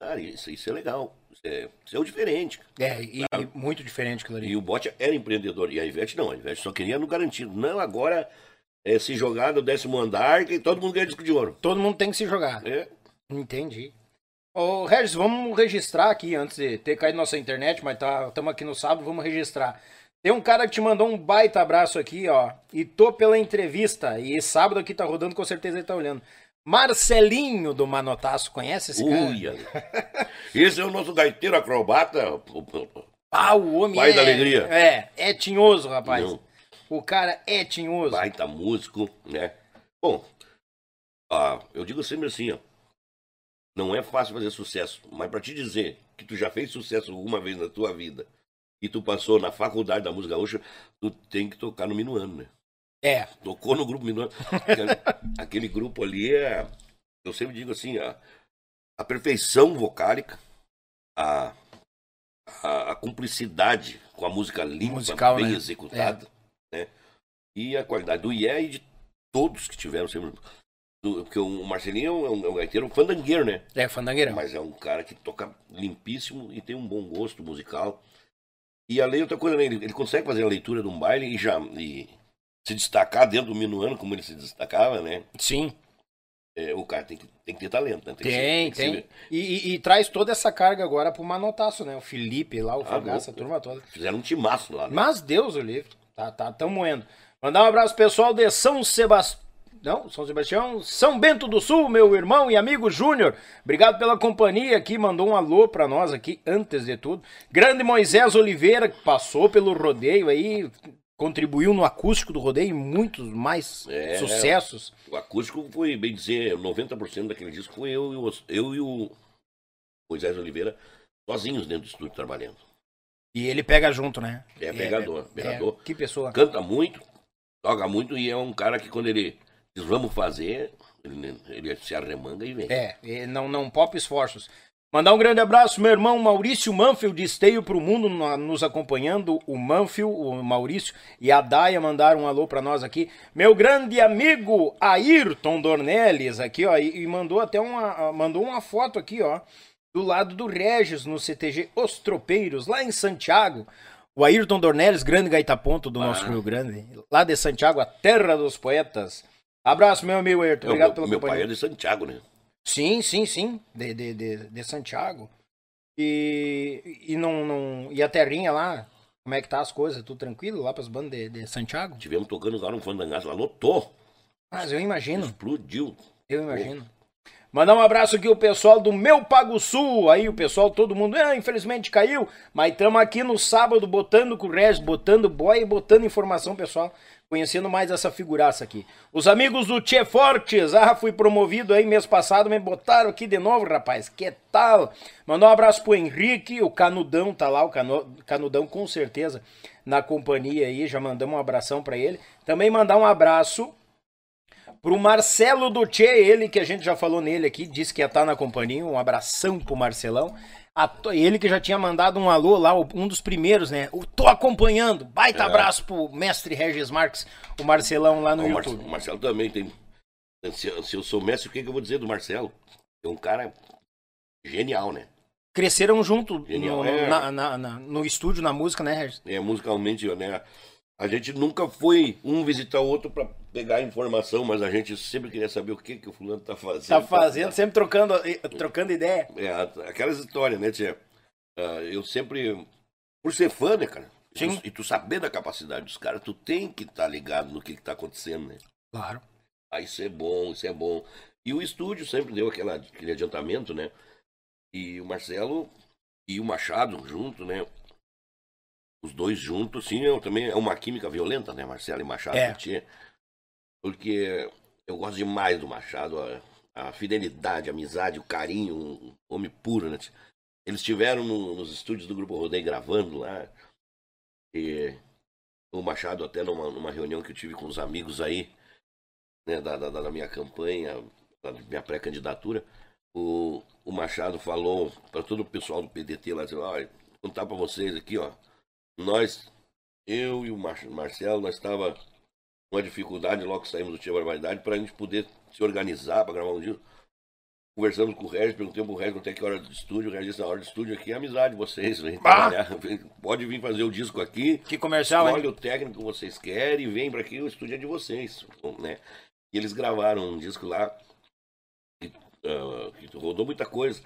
cara, isso, isso é legal, isso é, isso é o diferente. cara." É, e, e muito diferente ali. E o Bote era empreendedor, e a Ivete não, a Ivete só queria no garantido. Não, agora é se jogar no décimo andar que todo mundo ganha disco de ouro. Todo mundo tem que se jogar. É, Entendi. Ô, Regis, vamos registrar aqui antes de ter caído nossa internet, mas tá, estamos aqui no sábado, vamos registrar. Tem um cara que te mandou um baita abraço aqui, ó. E tô pela entrevista. E sábado aqui tá rodando, com certeza ele tá olhando. Marcelinho do Manotaço, conhece esse cara? uia. Esse é o nosso gaiteiro acrobata. Ah, o homem Pai é... da alegria. É, é tinhoso, rapaz. Não. O cara é tinhoso. baita músico, né? Bom, ah, eu digo sempre assim, ó. Não é fácil fazer sucesso, mas pra te dizer que tu já fez sucesso alguma vez na tua vida e tu passou na faculdade da música gaúcha, tu tem que tocar no Minuano, né? É, Tocou no grupo Minuano. Aquele, grupo ali é, eu sempre digo assim, a, a perfeição vocálica, a, a, a cumplicidade com a música limpa, Musical, bem né? executada, né? E a qualidade do IE e de todos que tiveram sempre. do- Porque o Marcelinho é um, é um gaiteiro fandangueiro, né? é fandangueirão. Mas é um cara que toca limpíssimo e tem um bom gosto musical. E além outra coisa, né? ele, ele consegue fazer a leitura de um baile e já e se destacar dentro do minuano como ele se destacava, né? Sim, É, o cara tem que, tem que ter talento, né? que tem, ser- tem. que ser- E, e- e traz toda essa carga agora pro Manotaço, né? O Felipe lá, o Ah, Fogaça, a turma toda. Fizeram um timaço lá, né? Mas Deus o livre. Tá, tá, tão moendo. Mandar um abraço pessoal de São Sebastião. Não, São Sebastião, São Bento do Sul, meu irmão e amigo Júnior. Obrigado pela companhia aqui, mandou um alô pra nós aqui, antes de tudo. Grande Moisés Oliveira, que passou pelo rodeio aí, contribuiu no acústico do rodeio e muitos mais É. sucessos. O acústico foi, bem dizer, 90% daquele disco foi eu e o, eu e o Moisés Oliveira sozinhos dentro do estúdio trabalhando. E ele pega junto, né? É pegador, pegador. que pessoa. Canta muito, toca muito e é um cara que quando ele diz vamos fazer, ele, ele se arremanga e vem. É, não, não pop esforços. Mandar um grande abraço, meu irmão Maurício Manfield, de Esteio pro Mundo, no- nos acompanhando. O Manfield, o Maurício e a Daia mandaram um alô pra nós aqui. Meu grande amigo Ayrton Dornelles, aqui, ó, e, e mandou até uma, mandou uma foto aqui, ó, do lado do Regis, no CTG Os Tropeiros, lá em Santiago. O Ayrton Dornelles, grande gaitaponto do nosso Ah. Rio Grande, lá de Santiago, a terra dos poetas. Abraço, meu amigo Ayrton. Obrigado meu, pela meu companhia. pai é de Santiago, né? Sim, sim, sim, de, de, de, de Santiago. E, e não, não. E a terrinha lá, como é que tá as coisas? Tudo tranquilo lá pras bandas de, de Santiago? Tivemos tocando lá no Fandangaço, lá lotou, Mas eu imagino, explodiu. eu imagino. Mandar um abraço aqui o pessoal do Meu Pago Sul, aí o pessoal, todo mundo, ah, infelizmente caiu, mas estamos aqui no sábado botando com o Regis, botando boy e botando informação, pessoal, conhecendo mais essa figuraça aqui. Os amigos do Tchê Fortes, ah, fui promovido aí mês passado, me botaram aqui de novo, rapaz, que tal? Mandar um abraço pro Henrique, o Canudão tá lá, o Cano- Canudão com certeza na companhia aí, já mandamos um abração pra ele. Também mandar um abraço Pro Marcelo do Tchê, ele que a gente já falou nele aqui, disse que ia estar na companhia. Um abração pro Marcelão. A to- ele que já tinha mandado um alô lá, um dos primeiros, né? O Tô acompanhando. Baita É. abraço pro mestre Regis Marques, o Marcelão lá no o, Mar- YouTube. o Marcelo também tem. Se, se eu sou mestre, o que, que eu vou dizer do Marcelo? É um cara genial, né? Cresceram junto Genial, no, é. na- na- na- no estúdio, na música, né, Regis? É, musicalmente, né? A gente nunca foi um visitar o outro pra pegar informação, mas a gente sempre queria saber o que, que o fulano tá fazendo. Tá fazendo, sempre trocando, trocando ideia. É, aquelas histórias, né, tia? Ah, eu sempre. Por ser fã, né, cara? E Sim. tu, e tu saber da capacidade dos caras, tu tem que estar ligado no que, que tá acontecendo, né? Claro. Ah, isso é bom, isso é bom. E o estúdio sempre deu aquela, aquele adiantamento, né? E o Marcelo e o Machado junto, né? Os dois juntos, sim, eu também é uma química violenta, né? Marcelo e Machado. É. Tinha, porque eu gosto demais do Machado, a, a fidelidade, a amizade, o carinho, um homem puro, né? Eles estiveram no, nos estúdios do Grupo Rodei gravando lá. E o Machado, até numa, numa reunião que eu tive com os amigos aí, né, da, da, da minha campanha, da minha pré-candidatura, o, o Machado falou para todo o pessoal do PDT lá, dizendo, olha, vou contar para vocês aqui, ó, nós, eu e o Mar Marcelo, nós estava com uma dificuldade logo que saímos do Tia Barbaridade para a gente poder se organizar para gravar um disco. Conversamos com o Regis, perguntei pro Regis quanto é que hora de estúdio. O Regis disse, na hora de estúdio aqui é amizade de vocês. Vem Ah! trabalhar, pode vir fazer o disco aqui. Que comercial, hein? o técnico que vocês querem e vem para aqui, o estúdio é de vocês. Né? E eles gravaram um disco lá que, ah, que rodou muita coisa.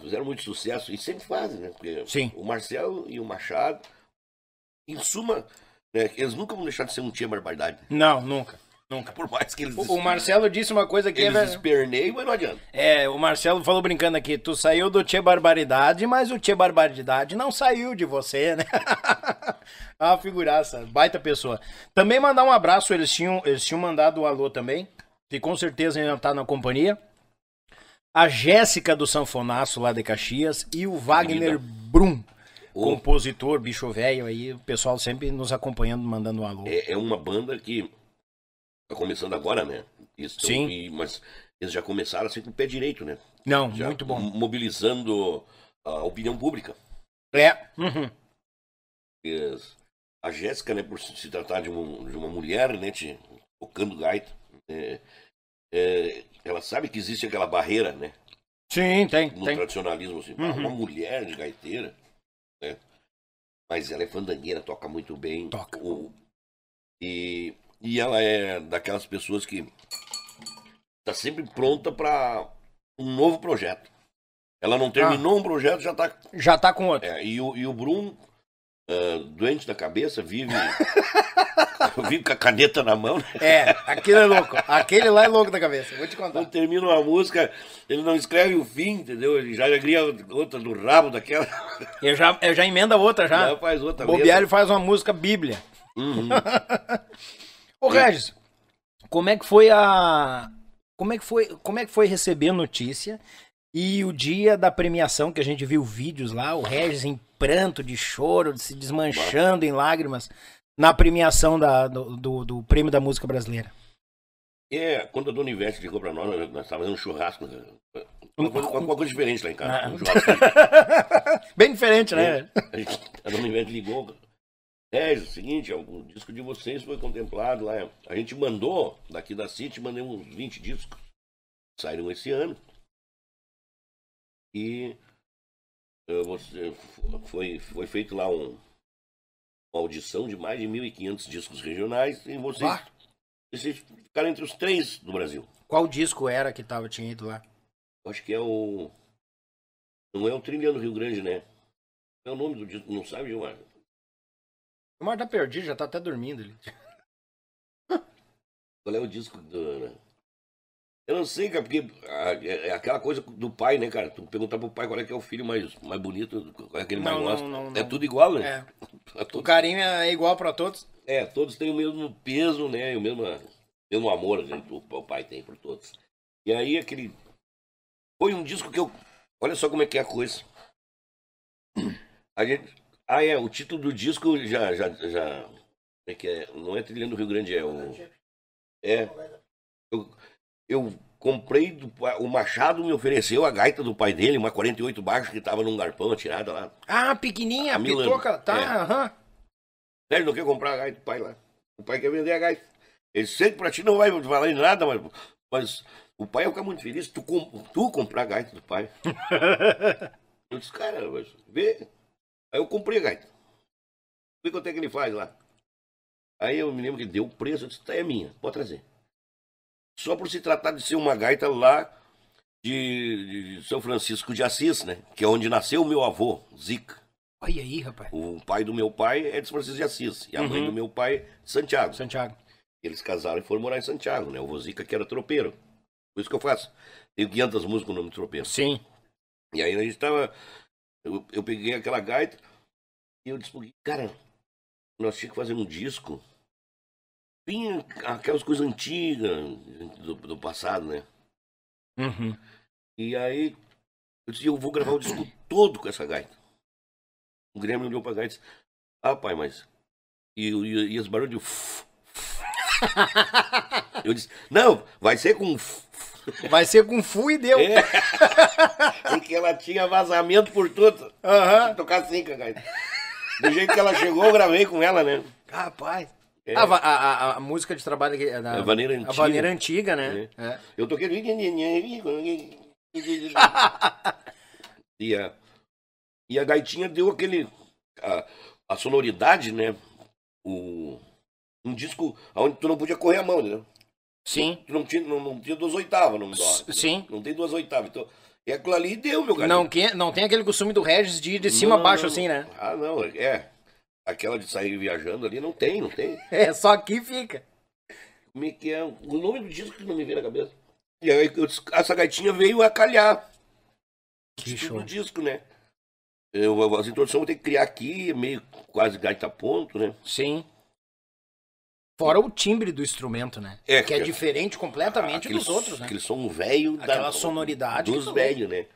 Fizeram muito sucesso e sempre fazem, né? Porque Sim. o Marcelo e o Machado, em suma, né, eles nunca vão deixar de ser um tia barbaridade. Não, nunca. Nunca. Por mais que eles, O, o Marcelo disse uma coisa que é, eles ver- esperneiem, mas não adianta. é, o Marcelo falou brincando aqui, tu saiu do Tchê Barbaridade, mas o Tchê Barbaridade não saiu de você, né? é uma figuraça, baita pessoa. Também mandar um abraço, eles tinham, eles tinham mandado um alô também, que com certeza ainda tá na companhia. A Jéssica do Sanfonaço lá de Caxias e o Wagner Brum, Ô. compositor, bicho velho aí, o pessoal sempre nos acompanhando, mandando um alô. É, é uma banda que tá começando agora, né? Isso, Sim. e- mas eles já começaram assim com o pé direito, né? Não, Já muito bom. Mobilizando a opinião pública. É. uhum. Eles- A Jéssica, né, por se tratar de uma, de uma mulher, né, te- tocando gaita, é, é, ela sabe que existe aquela barreira, né? Sim, tem, no tem. tradicionalismo, assim, Uhum. uma mulher de gaiteira, né? Mas ela é fandangueira, toca muito bem. Toca. O- e, e ela é daquelas pessoas que tá sempre pronta para um novo projeto. Ela não terminou um projeto, já tá. Já tá com outro. é, e, o, e o Brum, ah, doente da cabeça, vive. vive com a caneta na mão, né? É, aquele é louco. Aquele lá é louco da cabeça. Vou te contar. Quando termina uma música, ele não escreve o fim, entendeu? Ele já cria outra do rabo daquela. Eu já, eu já emenda outra já. Já faz outra faz uma música bíblia. Uhum. Ô, Regis, como é que foi a. Como é que foi, como é que foi receber notícia e o dia da premiação que a gente viu vídeos lá, o Regis em pranto, de choro, se desmanchando em lágrimas na premiação da, do, do, do Prêmio da Música Brasileira. É, quando a Dona Ivete ligou pra nós, nós estávamos fazendo um churrasco. né? Uma coisa, uma coisa diferente lá em casa. Ah. Um. Bem diferente, né? A, gente- a Dona Ivete ligou. É, é o seguinte, o disco de vocês foi contemplado lá. A gente mandou, daqui da City, mandei uns 20 discos. Saíram esse ano. E eh, você- foi, foi feito lá um, uma audição de mais de 1.500 discos regionais. E vocês, vocês ficaram entre os três do Brasil. Qual disco era que tava, tinha ido lá? Acho que é o. Não é o Trilhão do Rio Grande, né? É o nome do disco, não sabe, Gilmar? O Mar tá perdido, já tá até dormindo ali. Qual é o disco do. Né? Eu não sei, cara, porque ah, é é aquela coisa do pai, né, cara? Tu perguntar pro pai qual é que é o filho mais, mais bonito, qual é que ele mais gosta. não, não, É tudo igual, né? É. O carinho é igual pra todos. É, todos têm o mesmo peso, né? O mesmo, mesmo amor né, que o, o pai tem por todos. E aí aquele. Foi um disco que eu. Olha só como é que é a coisa. A gente. Ah, é, o título do disco já. já, já como é que é? Não é Trilhando do Rio Grande, é o. É. Eu, eu comprei. Do, o Machado me ofereceu a gaita do pai dele, uma 48 baixo que tava num garpão atirada lá. Ah, pequenininha, A pitoca, tá, É. aham. Ele não quer comprar a gaita do pai lá. O pai quer vender a gaita. Ele sei que pra ti não vai falar em nada, mas, mas o pai vai ficar muito feliz tu, tu comprar a gaita do pai. Eu disse, cara, vê. Aí eu comprei a gaita. Vê quanto é que ele faz lá. Aí eu me lembro que deu o preço, eu disse, tá, é minha, pode trazer. Só por se tratar de ser uma gaita lá de, de São Francisco de Assis, né? Que é onde nasceu o meu avô, Zica. Olha aí, rapaz. O pai do meu pai é de São Francisco de Assis. E a mãe Uhum. do meu pai, de Santiago. Santiago. Eles casaram e foram morar em Santiago, né? O Vozica que era tropeiro. Por isso que eu faço. Tenho 500 músicas no nome de tropeiro. Sim. E aí a gente tava... Eu, eu peguei aquela gaita e eu disse, cara, nós tínhamos que fazer um disco. Bem aquelas coisas antigas do, do passado, né? Uhum. E aí eu disse, eu vou gravar o disco todo com essa gaita. O Grêmio olhou pra gaita e disse, ah, pai, mas. E, e, e os barulhos de. Eu disse, não, vai ser com. Vai ser com fu e deu. É. Porque ela tinha vazamento por tudo. Aham. Tocar assim, com a gaita. Do jeito que ela chegou, eu gravei com ela, né? Rapaz. É. A, va- a, a- a música de trabalho é da, A vaneira A antiga. vaneira antiga, né? É. Eu toquei. E a, e a gaitinha deu aquele. A, a sonoridade, né? O, um disco onde tu não podia correr a mão, né? Sim. Tu não tinha, não, não tinha duas oitavas no dó. Sim. Não tem duas oitavas. Então, e aquilo ali deu, meu cara. Não, que, não tem aquele costume do Regis de ir de cima a Não, baixo não. assim, né? Ah, não. É. Aquela de sair viajando ali não tem, não tem. É, só aqui fica. Como é que é? O nome do disco que não me vem na cabeça. E aí eu essa gaitinha veio a calhar. Que show. do disco, né? Eu, as introduções eu vou ter que criar aqui, meio quase gaita ponto, né? Sim. Fora o timbre do instrumento, né? É, que é diferente completamente Aquele- dos outros, né? Aquele som velho da- Aquela sonoridade dos velhos, né?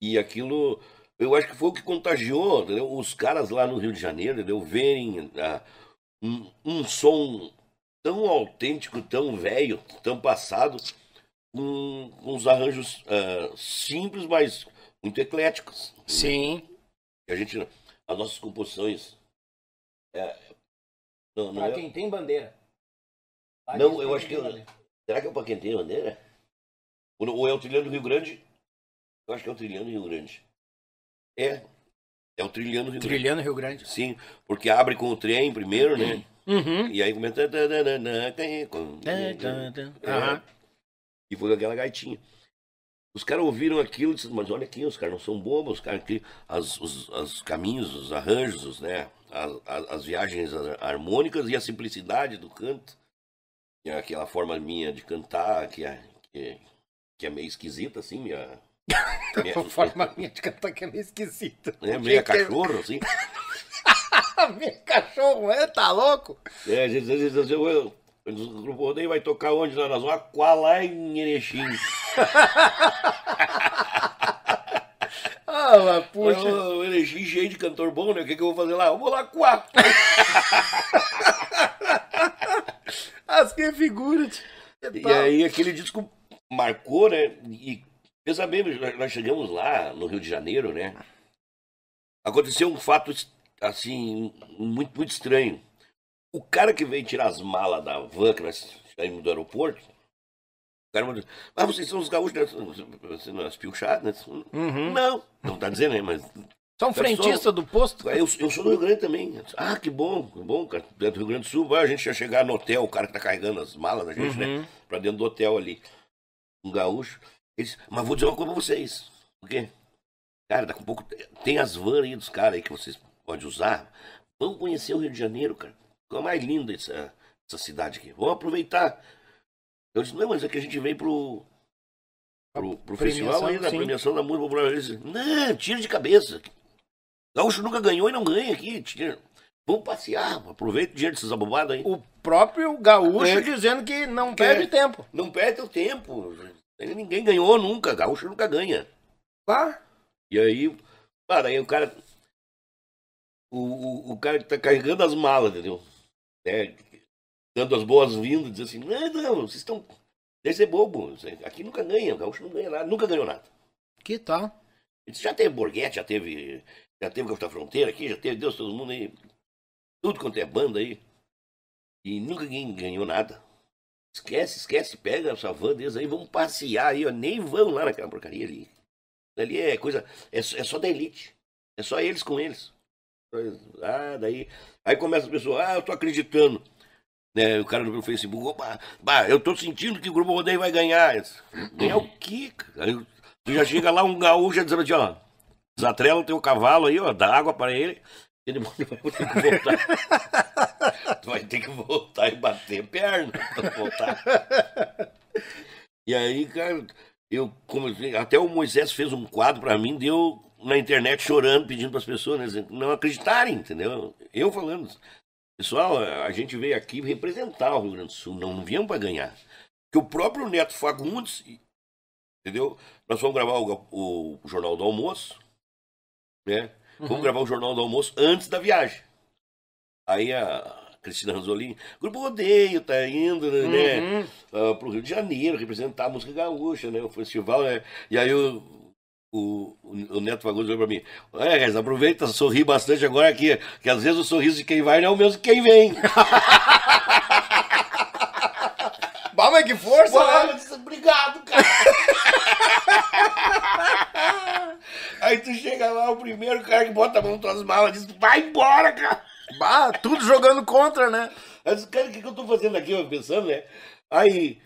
E aquilo, eu acho que foi o que contagiou, entendeu? Os caras lá no Rio de Janeiro, entendeu? Verem ah, um, um som tão autêntico, tão velho, tão passado, com, com uns arranjos ah, simples, mas muito ecléticos. Sim. E a gente, as nossas composições. é, não, não Pra é- quem tem bandeira. Pra Não, quem eu tem acho que eu-. Será que é o Paquenteiro Bandeira? Ou é o Trilhando do Rio Grande? Eu acho que é o Trilhando do Rio Grande. É. É o Trilhando do Rio Grande. Trilhando Rio Grande. Sim, porque abre com o trem primeiro, né? Uhum. E aí começa. Aham. E foi aquela gaitinha. Os caras ouviram aquilo e disseram, mas olha aqui, os caras não são bobos, os caras aqui, as, os, os caminhos, os arranjos, os, né? As, as, as viagens har- harmônicas e a simplicidade do canto. E aquela forma minha de cantar, que é, que, que é meio esquisita, assim, minha. Minha A forma minha de cantar que é meio esquisita. é, meio cachorro, assim. Meio cachorro, é? Tá louco? É, às vezes, às vezes, às vezes o grupo rodeio vai tocar onde lá na zona? Qual lá em Erechim. Ah, mas puxa. O Erechim cheio de cantor bom, né? O que, que eu vou fazer lá? Eu vou lá coar. As que figura. tio. Que E aí aquele disco marcou, né? E bem, nós chegamos lá no Rio de Janeiro, né? Aconteceu um fato assim, muito, muito estranho. O cara que veio tirar as malas da van que nós saímos do aeroporto, o cara mandou, ah, vocês são os gaúchos, né? Você não é espilchado, né? Uhum. Não, não tá dizendo, né? Mas São frentista do posto? eu, eu sou do Rio Grande também. Ah, que bom, que bom, cara. Dentro do Rio Grande do Sul, vai, a gente ia chegar no hotel, o cara que tá carregando as malas da gente, Uhum. né? Pra dentro do hotel ali. Um gaúcho. Ele disse, mas vou dizer uma coisa pra vocês. O quê? Cara, daqui a pouco tem as vans aí dos caras aí que vocês podem usar. Vamos conhecer o Rio de Janeiro, cara. Ficou mais linda essa, essa cidade aqui. Vamos aproveitar. Eu disse, não, mas é que a gente veio pro. Pro, pro festival aí, da premiação da música popular. Ele disse, não, tira de cabeça. Gaúcho nunca ganhou e não ganha aqui. Tira. Vamos passear, aproveita o dinheiro desses abobados aí. O próprio gaúcho É. dizendo que não perde É. tempo. Não perde o tempo. Ninguém ganhou nunca. Gaúcho nunca ganha. Tá? E aí, cara, aí o cara. O, o, o cara que tá carregando as malas, entendeu? É, dando as boas-vindas, diz assim: não, não, vocês estão. Deve ser bobo. Aqui nunca ganha, o gaúcho não ganha nada, nunca ganhou nada. Que tal? Disse, já teve Borghetti, já teve. Já teve Capitão Fronteira aqui, já teve Deus, todo mundo aí. Tudo quanto é banda aí. E nunca ninguém ganhou nada. Esquece, esquece, pega essa van deles aí, vamos passear aí, ó. Nem vão lá naquela porcaria ali. Ali é coisa. É, é só da elite. É só eles com eles. Ah, daí. Aí começa a pessoa, ah, eu tô acreditando. Né, o cara no Facebook, opa, bah, eu tô sentindo que o Grupo Rodeio vai ganhar. Ganhar o quê? Aí tu já chega lá um gaúcho dizendo assim, ó, desatrela o teu cavalo aí, ó, dá água para ele. Ele vai voltar. tu vai ter que voltar e bater perna pra voltar. E aí, cara, eu, como, até o Moisés fez um quadro para mim, deu na internet chorando, pedindo para as pessoas né, não acreditarem, entendeu? Eu falando, pessoal, a gente veio aqui representar o Rio Grande do Sul, não, não viemos para ganhar. Que o próprio Neto Fagundes, entendeu? Nós vamos gravar o, o, o Jornal do Almoço, né? Vamos uhum. gravar o Jornal do Almoço antes da viagem. Aí a Cristina Ranzolin, Grupo Rodeio tá indo, né? Uhum. Uh, pro Rio de Janeiro, representar a música gaúcha, né? O festival, né? E aí o, o, o Neto Fagundes olhou pra mim, é, guys, aproveita, sorri bastante agora aqui, que às vezes o sorriso de quem vai não é o mesmo que quem vem. Bah, mas que força, Bah, né? Disse, Obrigado, cara. Aí tu chega lá, o primeiro cara que bota a mão nas tuas malas diz, vai embora, cara. Bah, tudo jogando contra, né? Mas, cara, o que, que eu tô fazendo aqui, eu pensando, né? Aí,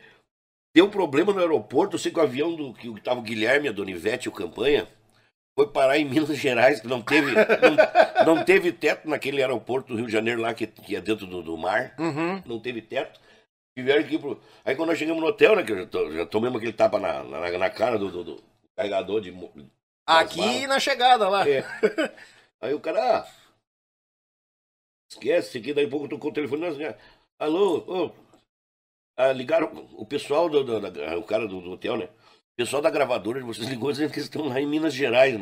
deu problema no aeroporto, eu sei que o avião do que tava o Guilherme, a Donivete e o Campanha, foi parar em Minas Gerais, que não teve, não, não, teve teto naquele aeroporto do Rio de Janeiro lá, que, que é dentro do, do mar. Uhum. Não teve teto. Tiveram aqui pro... Aí quando nós chegamos no hotel, né, que eu já, tô, já tomamos aquele tapa na, na, na cara do, do, do, carregador de... Aqui na chegada lá. É. Aí o cara, ah, esquece aqui, daí pouco tocou o telefone, nós, alô, oh, ah, ligaram o pessoal, do, do, da, o cara do, do, hotel, né? O pessoal da gravadora de vocês ligou dizendo que eles estão lá em Minas Gerais,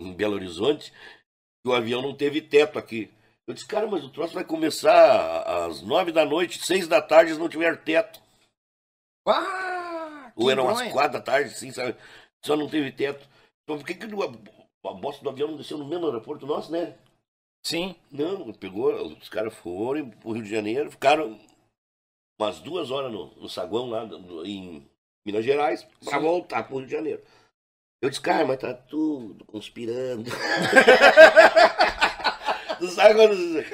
em Belo Horizonte, que o avião não teve teto aqui. Eu disse, cara, mas o troço vai começar às nove da noite, seis da tarde, eles não tiveram teto. Ah, Ou eram às quatro da tarde, sim, sabe? Só não teve teto. Então por que, que a, a bosta do avião não desceu no mesmo aeroporto nosso, né? Sim. Não, pegou, os caras foram pro Rio de Janeiro, ficaram umas duas horas no, no saguão lá em Minas Gerais para voltar pro Rio de Janeiro. Eu disse, cara, mas tá tudo conspirando. tu sabe quando.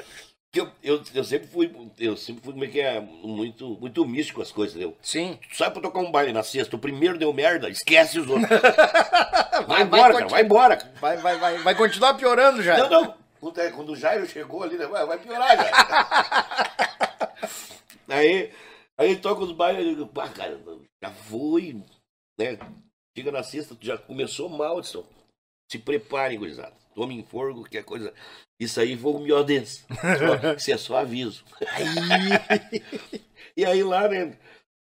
Eu, eu, eu sempre fui, eu sempre fui como é que é, muito, muito místico as coisas, entendeu? Sim. Tu sabe pra tocar um baile na sexta, o primeiro deu merda, esquece os outros. vai, vai embora, cara, vai embora. Vai, vai, vai, vai continuar piorando já. Não, não. Quando, quando o Jairo chegou ali, né, vai, piorar, cara. aí, aí ele toca os bailes, eu digo, pá, cara, já foi, né? Chega na sexta, já começou mal, Edson. Se preparem, gurizada. Tomem fogo, que é coisa. Isso aí foi o melhor desse. Isso é só aviso. e aí lá, né?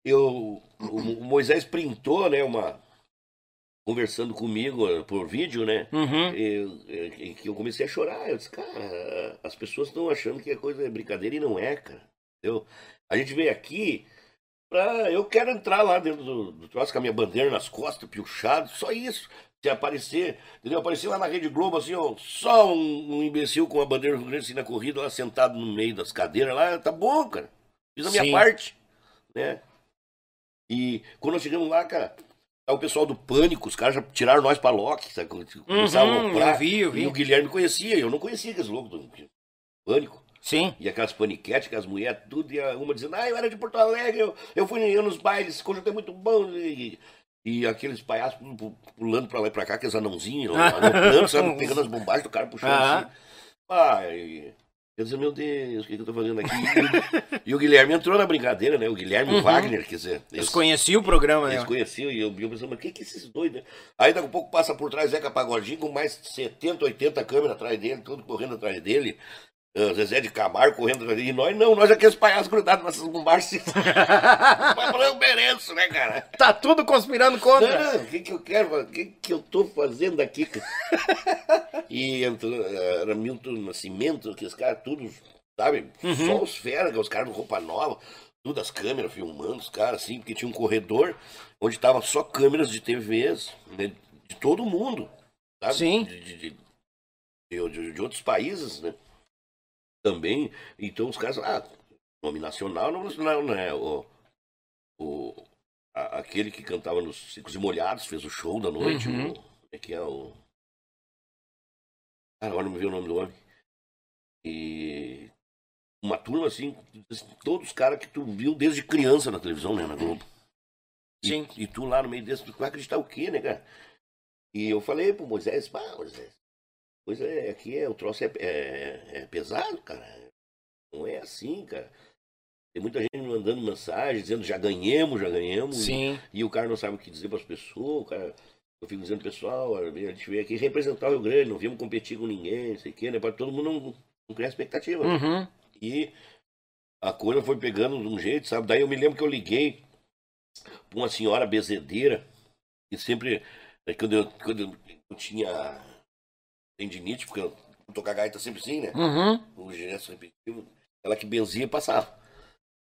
Eu, o Moisés printou, né? Uma, conversando comigo eh, por vídeo, né? Uhum. Eu, que eu comecei a chorar. Eu disse, cara, as pessoas estão achando que a coisa é brincadeira e não é, cara. Entendeu? A gente veio aqui pra. Eu quero entrar lá dentro do, do troço com a minha bandeira nas costas, piochado, só isso. Se aparecer, entendeu? Aparecer lá na Rede Globo, assim, ó, só um, um imbecil com a bandeira do Grande assim na corrida, lá sentado no meio das cadeiras lá, tá bom, cara. Fiz a minha Sim. parte, né? E quando nós chegamos lá, cara, o pessoal do Pânico, os caras já tiraram nós pra Loki, sabe? Começaram uhum, a eu vi, eu vi. E o Guilherme conhecia, eu não conhecia aqueles loucos do Pânico. Sim. E aquelas paniquetes, aquelas mulheres, tudo, e uma dizendo, ah, eu era de Porto Alegre, eu, eu fui eu nos bailes, conjunto é muito bom. E, e aqueles palhaços pulando pra lá e pra cá, aqueles anãozinhos, anão sabe? Pegando as bombagens do cara puxando ah. assim. Ah, e, eu disse, meu Deus, o que, que eu tô fazendo aqui? e o Guilherme entrou na brincadeira, né? O Guilherme uhum. Wagner, quer dizer. Eles, eles conheciam o programa, né? Eles conheciam, e eu, eu pensando, mas o que que esses dois, né? Aí daqui a pouco passa por trás Zeca Pagodinho com mais 70, 80 câmeras atrás dele, tudo correndo atrás dele. Uh, Zezé de Camargo correndo. E nós não, nós aqueles palhaços grudados nessas bombachas. Mas eu mereço, né, cara? Tá tudo conspirando contra. Não, o que que eu quero? O que que eu tô fazendo aqui? e entrou, era Milton Nascimento, que os caras tudo sabe? Uhum. Só os fera, os caras do Roupa Nova, tudo as câmeras filmando os caras, assim, porque tinha um corredor onde tava só câmeras de TVs né, de todo mundo, sabe? Sim. De, de, de, de, de outros países, né? Também. Então os caras, ah, nome nacional, nome nacional, né? O, o, a, aquele que cantava nos Cicos e Molhados, fez o show da noite, uhum. o, é que é o. Ah, agora não me viu o nome do homem. E uma turma assim, todos os caras que tu viu desde criança na televisão, né, na Globo. Sim. E, e tu lá no meio desse, tu vai acreditar o quê, né, cara? E eu falei pro Moisés, pá, Moisés, coisa é, aqui é, o troço é, é, é pesado, cara. Não é assim, cara. Tem muita gente me mandando mensagem dizendo já ganhamos, já ganhamos. Sim. E o cara não sabe o que dizer para as pessoas. O cara, eu fico dizendo, pessoal, a gente veio aqui representar o Rio Grande, não viemos competir com ninguém, não sei o quê, né? Para todo mundo não, não criar expectativa. Uhum. E a coisa foi pegando de um jeito, sabe? Daí eu me lembro que eu liguei pra uma senhora bezedeira, que sempre, né, quando eu, quando eu tinha tendinite, porque eu tocar gaita sempre assim, né? Uhum. O gesto repetitivo, ela que benzia e passava.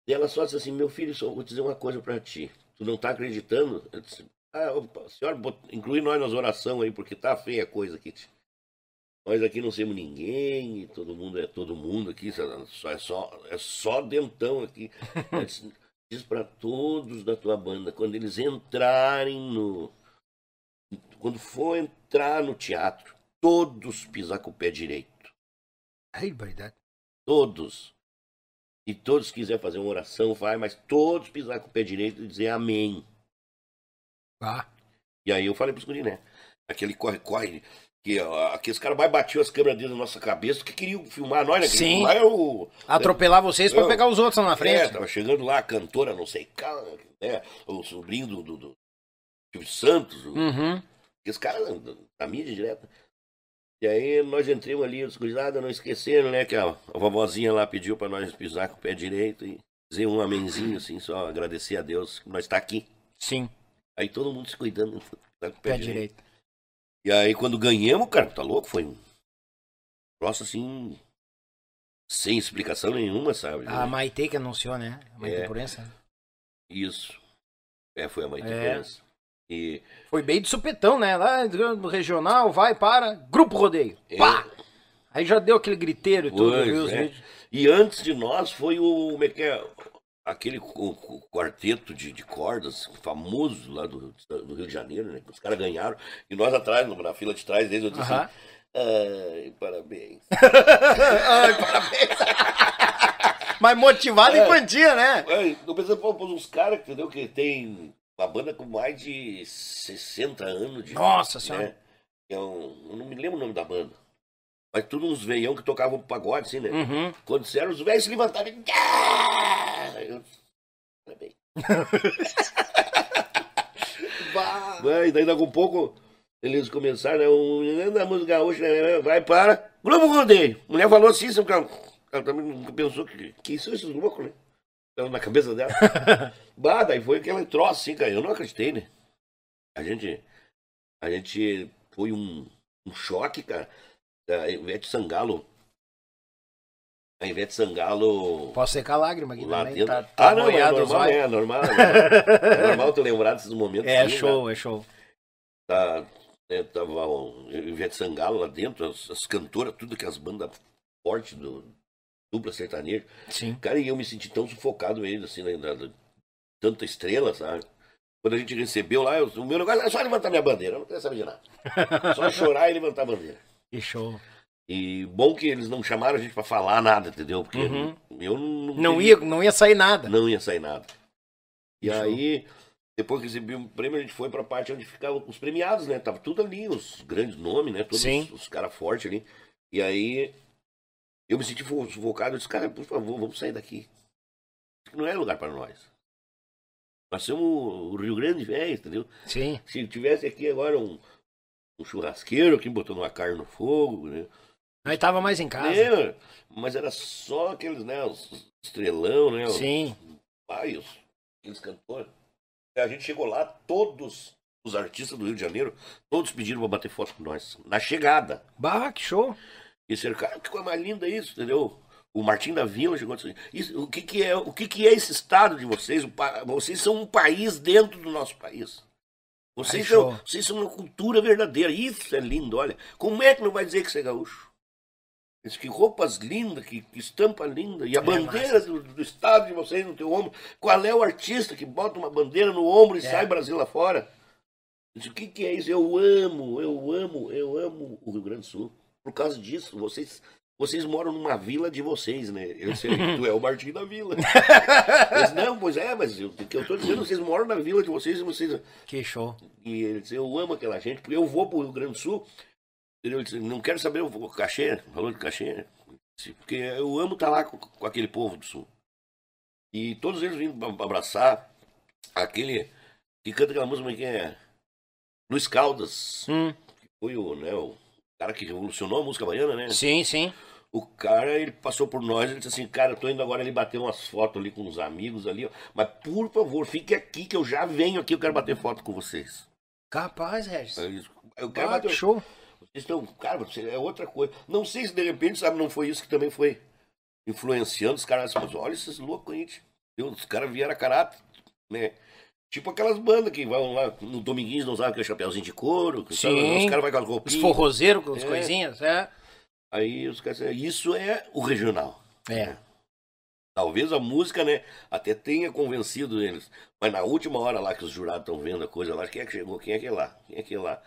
E ela só disse assim, meu filho, só vou dizer uma coisa pra ti. Tu não tá acreditando? Eu disse, ah, opa, senhora, inclui nós nas orações aí, porque tá feia a coisa aqui. Nós aqui não somos ninguém, e todo mundo é todo mundo aqui, só é só, é só dentão aqui. Disse, Diz pra todos da tua banda, quando eles entrarem no. Quando for entrar no teatro, todos pisar com o pé direito. Ai, verdade. Todos. E todos quiser fazer uma oração, vai, mas todos pisar com o pé direito e dizer amém. Ah. E aí eu falei pros guri, né? Aquele corre-corre, que ó, aqueles caras mais batiam as câmeras dentro da nossa cabeça, que queriam filmar nós, né? Sim. Lá é o. Atropelar vocês pra Eu- pegar os outros lá na É, frente. tava chegando lá a cantora, não sei, cara, né? O sobrinho do, do, do Santos, Uhum. Esse cara da, da mídia direta. E aí nós entramos ali, os gurizada não esqueceram, né? Que a, a vovozinha lá pediu pra nós pisar com o pé direito e dizer um amenzinho, assim, só agradecer a Deus que nós tá aqui. Sim, Aí todo mundo se cuidando, pisar com o pé, pé direito. direito. E aí quando ganhamos, cara, tá louco? Foi um troço assim, sem explicação nenhuma, sabe? A Maite que anunciou, né? A Maite É. Purença. Isso. É, foi a de É. Deus. E Foi bem de supetão, né? Lá do regional, vai para Grupo Rodeio. É. Pá! Aí já deu aquele griteiro e tudo, viu é. E antes de nós foi o. Como é que é? Aquele quarteto de, de cordas famoso lá do, do Rio de Janeiro, né? Os caras ganharam. E nós atrás, no- na fila de trás deles, eu disse Aham. assim. Ai, parabéns. Ai, parabéns. Mas motivado É. em quantia, né? Ai, Eu pensando, pô, pô, uns caras, entendeu? Que tem uma banda com mais de 60 anos de. Nossa senhora. né? É um- eu não me lembro o nome da banda. Mas tudo uns veião que tocavam pagode, assim, né? Uhum. Quando disseram, os velhos se levantaram e. Eu... Parabéns. Vai, daí daqui a um pouco eles começaram, né, um, da música gaúcha, né, vai para Grupo Rodeio. Mulher falou assim, sabe, ela, ela também nunca pensou que, que são esses loucos, né? Na cabeça dela. bah, daí foi aquele troço assim, cara, eu não acreditei, né? A gente, a gente foi um, um choque, cara. A Ivete Sangalo, a Ivete Sangalo... Posso secar lágrima aqui Lá também. Tá, tá ah, não, é os normal, é normal. É, é normal tu lembrar desses momentos. É assim, show, é show. Tá, né, tava o Ivete Sangalo lá dentro, as, as cantoras, tudo que as bandas fortes do dupla sertaneja. Sim. Cara, e eu me senti tão sufocado mesmo, assim, da- da- tanta estrela, sabe? Quando a gente recebeu lá, eu- o meu negócio era só levantar minha bandeira, eu não queria saber de nada. Só chorar e levantar a bandeira. Que show. E bom que eles não chamaram a gente pra falar nada, entendeu? Porque Uhum. eu não, Não teria- ia, não ia sair nada. não ia sair nada. E aí, depois que recebi o prêmio, a gente foi pra parte onde ficavam os premiados, né? Tava tudo ali, os grandes nomes, né? Todos Sim. os, os caras fortes ali. E aí, eu me senti sufocado. Eu disse, cara, por favor, vamos sair daqui. Isso Não é lugar para nós. Nós somos o Rio Grande velho, entendeu? Sim. Se tivesse aqui agora um, um churrasqueiro que botou uma carne no fogo, né? Nós tava mais em casa. É, mas era só aqueles, né? Os estrelão, né? os- Sim. Pai, os, aqueles cantores. A gente chegou lá, todos os artistas do Rio de Janeiro, todos pediram pra bater foto com nós. Na chegada. Bah, que show. E disseram, cara, que coisa mais linda isso, entendeu? O Martim da Vila chegou e disse, isso, o, que, que, é, o que, que é esse estado de vocês? Vocês são um país dentro do nosso país. Vocês, Ai, são, vocês são uma cultura verdadeira. Isso é lindo, olha. Como é que não vai dizer que você é gaúcho? Que roupas lindas, que, que estampa linda. E a É bandeira do, do estado de vocês no teu ombro. Qual é o artista que bota uma bandeira no ombro e É. sai Brasil lá fora? Diz, o que, que é isso? Eu amo, eu amo, eu amo o Rio Grande do Sul. Por causa disso, vocês, vocês moram numa vila de vocês, né? Eu sei que tu é o Martim da Vila. Disse, não, pois é, mas o que eu tô dizendo, vocês moram na vila de vocês e vocês. Que show. E ele disse, eu amo aquela gente, porque eu vou pro Rio Grande do Sul. Ele disse, não quero saber o cachê, falou de cachê. Porque eu amo estar lá com, com aquele povo do Sul. E todos eles vindo abraçar aquele que canta aquela música que é Luiz Caldas. Hum, que Foi o, né, o cara que revolucionou a música baiana, né? sim, sim. O cara, ele passou por nós, ele disse assim, cara, eu tô indo agora ali bater umas fotos ali com uns amigos ali, ó, mas por favor, fique aqui que eu já venho aqui, eu quero bater foto com vocês. Capaz, Regis. Eu quero Ah, bater. show. Vocês estão, cara, você é outra coisa. Não sei se de repente, sabe, não foi isso que também foi influenciando os caras, mas olha esses loucos aí, tio. Entendeu? os caras vieram a caráter, né? Tipo aquelas bandas que vão lá no Dominguinhos, não usam aquele chapéuzinho de couro, que sabe, Sim. os caras vão com as Os roupinhas. forrozeiros com as É. coisinhas, é. Aí os caras isso é o regional. É. Talvez a música, né, até tenha convencido eles. Mas na última hora lá que os jurados estão vendo a coisa lá, quem é que chegou? Quem é que é lá? Quem é que é lá?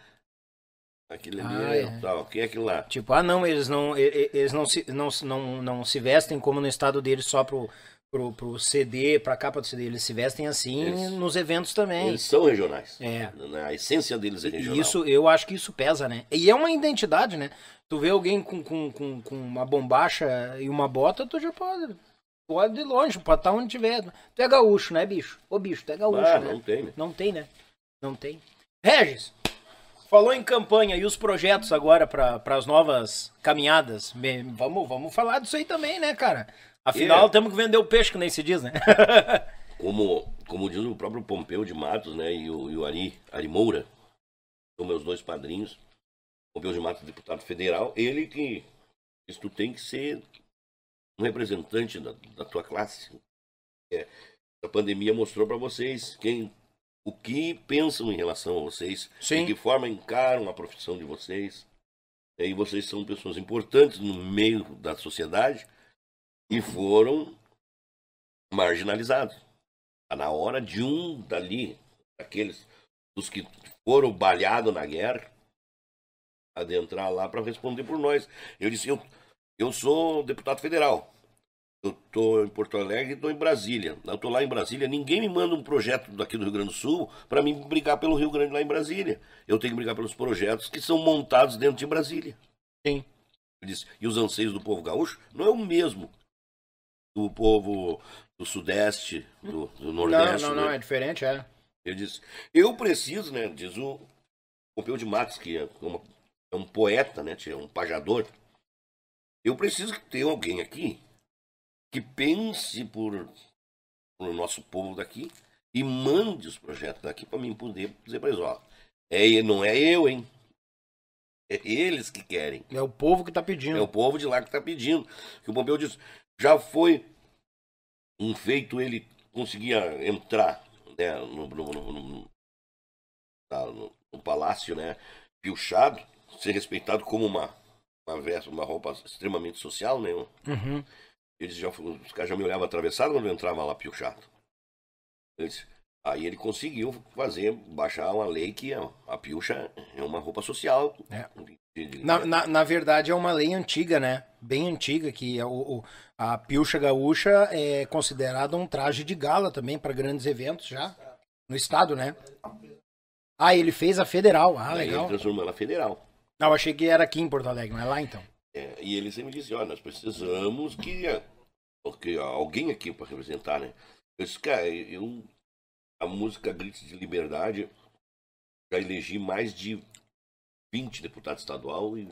Aquele ali Ah, é, é. tal. Quem é que lá? Tipo, ah não, eles não, eles não se, não, não, não se vestem como no estado deles só pro, pro, pro CD, pra capa do CD. Eles se vestem assim Eles- nos eventos também. Eles são regionais. É. Né, A essência deles é regional. isso, eu acho que isso pesa, né? E é uma identidade, né? Tu vê alguém com, com, com, com uma bombacha e uma bota, tu já pode. Pode ir longe, pode estar onde tiver. Tu é gaúcho, né, bicho? Ô, bicho, tu é gaúcho, Ah, né? não tem, né? Não tem, né? Não tem. Regis, falou em campanha e os projetos agora para as novas caminhadas. Vamos, vamos falar disso aí também, né, cara? Afinal, É. temos que vender o peixe, que nem se diz, né? Como, como diz o próprio Pompeu de Matos, né, e o, e o Ari, Ari Moura, são meus dois padrinhos. Pompeu de Matos, deputado federal, ele que diz, tu tem que ser um representante da, da tua classe. É, a pandemia mostrou para vocês quem, o que pensam em relação a vocês, Sim. de que forma encaram a profissão de vocês. E vocês são pessoas importantes no meio da sociedade e foram marginalizados. Tá na hora de um dali, aqueles dos que foram balhados na guerra, adentrar lá para responder por nós. Eu disse, eu, eu sou deputado federal. Eu tô em Porto Alegre e tô em Brasília. Eu tô lá em Brasília, ninguém me manda um projeto daqui do Rio Grande do Sul para mim brigar pelo Rio Grande lá em Brasília. Eu tenho que brigar pelos projetos que são montados dentro de Brasília. Sim. Eu disse, e os anseios do povo gaúcho não é o mesmo do povo do Sudeste, do, do Não, Nordeste. não, não, né? é diferente, é. Ele disse, eu preciso, né, diz o Pompeu de Matos, que é, uma- é um poeta, né, é um pajador. Eu preciso que tenha alguém aqui que pense por, por nosso povo daqui e mande os projetos daqui para mim poder dizer para eles, ó, é, não é eu, hein? É eles que querem. É o povo que tá pedindo. É o povo de lá que está pedindo. Que o Pompeu disse, já foi um feito ele conseguia entrar né, no, no, no- no- palácio, né, piochado, ser respeitado como uma, uma veste, uma roupa extremamente social, né? Uhum. Eles já, os caras já me olhavam atravessado quando eu entrava lá piochado. Eles- aí ele conseguiu fazer, baixar uma lei que a, a piocha é uma roupa social. É. Na, na, na verdade, é uma lei antiga, né? Bem antiga, que é o, o- a pilcha gaúcha é considerada um traje de gala também para grandes eventos já. No estado, né? Ah, ele fez a federal. Ah, Aí legal. ele transformou ela federal. Não, eu achei que era aqui em Porto Alegre, não é lá então. É, e ele sempre disse, olha, nós precisamos que, porque alguém aqui para representar, né? Eu disse, cara, eu, a música Gritos de Liberdade, já elegi mais de 20 deputados estadual e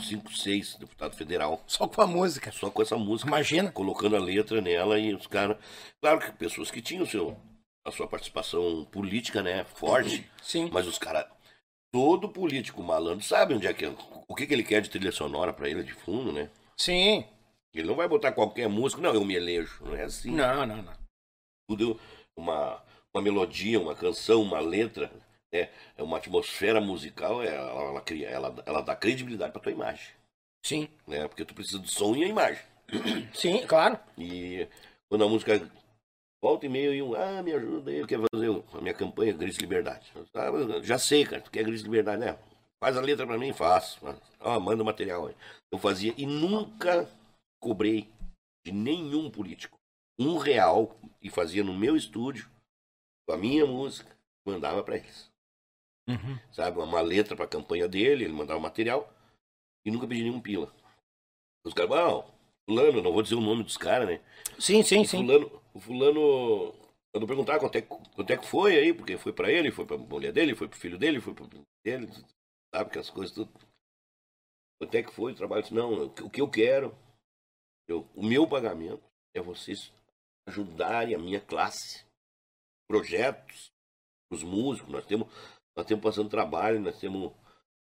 5, 6 deputados federal. Só com a música. Só com essa música, Imagina. colocando a letra nela e os caras... Claro que pessoas que tinham seu, a sua participação política, né, forte, Sim. mas os caras, todo político malandro sabe onde é que o que, que ele quer de trilha sonora pra ele de fundo, né? Sim. Ele não vai botar qualquer música, não, eu me elejo, não é assim. Não, não, não. Tudo uma, uma melodia, uma canção, uma letra, né? É uma atmosfera musical, é, ela, ela, cria, ela, ela dá credibilidade pra tua imagem, Sim. né? Porque tu precisa do som e a imagem. Sim, claro. E quando a música volta e meio e um, ah, me ajuda aí, eu quero fazer a minha campanha Gris Liberdade. Ah, já sei, cara, tu quer Gris Liberdade, né? Faz a letra pra mim, faço. Ó, manda o material aí. Eu fazia e nunca cobrei de nenhum político um real e fazia no meu estúdio, com a minha música, mandava pra eles. Uhum. Sabe, uma letra pra campanha dele, ele mandava o material e nunca pedi nenhum pila. Os caras, não, fulano, não vou dizer o nome dos caras, né? Sim, sim, sim. Fulano, o fulano. Quando perguntar quanto é, quanto é que foi aí, porque foi pra ele, foi pra mulher dele, foi pro filho dele, foi pro dele, sabe que as coisas tudo. Quanto é que foi o trabalho? Disse, Não, o que eu quero, eu- o meu pagamento é vocês ajudarem a minha classe, projetos, os músicos, nós temos, nós temos passando trabalho, nós temos,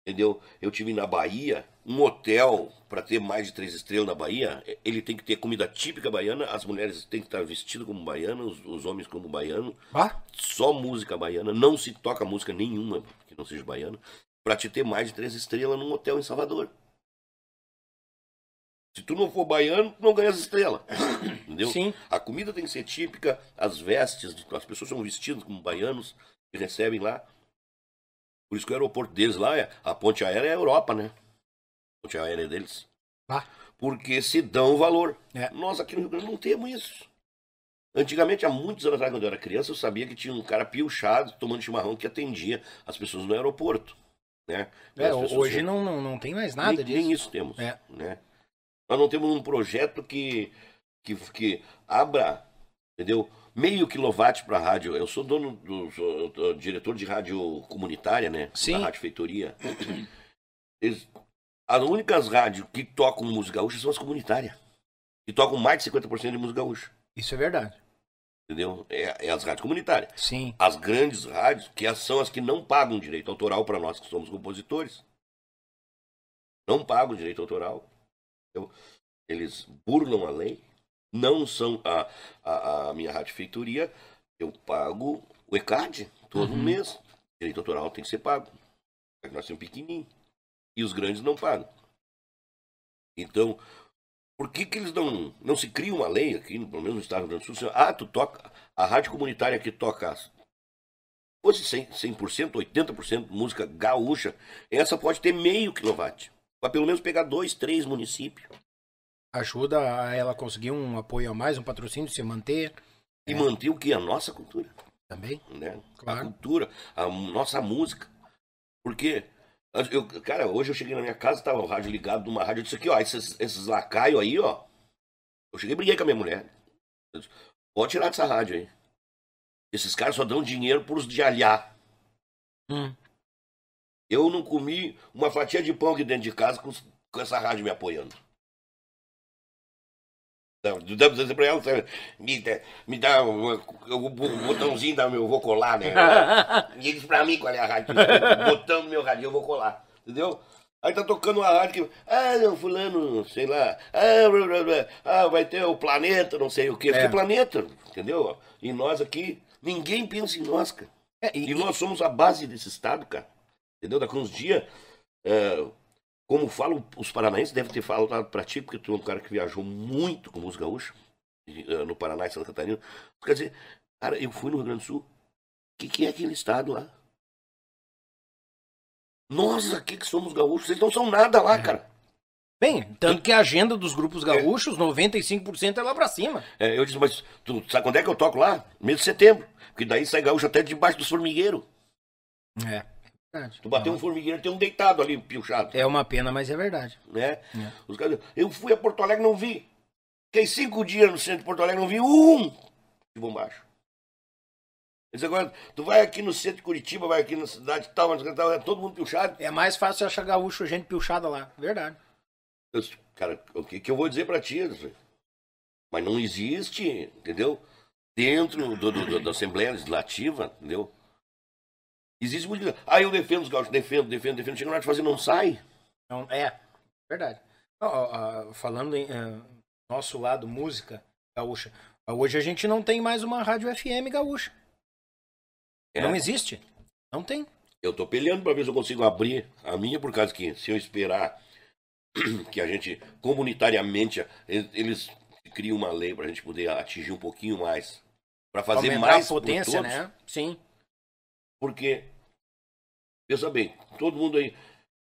entendeu? Eu tive na Bahia, um hotel para ter mais de três estrelas na Bahia, ele tem que ter comida típica baiana, as mulheres têm que estar vestidas como baiana, os, os homens como baiano, Bah, só música baiana, não se toca música nenhuma que não seja baiana, para te ter mais de três estrelas num hotel em Salvador. Se tu não for baiano, tu não ganha as estrelas. Entendeu? Sim. A comida tem que ser típica, as vestes, as pessoas são vestidas como baianos que recebem lá. Por isso que o aeroporto deles lá, é, a ponte aérea é a Europa, né? A ponte aérea deles. Ah. Porque se dão valor. É. Nós aqui no Rio Grande não temos isso. Antigamente, há muitos anos atrás, quando eu era criança, eu sabia que tinha um cara piochado tomando chimarrão que atendia as pessoas no aeroporto. Né? é, hoje não, não, não tem mais nada nem, disso. nem isso temos. É. Né? Nós não temos um projeto que, que, que abra, entendeu? Meio quilowatt para rádio. Eu sou dono do sou, diretor de rádio comunitária, né? Sim. Da rádio feitoria. Eles, as únicas rádios que tocam música gaúcha são as comunitárias. Que tocam mais de 50% de música gaúcha. Isso é verdade. Entendeu? É, é as rádios comunitárias. Sim. As grandes rádios, que são as que não pagam direito autoral para nós que somos compositores. Não pagam direito autoral. Entendeu? Eles burlam a lei. Não são a, a, a minha rádio feitoria. Eu pago o ECAD todo Uhum. mês. Direito autoral tem que ser pago. Nós temos pequenininho. E os grandes não pagam. Então, por que, que eles não, não se cria uma lei aqui, pelo menos no estado do Rio Grande do Sul? assim, Ah, tu toca. A rádio comunitária que toca fosse 100%, 100% 80% música gaúcha, essa pode ter meio quilowatt. Para pelo menos pegar dois, três municípios. Ajuda a ela conseguir um apoio a mais, um patrocínio, se manter E É. manter o que? A nossa cultura. também. Né? Claro. A cultura, a nossa música. Porque, eu, cara, hoje eu cheguei na minha casa, tava o rádio ligado numa rádio, eu disse aqui, ó, esses, esses lacaios aí, ó. Eu cheguei e briguei com a minha mulher. Disse, Pode tirar dessa rádio aí. Esses caras só dão dinheiro pros de alhar. Hum. Eu não comi uma fatia de pão aqui dentro de casa com, com essa rádio me apoiando. Não, tu dá pra dizer pra ela, me, dá- me dá o, o- botãozinho da meu, vou colar, né? E diz pra mim qual é a rádio, botão do meu rádio, eu vou colar, entendeu? Aí tá tocando uma rádio que, ah, não, fulano, sei lá, ah, blá, blá, blá, ah, vai ter o planeta, não sei o quê, É. que planeta, entendeu? E nós aqui, ninguém pensa em nós, cara. É, e, E nós somos a base desse estado, cara. Entendeu? Daqui uns dias, é, como falam os paranaenses, deve ter falado pra ti, porque tu é um cara que viajou muito com música gaúcha, e, é, no Paraná e Santa Catarina. Quer dizer, cara, eu fui no Rio Grande do Sul. O que, que é aquele estado lá? Nós aqui que somos gaúchos, eles não são nada lá, cara. Bem, tanto que a agenda dos grupos gaúchos, 95% é lá pra cima. É, eu disse, mas tu sabe quando é que eu toco lá? Mês de setembro. Porque daí sai gaúcho até debaixo dos formigueiros. É. é verdade. Tu bateu um formigueiro, tem um deitado ali, piochado. É uma pena, mas é verdade. né? É. Os caras, eu fui a Porto Alegre não vi. Fiquei cinco dias no centro de Porto Alegre não vi um de bombacho. Esse agora, tu vai aqui no centro de Curitiba, vai aqui na cidade tal, mas tal, é todo mundo piochado. É mais fácil achar gaúcho, gente piochada lá. Verdade. Eu cara, o que, que eu vou dizer pra ti? Mas não existe, entendeu? Dentro do, do- do- da Assembleia Legislativa, entendeu? Existe muito. Ah, eu defendo os gaúchos, defendo, defendo, defendo. Chega na hora de fazer, não sai. Então, é, verdade. Falando em eh, nosso lado, música gaúcha. Hoje a gente não tem mais uma rádio FM gaúcha. É. Não existe. Não tem. Eu tô peleando pra ver se eu consigo abrir a minha, por causa que se eu esperar que a gente, comunitariamente, eles, criam uma lei pra gente poder atingir um pouquinho mais. Pra fazer Aumentar mais a potência, né? Sim. Porque, pensa bem, todo mundo aí,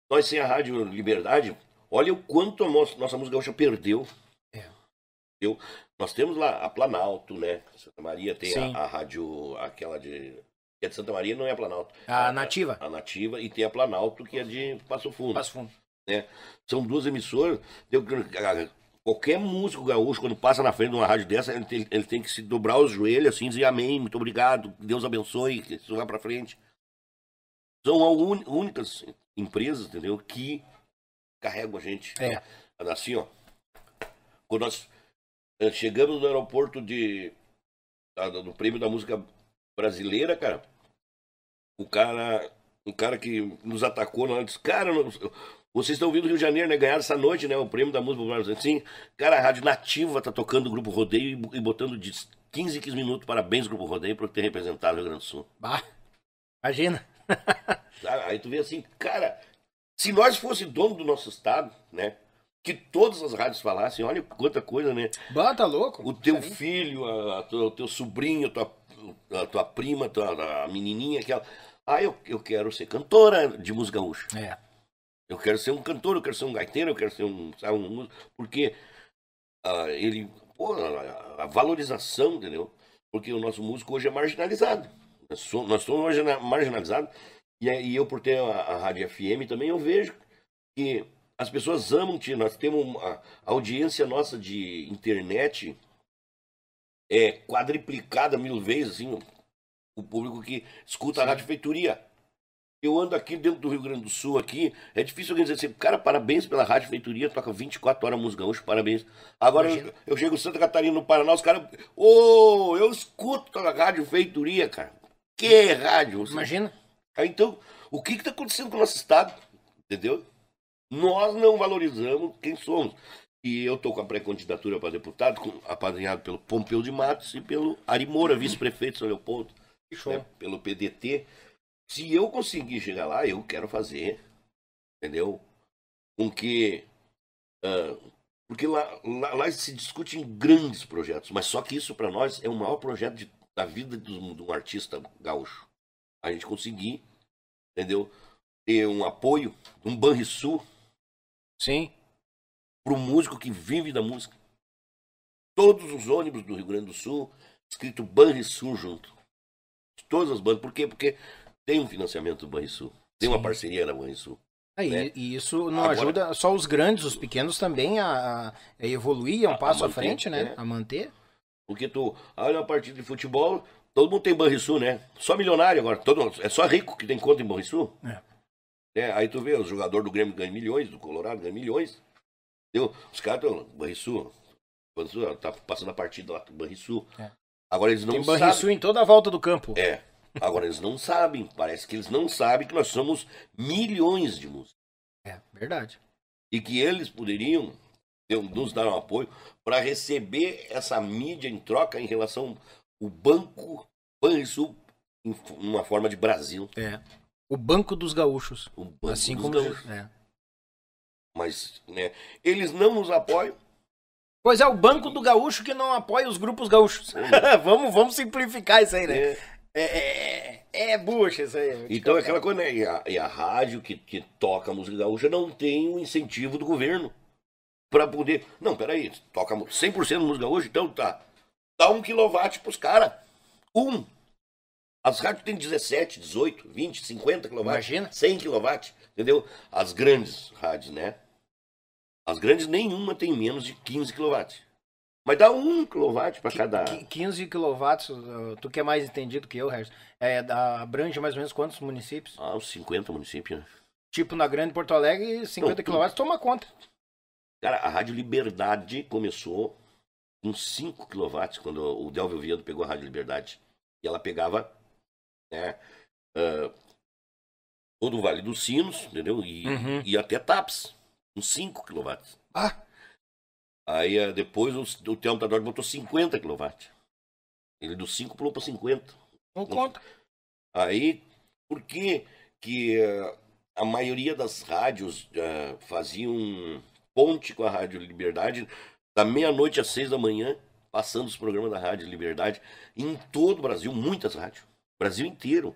nós sem a Rádio Liberdade, olha o quanto a nossa, nossa música gaúcha perdeu. É. Entendeu? Nós temos lá a Planalto, né? Santa Maria tem a, a rádio, aquela de. Que é de Santa Maria, não é a Planalto. A nativa. A, nativa e tem a Planalto, que é de Passo Fundo. Passo fundo. São duas emissoras. Qualquer músico gaúcho, quando passa na frente de uma rádio dessa, ele tem, ele tem que se dobrar os joelhos assim, dizer amém, muito obrigado, que Deus abençoe, que isso vá pra frente. São as un- únicas empresas, entendeu, que carregam a gente. É. Assim, ó. Quando nós eh, chegamos no aeroporto de. do prêmio da música brasileira, cara, o cara. O cara que nos atacou lá disse, cara, não- vocês estão vindo do Rio de Janeiro, né? Ganharam essa noite, né? O prêmio da música brasileira. Assim, cara, a Rádio Nativa tá tocando o Grupo Rodeio e, botando de 15 em 15 minutos parabéns, Grupo Rodeio, por ter representado o Rio Grande do Sul. Bah, imagina. Aí tu vê assim, cara, se nós fosse dono do nosso estado, né? Que todas as rádios falassem, olha quanta coisa, né? Bah, tá louco. O teu filho, a, a o teu sobrinho, a tua, a tua prima, a, tua, a menininha, aquela. Ah, eu, eu quero ser cantora de música gaúcha. É. Eu quero ser um cantor, eu quero ser um gaiteiro, eu quero ser um, sabe, um músico. Porque ah, ele. Pô, a, a valorização, entendeu? Porque o nosso músico hoje é marginalizado. Nós somos, nós somos margina- marginalizados. E, aí eu, por ter a, a Rádio FM também, eu vejo que as pessoas amam, tia. Nós temos uma a audiência nossa de internet é quadriplicada mil vezes, assim, o- público que escuta a Sim. Rádio Feitoria. Eu ando aqui dentro do Rio Grande do Sul, aqui, é difícil alguém dizer assim, cara, parabéns pela Rádio Feitoria, toca 24 horas música gaúcha, parabéns. Agora eu, eu chego em Santa Catarina, no Paraná, os caras, ô, eu escuto a Rádio Feitoria, cara. Que rádio? Você- Imagina. Aí, Então, o que está acontecendo com o nosso Estado? Entendeu? Nós não valorizamos quem somos. E eu estou com a pré-candidatura para deputado, com- apadrinhado pelo Pompeu de Matos e pelo Ari Moura, vice-prefeito de São Leopoldo, né, pelo PDT. Se eu conseguir chegar lá, eu quero fazer, entendeu? Com que. ah, porque lá, lá, lá se discute em grandes projetos, mas só que isso para nós é o maior projeto de- da vida do- de um artista gaúcho. A gente conseguir, entendeu? Ter um apoio, um Banrisul Sim. para o músico que vive da música. Todos os ônibus do Rio Grande do Sul, escrito Banrisul junto. Todas as bandas. Por quê? Porque tem um financiamento do Banrisul. Tem uma Sim. parceria da Banrisul. Aí, né? E isso não Agora- ajuda só os grandes, os pequenos também a, a evoluir, a um A- a passo à manter, frente, né? é. A manter. Porque tu olha uma partida de futebol, todo mundo tem Banrisul, né? Só milionário agora. Todo, é só rico que tem conta em Banrisul. É. É, aí tu vê, os jogadores do Grêmio ganham milhões, do Colorado ganham milhões. Entendeu? Os caras estão. Banrisul. Banrisul tá passando a partida lá do Banrisul. É. Agora eles não Tem sabem. Banrisul em toda a volta do campo. É. Agora eles não sabem. Parece que eles não sabem que nós somos milhões de músicos. É, verdade. E que eles poderiam nos dar um apoio para receber essa mídia em troca em relação ao Banco Banrisul em uma forma de Brasil. É. O Banco dos Gaúchos. O banco assim dos como. gaúchos. É. Mas, né, eles não nos apoiam. Pois é, o Banco do Gaúcho que não apoia os grupos gaúchos. vamos, vamos simplificar isso aí, né? né? É, é, é, é bucha isso aí. Então é aquela coisa, né? E a, e a rádio que, que toca música gaúcha não tem o incentivo do governo para poder. Não, peraí, toca 100% música gaúcha, então tá. Dá um quilowatt pros caras. Um. As rádios têm 17, 18, 20, 50 quilowatts. Imagina. 100 quilowatts, entendeu? As grandes rádios, né? As grandes nenhuma tem menos de 15 quilowatts. Mas dá um quilowatt para cada. Qui- 15 quilowatts, uh, tu que é mais entendido que eu, Harrison, é, da- abrange mais ou menos quantos municípios? Ah, uns 50 municípios, né? Tipo, na Grande Porto Alegre, 50 Não, quilowatts toma conta. Cara, a Rádio Liberdade começou com 5 kW quando o Delvio Viedo pegou a Rádio Liberdade. E ela pegava né, ah, todo o Vale dos Sinos, entendeu? E, Uhum. e até TAPS, com 5 kW. Ah, Aí ah, depois o, o Telmo Tadori botou 50 kW. Ele dos 5 pulou para 50. não conta. Aí, por que que eh, a maioria das rádios eh, faziam ponte com a Rádio Liberdade da meia-noite às seis da manhã, passando os programas da Rádio Liberdade em todo o Brasil, muitas rádios, Brasil inteiro.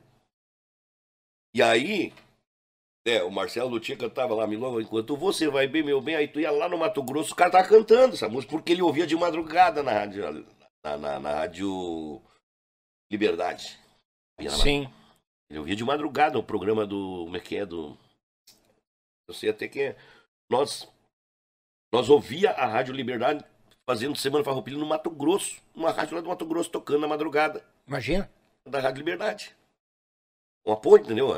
E aí, é, o Marcelo Lutia cantava lá, Milonga, enquanto você vai bem, meu bem, aí tu ia lá no Mato Grosso, o cara tava cantando essa música, porque ele ouvia de madrugada na rádio, na, na- na rádio Liberdade. Sim. ele ouvia de madrugada o programa do. Como é que é? Do. Eu sei até que é. Nós. Nós ouvia a Rádio Liberdade fazendo Semana Farroupilha no Mato Grosso. Uma rádio lá do Mato Grosso tocando na madrugada. Imagina. Da Rádio Liberdade. Um apoio, entendeu?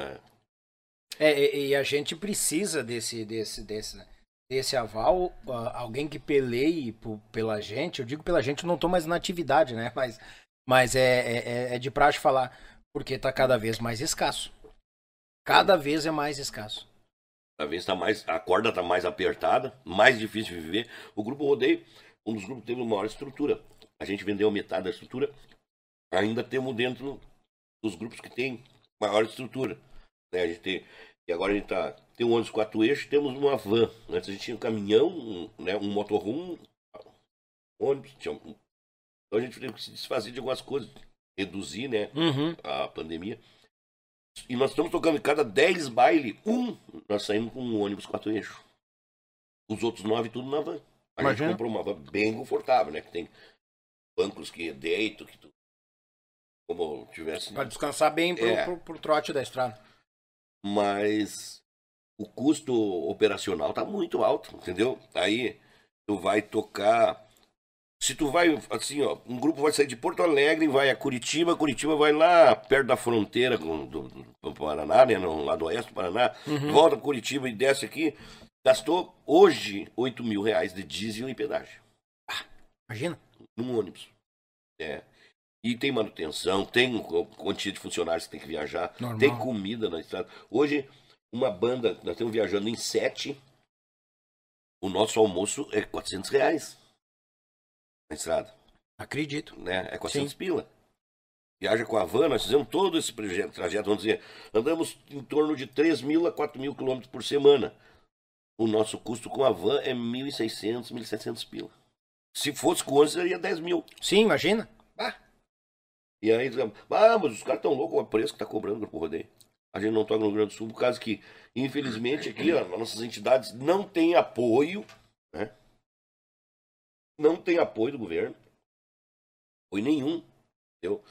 É. É, e, a gente precisa desse, desse, desse, desse aval, alguém que peleie pela gente. Eu digo pela gente, eu não tô mais na atividade, né? Mas, mas é, é, é de praxe falar, porque tá cada vez mais escasso. Cada vez é mais escasso. Cada vez tá mais. A corda tá mais apertada, mais difícil de viver. O grupo Rodeio, um dos grupos teve uma maior estrutura. A gente vendeu metade da estrutura. Ainda temos dentro dos grupos que tem maior estrutura. Né? A gente tem, e agora a gente tá, tem um ônibus quatro eixos, temos uma van. Antes a gente tinha um caminhão, um, né, um motorhome, um ônibus. Tinha um, então a gente teve que se desfazer de algumas coisas, reduzir né, Uhum. a pandemia. E nós estamos tocando em cada 10 baile, um, nós saímos com um ônibus quatro eixos. Os outros nove tudo na van. A Imagina. gente comprou uma van bem confortável, né? Que tem bancos que deito, que tu, como tivesse. Pra descansar bem pro, É. pro, pro trote da estrada. Mas o custo operacional tá muito alto, entendeu? Aí tu vai tocar. Se tu vai, assim, ó, um grupo vai sair de Porto Alegre e vai a Curitiba, Curitiba vai lá perto da fronteira com, do, do Paraná, né? No lado oeste do Paraná, volta pra Curitiba e desce aqui. Gastou hoje 8 mil reais de diesel e pedágio Imagina. num ônibus. É. E tem manutenção, tem quantia de funcionários que tem que viajar, Normal. tem comida na estrada. Hoje, uma banda, nós estamos viajando em sete, o nosso almoço é 400 reais na estrada, Acredito. né? É 400 Sim. pila. Viaja com a van, nós fizemos todo esse trajeto, vamos dizer, andamos em torno de 3 mil a 4 mil quilômetros por semana. O nosso custo com a van é 1.600, 1.700 pila. Se fosse com ônibus, seria 10 mil. Sim, imagina. E aí, ah, mas os caras estão loucos com o preço que tá cobrando o Grupo Rodeio. A gente não toca no Rio Grande do Sul por causa que, infelizmente, aqui, ó, nossas entidades não têm apoio, né? Não tem apoio do governo. Apoio nenhum. Entendeu?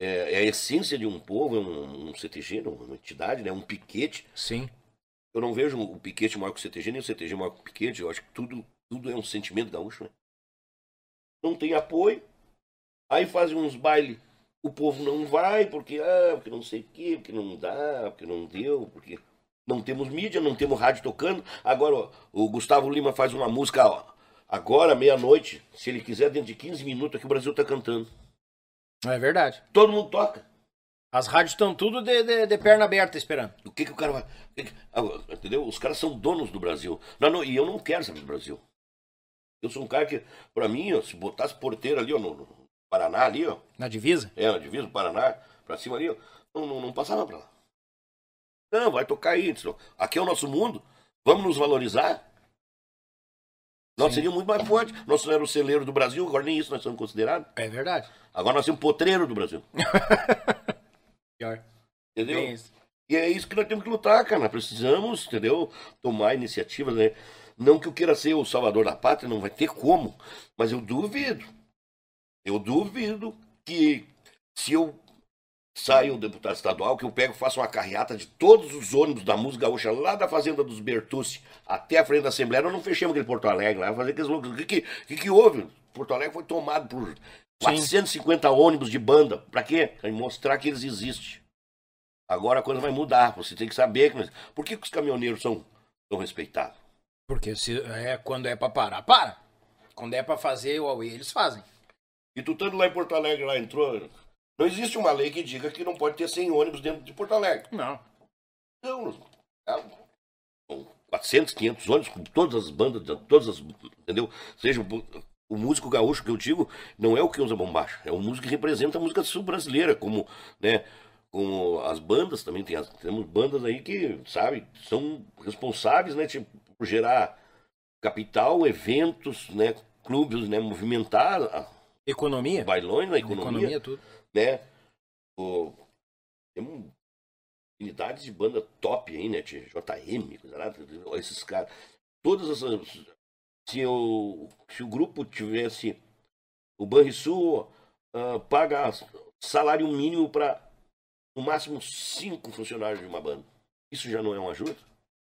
É, é a essência de um povo, é um, um CTG, uma entidade, né? Um piquete. Sim. Eu não vejo o piquete maior que o CTG, nem o CTG maior que o piquete. Eu acho que tudo, tudo é um sentimento gaúcho, né? Não tem apoio. Aí fazem uns bailes. O povo não vai porque, ah, porque não sei o quê, porque não dá, porque não deu, porque não temos mídia, não temos rádio tocando. Agora, ó, o Gustavo Lima faz uma música, ó, agora, meia-noite, se ele quiser, dentro de 15 minutos, aqui o Brasil tá cantando. É verdade. Todo mundo toca. As rádios estão tudo de, de, de perna aberta esperando. O que, que o cara vai. que que- agora, entendeu? Os caras são donos do Brasil. Não, não, e eu não quero saber do Brasil. Eu sou um cara que, pra mim, ó, se botasse porteiro ali, ó, no, no Paraná, ali, ó, Na divisa? é, na divisa do Paraná, pra cima ali, ó, não, não, não passava pra lá. Não, vai tocar aí. Aqui é o nosso mundo. Vamos nos valorizar. Nós seríamos muito mais fortes. Nós não éramos o celeiro do Brasil, agora nem isso nós somos considerados. É verdade. Agora nós somos potreiro do Brasil. Pior. Entendeu? Isso. E é isso que nós temos que lutar, cara. Nós precisamos, entendeu? Tomar iniciativas, né? Não que eu queira ser o salvador da pátria, não vai ter como. Mas eu duvido. Eu duvido que se eu saio um deputado estadual, que eu pego e faço uma carreata de todos os ônibus da música gaúcha lá da fazenda dos Bertucci até a frente da Assembleia, nós não fechamos aquele Porto Alegre lá, fazer aqueles loucos. O que, que, que, que houve? Porto Alegre foi tomado por 450 ônibus de banda. Pra quê? Pra mostrar que eles existem. Agora a coisa vai mudar. Você tem que saber. Que... Por que, que os caminhoneiros são tão respeitados? Porque se, é, quando é pra parar, para. Quando é pra fazer o Huawei, eles fazem. E tu estando lá em Porto Alegre, lá entrou. Não existe uma lei que diga que não pode ter 100 ônibus dentro de Porto Alegre. Não. São 400, 500 ônibus com todas as bandas, todas as. Entendeu? Seja o, músico gaúcho que eu digo, não é o que usa bombacha, é o músico que representa a música sul-brasileira, como, né? Como as bandas também, tem as, temos bandas aí que, sabe, são responsáveis, né, tipo, por gerar capital, eventos, né, clubes, né, movimentar Economia? bailões na economia, Economia, tudo. né? O, temos unidades de banda top aí, né? de JM, coisa lá, esses caras. Todas essas. Se o, se o grupo tivesse. O Banrisul ah, paga salário mínimo para no máximo cinco funcionários de uma banda. Isso já não é uma ajuda?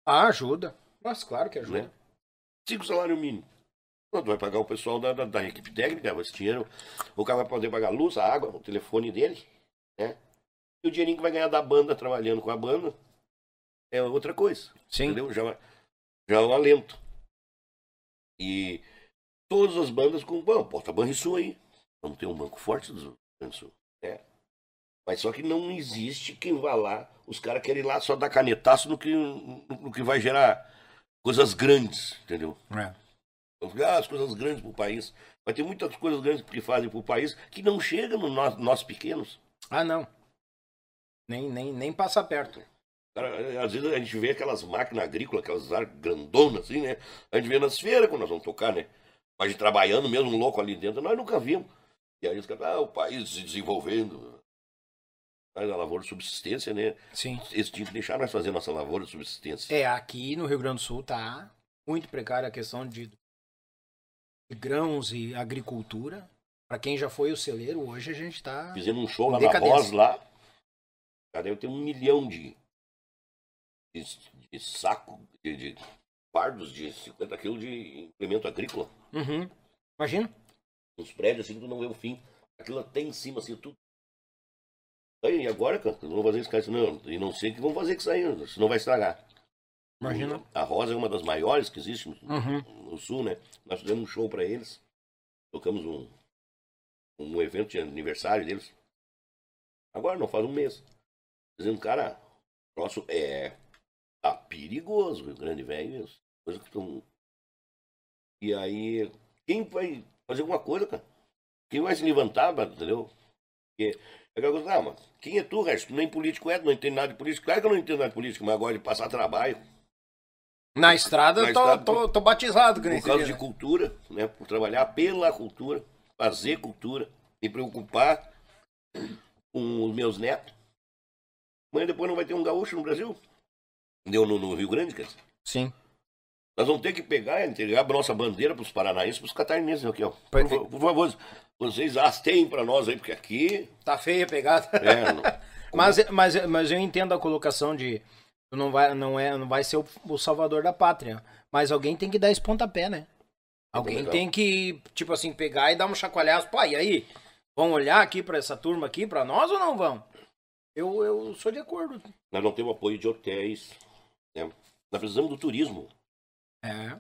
Ah, ajuda. Mas claro que ajuda. Né? cinco salários mínimos. Vai pagar o pessoal da, da, da equipe técnica, esse dinheiro. O cara vai poder pagar a luz, a água, o telefone dele, né? E o dinheirinho que vai ganhar da banda trabalhando com a banda é outra coisa. Sim. Entendeu? Já, já é um alento. E todas as bandas com. Bom, Porta Banrisul aí. Vamos ter um banco forte do Banrisul. É. Mas só que não existe quem vá lá. Os caras querem ir lá só dar canetaço no que, no, no que vai gerar coisas grandes, entendeu? É. Ah, as coisas grandes pro país. Vai ter muitas coisas grandes que fazem pro país que não chegam no nós, pequenos. Ah, não. Nem, nem, nem passa perto. Cara, às vezes a gente vê aquelas máquinas agrícolas, aquelas grandonas assim, né? A gente vê nas feiras quando nós vamos tocar, né? Mas trabalhando mesmo, louco ali dentro, nós nunca vimos. E aí os caras, ah, o país se desenvolvendo. Faz a lavoura de subsistência, né? Sim. Eles tinham que deixar nós fazer nossa lavoura de subsistência. É, aqui no Rio Grande do Sul tá muito precária a questão de grãos e agricultura. Para quem já foi o celeiro, hoje a gente tá. Fizemos um show lá Decadência. na Voz, lá. Já deve ter um milhão de, de, de saco, de, de fardos de 50 quilos de implemento agrícola. Uhum. Imagina. Uns prédios assim que tu não vê o fim. Aquilo até em cima, assim, tudo. Aí, e agora, cara, não vou fazer isso, cara, não. E não sei o que vão fazer com isso aí, senão vai estragar. Imagina. A Rosa é uma das maiores que existe no, Uhum. no sul, né? Nós fizemos um show pra eles. Tocamos um, um evento de aniversário deles. Agora, não faz um mês. Dizendo, cara, o troço é. Tá perigoso, Rio Grande Velho. isso. Coisa que tão... E aí, quem vai fazer alguma coisa, cara? Quem vai se levantar, entendeu? Porque é aquela coisa, ah, mas quem é tu, resto? Tu nem político é, não entende nada de política. Claro que eu não entendo nada de política, mas agora de passar trabalho. Na estrada, Na eu tô, estrada, tô, tô batizado, nem Por causa se de né? cultura, né? Por trabalhar pela cultura, fazer cultura, me preocupar com os meus netos. Amanhã depois não vai ter um gaúcho no Brasil. Deu no, no Rio Grande, quer dizer. Sim. Nós vamos ter que pegar entregar a nossa bandeira para os paranaenses, para os catarinenses aqui, ó. Por, por favor, vocês hasteiem para nós aí, porque aqui. Tá feia a pegada. É, não- Mas, mas, mas eu entendo a colocação de. Tu Não vai, não é, não vai ser o, o salvador da pátria. Mas alguém tem que dar esse pontapé, né? Alguém legal. tem que, tipo assim, pegar e dar um chacoalhaço. Pô, e aí? Vão olhar aqui pra essa turma aqui, pra nós ou não vão? Eu, eu sou de acordo. nós não temos apoio de hotéis. né? Nós precisamos do turismo. É.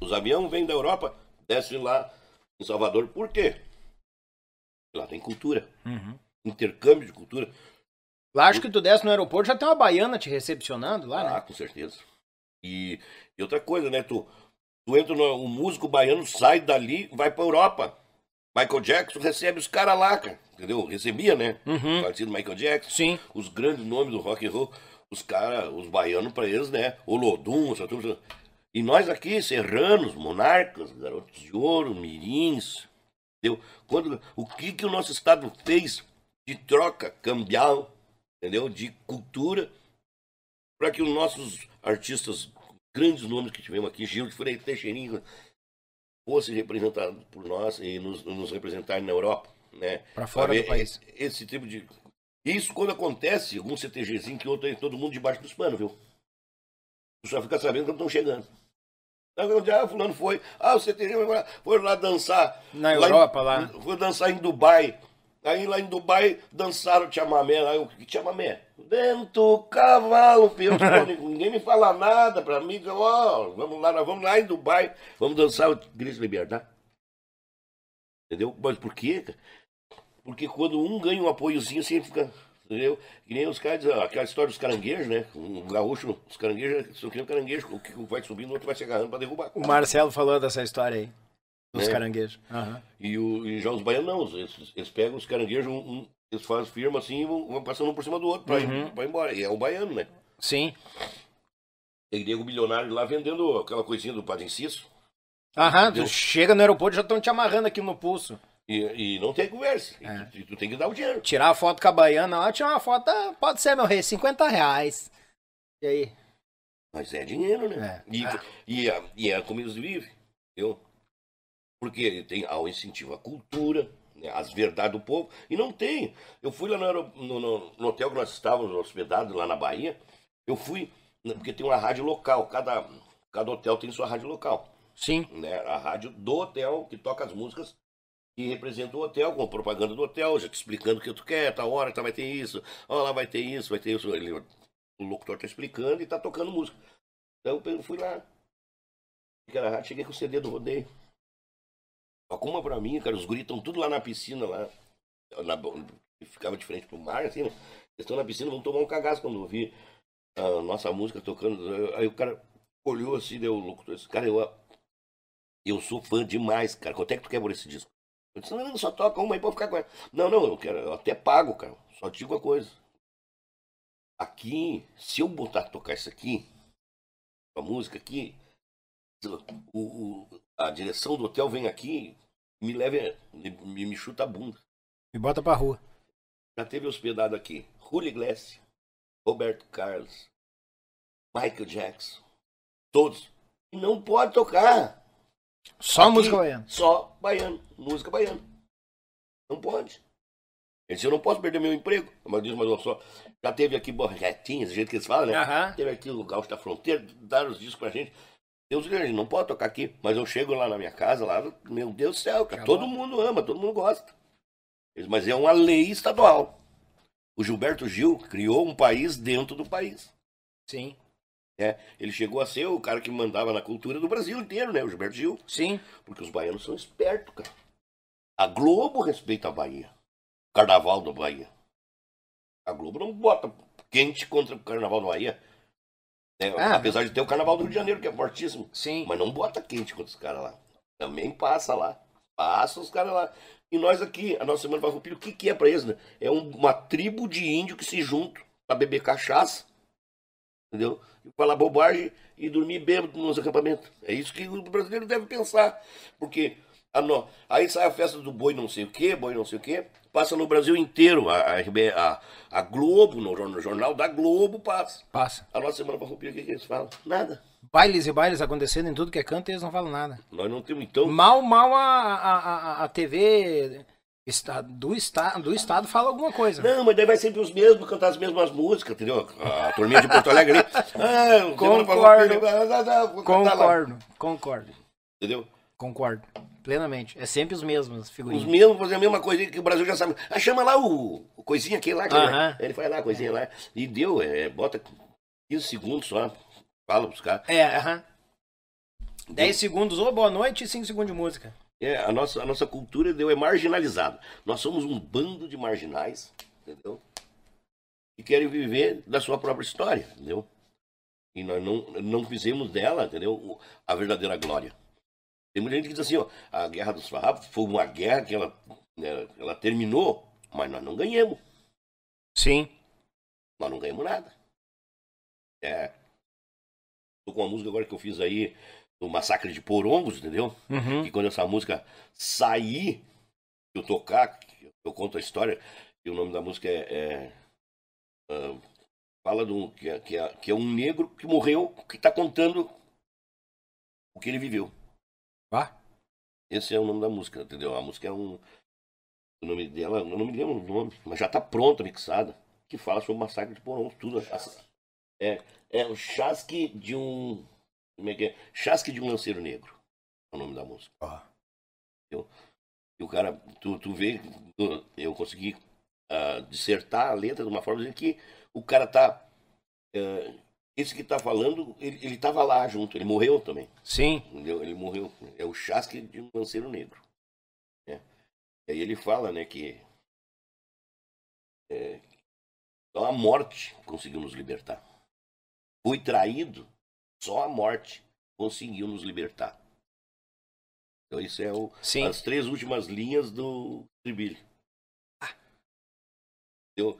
Os aviões vêm da Europa, descem lá em Salvador. Por quê? Lá tem cultura, Uhum. intercâmbio de cultura. Lá acho que tu desce no aeroporto, já tem uma baiana te recepcionando lá, Ah, né? com certeza. E, e outra coisa, né? Tu, tu entra no um músico baiano, sai dali, vai pra Europa. Michael Jackson recebe os caras lá, cara. Entendeu? Recebia, né? Uhum. Falecido Michael Jackson. Sim. Os grandes nomes do rock and roll. Os caras, os baianos pra eles, né? O Lodum, essa turma. E nós aqui, serranos, monarcas, garotos de ouro, mirins. Entendeu? Quando, o que, que o nosso estado fez de troca cambial, entendeu? De cultura, para que os nossos artistas, grandes nomes que tivemos aqui, Gil de Freitas, Teixeirinho, fossem representados por nós e nos, nos representarem na Europa, né? Pra fora do país. Esse tipo de. Isso quando acontece, algum CTGzinho que outro, todo mundo debaixo dos panos, viu? Só fica sabendo quando estão chegando. Ah, fulano foi. Ah, o CTG foi lá- dançar. Na Lá em- Europa, lá. Foi dançar em Dubai. Aí lá em Dubai dançaram chamamé. Aí eu, que chamamé? Vento, cavalo, filho. Ninguém me fala nada pra mim. Então, ó, vamos lá, nós vamos lá em Dubai. Vamos dançar o de Liberdade. Entendeu? Mas por quê? Porque quando um ganha um apoiozinho, sempre fica. Entendeu? Que nem os caras dizem, ó, aquela história dos caranguejos, né? Um gaúcho, os caranguejos, só que nem um caranguejo, o que vai subindo, o outro vai se agarrando pra derrubar. O Marcelo falou dessa história aí. Dos É. caranguejos. Aham. E, o, e já os baianos não, eles, eles pegam os caranguejos, um, um- eles fazem firma assim e vão, vão passando um por cima do outro pra, Uhum. ir, pra ir embora. E é o baiano, né? Sim. Tem nego milionário lá vendendo aquela coisinha do Padre Inciso. Aham, tu chega no aeroporto já estão te amarrando aqui no pulso. E, e não tem conversa. É. tu, e tu tem que dar o dinheiro. Tirar a foto com a baiana lá, tirar uma foto, ah, pode ser, meu rei, 50 reais. E aí? Mas é dinheiro, né? É. E, e, é- e é como eles vivem. Porque tem ao incentivo à cultura, né, às verdades do povo. E não tem. Eu fui lá no, no- no- hotel que nós estávamos hospedados lá na Bahia. Eu fui, né, porque tem uma rádio local. Cada, cada hotel tem sua rádio local. Sim. Né? A rádio do hotel que toca as músicas que representa o hotel, com propaganda do hotel, já te explicando o que tu quer, tá hora, tá, vai ter isso, ó, lá vai ter isso, vai ter isso. Ele, o locutor tá explicando e tá tocando música. Então eu fui lá. Rádio, cheguei com o CD do rodeio. Toca uma pra mim, cara, os guris estão tudo lá na piscina, lá. Na, ficava de frente pro mar, assim, né? Eles estão na piscina, vão tomar um cagaço quando eu vi a nossa música tocando. Aí o cara olhou assim, deu o locutor, disse, cara, eu, eu sou fã demais, cara. Quanto é que tu quer por esse disco? Eu disse, não, só toca uma aí pra ficar com ela. Não, não, eu quero, eu até pago, cara. Só te digo uma coisa. Aqui, se eu botar tocar isso aqui, a música aqui, o, o, a direção do hotel vem aqui, me leva, me, me chuta a bunda. Me bota pra rua. Já teve hospedado aqui. Julio Iglesias, Roberto Carlos, Michael Jackson, todos. E não pode tocar. Só Aqui, música baiana. Só baiano, música baiana. Não pode. Ele disse, eu não posso perder meu emprego. Mas diz, mas só. Já teve aqui borretinhas, do jeito que eles falam, né? Uhum. Teve aqui o Gaúcho da Fronteira, deram os discos pra gente. Deus grande, não pode tocar aqui. Mas eu chego lá na minha casa, lá, meu Deus do céu, cara, todo mundo ama, todo mundo gosta. Mas é uma lei estadual. O Gilberto Gil criou um país dentro do país. Sim. É, ele chegou a ser o cara que mandava na cultura do Brasil inteiro, né? O Gilberto Gil. Sim. Porque os baianos são espertos, cara. A Globo respeita a Bahia. Carnaval da Bahia. A Globo não bota quente contra o Carnaval da Bahia. É, ah, apesar de ter o Carnaval do Rio de Janeiro, que é fortíssimo. Sim. Mas não bota quente contra os caras lá. Também passa lá. Passa os caras lá. E nós aqui, a nossa Semana Farroupilha, o que, que é pra eles, né? É um, uma tribo de índio que se juntam pra beber cachaça entendeu? E falar bobagem e dormir bêbado nos acampamentos. É isso que o brasileiro deve pensar. Porque a no... aí sai a festa do boi não sei o que, boi não sei o que, passa no Brasil inteiro. A, a, a Globo, no jornal da Globo, passa. Passa. A nossa semana farroupilha, o que, que eles falam? Nada. Bailes e bailes acontecendo em tudo que é canto e eles não falam nada. Nós não temos, então. Mal, mal a, a, a, a TV Estado, do, estado, do Estado fala alguma coisa. Não, mas daí vai sempre os mesmos cantar as mesmas músicas, entendeu? A turminha de Porto Alegre ali. Ah, concordo. Concordo, concordo. Entendeu? Concordo. Plenamente. É sempre os mesmos figurinhas. Os mesmos fazem a mesma coisa que o Brasil já sabe. Ah, chama lá o, o coisinha aquele lá. Que uh -huh. Ele faz lá a coisinha lá. E deu, é, bota 15 segundos só. Fala pros caras. É, aham. Uh -huh. 10 segundos, ou boa noite e 5 segundos de música. É, a, nossa, a nossa cultura deu, é marginalizada. Nós somos um bando de marginais, entendeu? Que querem viver da sua própria história, entendeu? E nós não, não fizemos dela, entendeu? A verdadeira glória. Tem muita gente que diz assim, ó, a Guerra dos Farrapos foi uma guerra que ela, né, ela terminou, mas nós não ganhamos. Sim. Nós não ganhamos nada. É. Tô com uma música agora que eu fiz aí, do Massacre de Porongos, entendeu? Uhum. E quando essa música sair, eu tocar, eu conto a história, e o nome da música é. é uh, fala do, que, é, que, é, que é um negro que morreu, que está contando o que ele viveu. Ah? Esse é o nome da música, entendeu? A música é um. O nome dela, eu não me lembro o nome, mas já está pronta, mixada, que fala sobre o massacre de Porongos, tudo. É, é o chasque de um como é que é? Chasque de um lanceiro negro. É o nome da música. Ah. Eu, e o cara, tu, tu vê, eu consegui uh, dissertar a letra de uma forma que o cara tá. Uh, esse que tá falando, ele, ele tava lá junto, ele morreu também. Sim. Entendeu? Ele morreu. É o chasque de um lanceiro negro. É. E aí ele fala, né, que. É, só a morte conseguiu nos libertar. Fui traído só a morte conseguiu nos libertar. Então isso é o, as três últimas linhas do Tribilho. Ah. Então,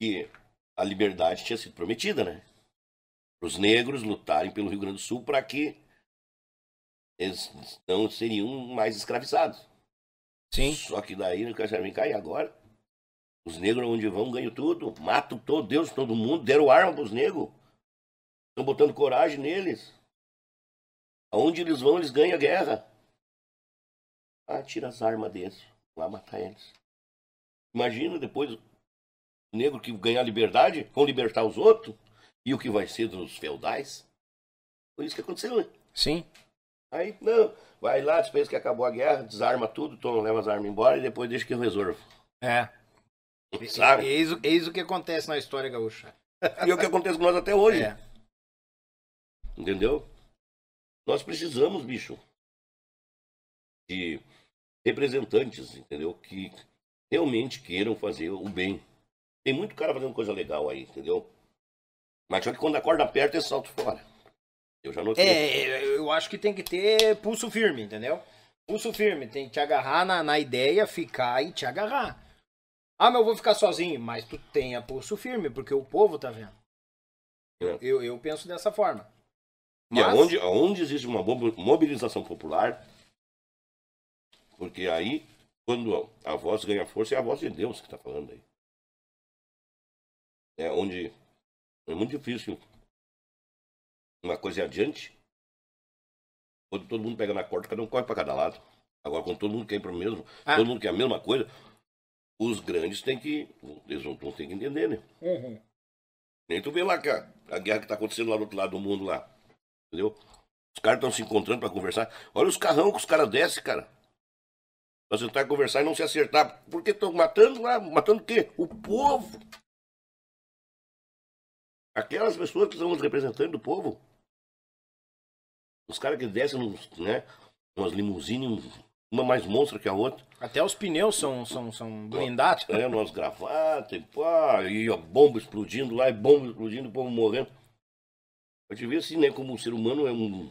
que a liberdade tinha sido prometida, né? Para os negros lutarem pelo Rio Grande do Sul para que eles não seriam mais escravizados. Sim. Só que daí não quer saber cair agora. Os negros onde vão ganham tudo, matam todo Deus, todo mundo, deram arma para os negros. Estão botando coragem neles. Aonde eles vão, eles ganham a guerra. Ah, tira as armas deles. Lá matar eles. Imagina depois o negro que ganhar liberdade, vão libertar os outros. E o que vai ser dos feudais? Foi isso que aconteceu, né? Sim. Aí, não, vai lá, pensa que acabou a guerra, desarma tudo, toma, leva as armas embora e depois deixa que eu resolvo. É. Sabe? Eis, o- eis o que acontece na história gaúcha. E é o que acontece com nós até hoje. É. Entendeu? Nós precisamos, bicho, de representantes, entendeu? Que realmente queiram fazer o bem. Tem muito cara fazendo coisa legal aí, entendeu? Mas só que quando a corda aperta, é salto fora. Eu já notei. É, eu acho que tem que ter pulso firme, entendeu? Pulso firme, tem que te agarrar na, na ideia, ficar e te agarrar. Ah, mas eu vou ficar sozinho, mas tu tenha pulso firme, porque o povo tá vendo. É. Eu, eu penso dessa forma. E Mas- aonde, aonde existe uma mob- mobilização popular, porque aí, quando a voz ganha força, é a voz de Deus que está falando aí. É onde é muito difícil uma coisa ir adiante. Quando todo mundo pega na corda, cada um corre para cada lado. Agora, quando todo mundo quer ir para o mesmo, Ah. todo mundo quer a mesma coisa, os grandes têm que. Eles vão, ter que entender, né? Nem tu vê lá que a, a guerra que tá acontecendo lá do outro lado do mundo lá. Entendeu? Os caras estão se encontrando pra conversar. Olha os carrão que os caras descem, cara. Pra sentar e conversar e não se acertar. Porque estão matando lá, matando o quê? O povo. Aquelas pessoas que são os representantes do povo. Os caras que descem, nos, né? Umas limusines, uma mais monstra que a outra. Até os pneus são, são, são blindados. É, nós gravatas e pá, e a bomba explodindo lá, e bomba explodindo, o povo morrendo. A gente vê assim, né, como o ser humano é um,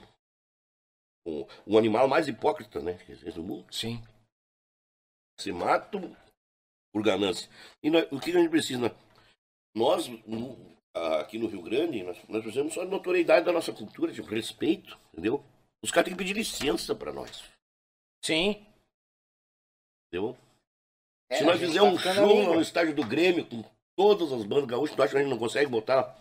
um, um animal mais hipócrita, né, que existe no mundo. Sim. Se mata por ganância. E nós- o que a gente precisa? Nós, aqui no Rio Grande, nós, nós precisamos só de notoriedade da nossa cultura, de respeito, entendeu? Os caras têm que pedir licença pra nós, Sim. entendeu? É, Se a nós fizermos tá um show amigo. no estádio do Grêmio com todas as bandas gaúchas, tu acha que a gente não consegue botar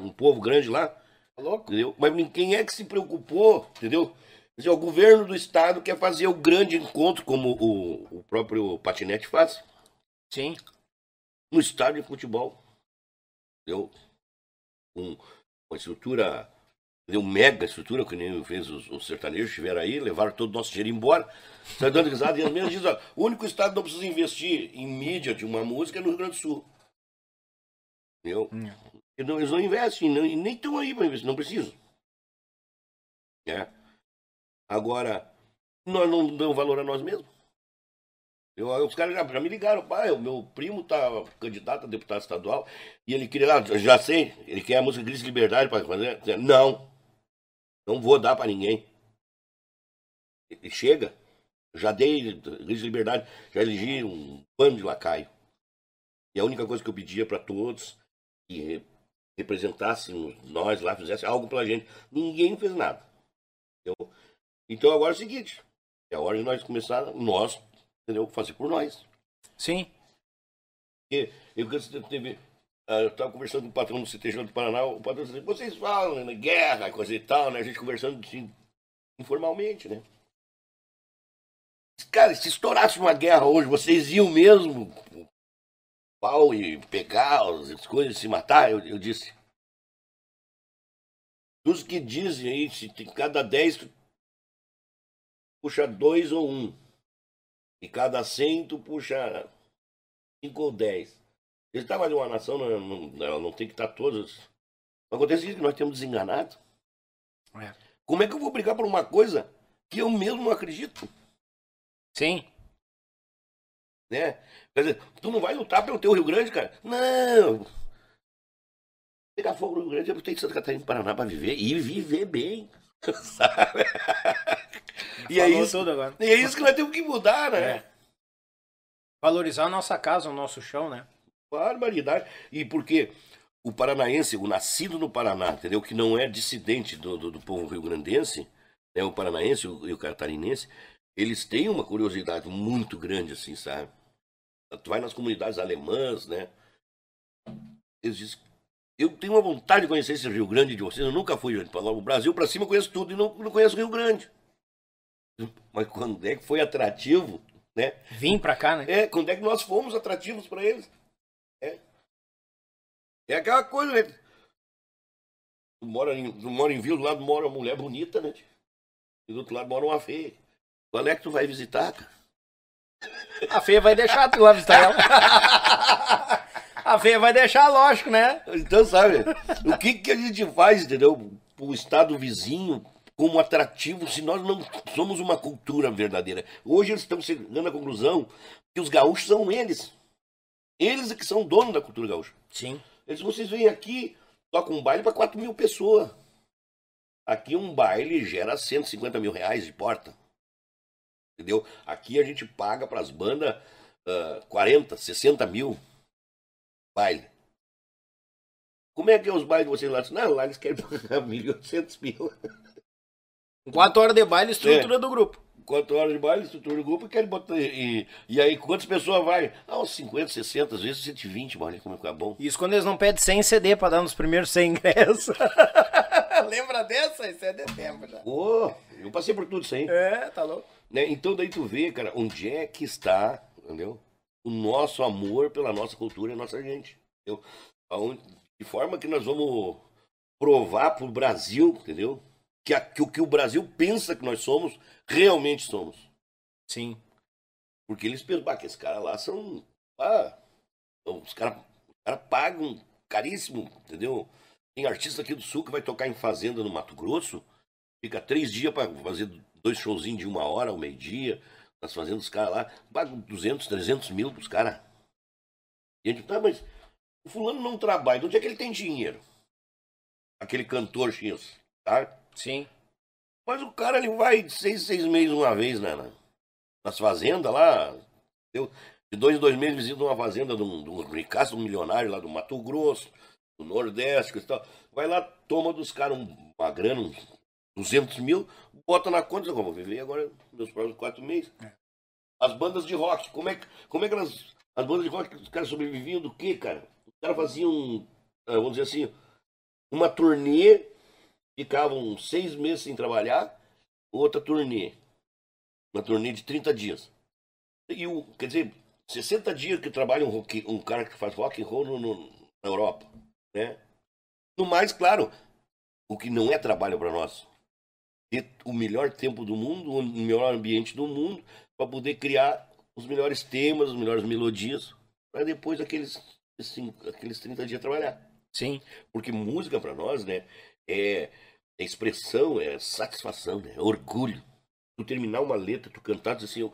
um povo grande lá? Tá louco? Entendeu? Mas quem é que se preocupou, entendeu? Dizer, o governo do estado quer fazer o grande encontro, como o, o próprio Patinete faz, Sim. no estádio de futebol. Entendeu? Com uma estrutura, entendeu? mega estrutura, que nem fez os, os sertanejos estiveram aí, levaram todo o nosso dinheiro embora. Sai dando risada e mesmas dizem, o único estado que não precisa investir em mídia de uma música é no Rio Grande do Sul. Entendeu? Hum. Não- eles não investem, não, nem estão aí para investir, não precisam. É. Agora, nós não damos valor a nós mesmos. Eu, os caras já, já me ligaram, pai, o meu primo tá candidato a deputado estadual e ele queria, ah, já sei, ele quer a música Gris Liberdade para fazer. Não, não vou dar para ninguém. E chega, já dei Gris Liberdade, já elegi um bando de lacaio. E a única coisa que eu pedia para todos que re- representassem nós lá, fizessem algo pela gente. Ninguém fez nada. Entendeu? Então agora é o seguinte, é hora de nós começar, nós, entendeu? Fazer por nós. Sim. Porque eu ah, Eu estava conversando com o patrão do CTJ do Paraná, o patrão disse, vocês falam né, guerra, coisa e tal, né? A gente conversando assim, informalmente, né? Cara, se estourasse uma guerra hoje, vocês iam mesmo pau e pegar as coisas, se matar? Eu, eu disse. Dos que dizem aí, se tem cada dez, puxa dois ou um. E cada cem, tu puxa 5 ou 10. Ele estava ali uma nação, não, não, ela não tem que estar todas. Acontece isso que nós temos desenganado. É. Como é que eu vou brigar por uma coisa que eu mesmo não acredito? Sim. Né? Quer dizer, tu não vai lutar pelo teu Rio Grande, cara? Não! Pegar fogo no Rio Grande, eu tenho que Santa Catarina e Paraná para viver e viver bem. Sabe? E é, isso, e é isso que nós temos que mudar, né? É. Valorizar a nossa casa, o nosso chão, né? Barbaridade. E porque o paranaense, o nascido no Paraná, entendeu? Que não é dissidente do, do, do povo rio-grandense, né? o paranaense o- e o catarinense, eles têm uma curiosidade muito grande, assim, sabe? Tu vai nas comunidades alemãs, né? Eles dizem, eu tenho uma vontade de conhecer esse Rio Grande de vocês, eu nunca fui para o Brasil para cima, eu conheço tudo e não, não conheço o Rio Grande. Mas quando é que foi atrativo, né? Vim pra cá, né? É, quando é que nós fomos atrativos para eles? É. É aquela coisa, né? Tu mora em, tu mora em vila, do lado mora uma mulher bonita, né? E do outro lado mora uma feia. Qual é que tu vai visitar, cara? A feia vai deixar tu lá visitar ela. A feia vai deixar, lógico, né? Então, sabe, o que, que a gente faz, entendeu? O estado vizinho como atrativo se nós não somos uma cultura verdadeira. Hoje eles estão chegando à conclusão que os gaúchos são eles. Eles é que são donos da cultura gaúcha. Sim. Eles, vocês vêm aqui, tocam um baile para 4 mil pessoas. Aqui um baile gera 150 mil reais de porta. Entendeu? Aqui a gente paga para as bandas uh, 40, 60 mil baile. Como é que é os bailes de vocês lá? Não, lá eles querem pagar 1.800 mil. Quatro horas de baile, estrutura É. do grupo. Quatro horas de baile, estrutura do grupo e querem botar. E, e aí, quantas pessoas vai? Ah, uns 50, 60, às vezes 120, olha como é que é bom. Isso quando eles não pedem 100 CD pra dar nos primeiros 100 ingressos. Lembra dessa? Isso é de tempo já. Ô, eu passei por tudo isso aí. É, tá louco. Né? Então daí tu vê, cara, onde é que está, entendeu? O nosso amor pela nossa cultura e nossa gente. Entendeu? De forma que nós vamos provar pro Brasil, entendeu? Que, a- que o que o Brasil pensa que nós somos, realmente somos. Sim. Porque eles pensam, que esses caras lá são. Ah, os caras cara pagam caríssimo, entendeu? Tem artista aqui do sul que vai tocar em fazenda no Mato Grosso, fica três dias pra fazer dois showzinhos de uma hora ao meio-dia, nas fazendas dos caras lá, pagam 200, 300 mil pros caras. E a gente, tá, mas o fulano não trabalha, de onde é que ele tem dinheiro? Aquele cantor X, tá? Sim. Mas o cara ele vai de seis, seis meses uma vez né, na- nas fazendas lá. entendeu? De dois em dois meses visita uma fazenda de um, de um ricaço, um milionário lá do Mato Grosso, do Nordeste, e tal. Vai lá, toma dos caras um- uma grana, uns 200 mil, bota na conta, eu vou viver agora meus próximos quatro meses. As bandas de rock, como é, que- como é que elas. As bandas de rock, os caras sobreviviam do quê, cara? Os caras faziam, ah, vamos dizer assim, uma turnê ficavam seis meses sem trabalhar, outra turnê. Uma turnê de 30 dias. E o, quer dizer, 60 dias que trabalha um, rock- um cara que faz rock and roll no- no- na Europa. Né? No mais, claro, o que não é trabalho para nós. Ter o melhor tempo do mundo, o melhor ambiente do mundo, para poder criar os melhores temas, as melhores melodias, para depois aqueles, assim, aqueles 30 dias trabalhar. Sim. Porque música para nós, né, é, é expressão, é satisfação, né, é orgulho. Tu terminar uma letra, tu cantar, dizer assim, eu-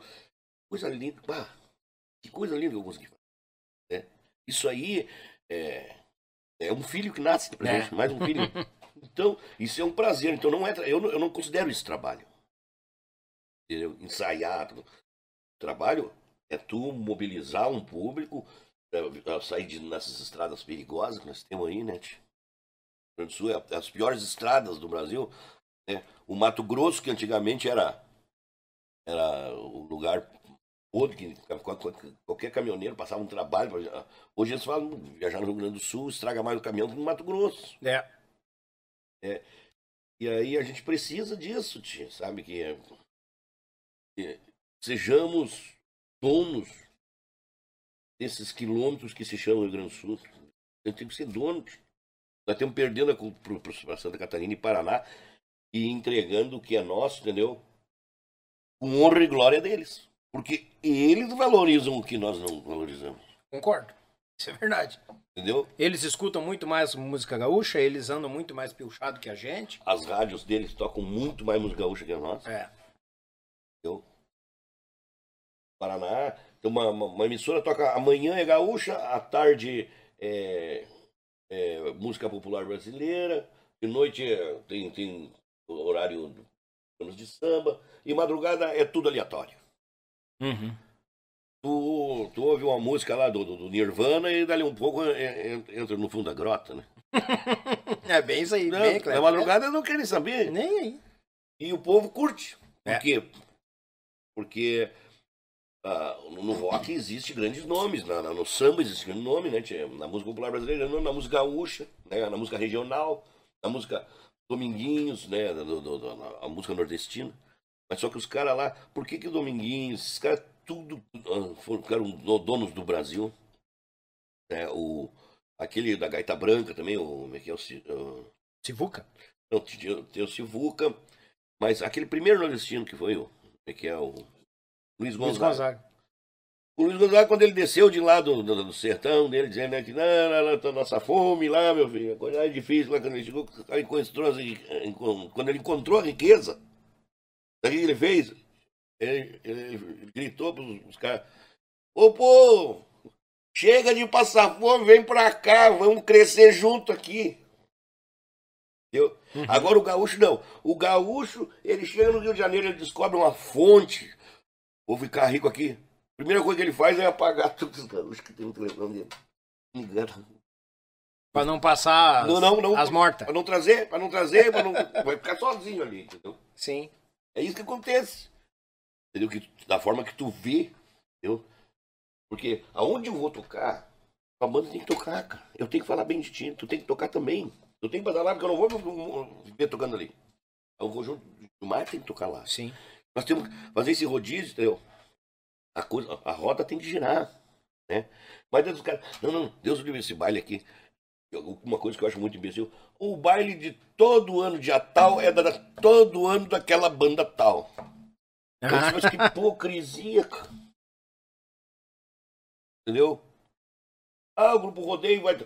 coisa linda, pá, que coisa linda que eu consegui fazer. né? Isso aí é, é um filho que nasce pra É. gente, mais um filho. Então, isso é um prazer. Então, não é, eu, não, eu não considero isso trabalho. Entendeu? Ensaiar. Trabalho é tu mobilizar um público, é, sair de, nessas estradas perigosas que nós temos aí, né? O Rio Grande do Sul é as piores estradas do Brasil. Né? O Mato Grosso, que antigamente era, era o lugar podre, que qual- qual- qualquer caminhoneiro passava um trabalho. Hoje eles falam, viajar no Rio Grande do Sul estraga mais o caminhão que no Mato Grosso. É. E aí a gente precisa disso, tia, sabe? Que, é- que sejamos donos desses quilômetros que se chamam Rio Grande do Sul. Gente tem que ser dono. tia. Nós estamos perdendo para Santa Catarina e Paraná e entregando o que é nosso, entendeu? Com honra e glória deles. Porque eles valorizam o que nós não valorizamos. Concordo. Isso é verdade. Entendeu? Eles escutam muito mais música gaúcha, eles andam muito mais pilchado que a gente. As rádios deles tocam muito mais música gaúcha que a nossa. É. entendeu? Paraná, tem uma, uma, uma emissora toca amanhã é gaúcha, à tarde é, é música popular brasileira, de noite é- tem, tem horário de samba, e madrugada é tudo aleatório. Uhum. Tu, tu ouve uma música lá do, do, Nirvana e dali um pouco é- é- entra no fundo da grota, né? É bem isso aí, Não, bem na claro. madrugada não querem saber. Nem aí. E o povo curte. Por É. quê? Porque ah, no rock existe grandes nomes, na, na- no samba existe grande nome, né? tia? Na música popular brasileira, na música gaúcha, né? na música regional, na música Dominguinhos, né? Do, do- do- a música nordestina. Mas só que os caras lá, por que que o Dominguinhos, esses caras tudo ah, ficaram do- donos do Brasil? né? o, aquele da Gaita Branca também, o, como é que é o, Sivuca? Não, tem, o Sivuca, mas aquele primeiro nordestino que foi o. Que é o Luiz Luiz Gonzaga. Gonzaga. O Luiz Gonzaga, quando ele desceu de lá do, do, do sertão dele, dizendo né, que não, não, nossa fome lá, meu filho, a coisa é difícil lá quando ele chegou, encontrou, as- quando ele encontrou a riqueza, o que ele fez? Ele, ele- ele gritou pros, pros caras, ô pô, chega de passar fome, vem pra cá, vamos crescer junto aqui. Entendeu? Agora o gaúcho não. O gaúcho, ele chega no Rio de Janeiro, ele descobre uma fonte. Vou ficar rico aqui. Primeira coisa que ele faz é apagar todos os gaúchos que tem no telefone dele. Me engana. Pra não passar as, Não, não, não. as mortas. Pra não trazer, pra não trazer, pra não... vai ficar sozinho ali, entendeu? Sim. É isso que acontece. Entendeu? Que, da forma que tu vê, entendeu? Porque aonde eu vou tocar, a banda tem que tocar, cara. Eu tenho que falar bem de ti, tu tem que tocar também. Eu tenho que mandar lá, porque eu não vou ver tocando ali. É um conjunto do mar tem que tocar lá. Sim. Nós temos que fazer esse rodízio, entendeu? A, coisa, a roda tem que girar, né? Mas Deus, os caras, não, não, Deus livre esse baile aqui. Uma coisa que eu acho muito imbecil, o baile de todo ano dia tal é da, todo ano daquela banda tal. Eu disse, Mas que hipocrisia, cara. Entendeu? Ah, o grupo rodeio vai.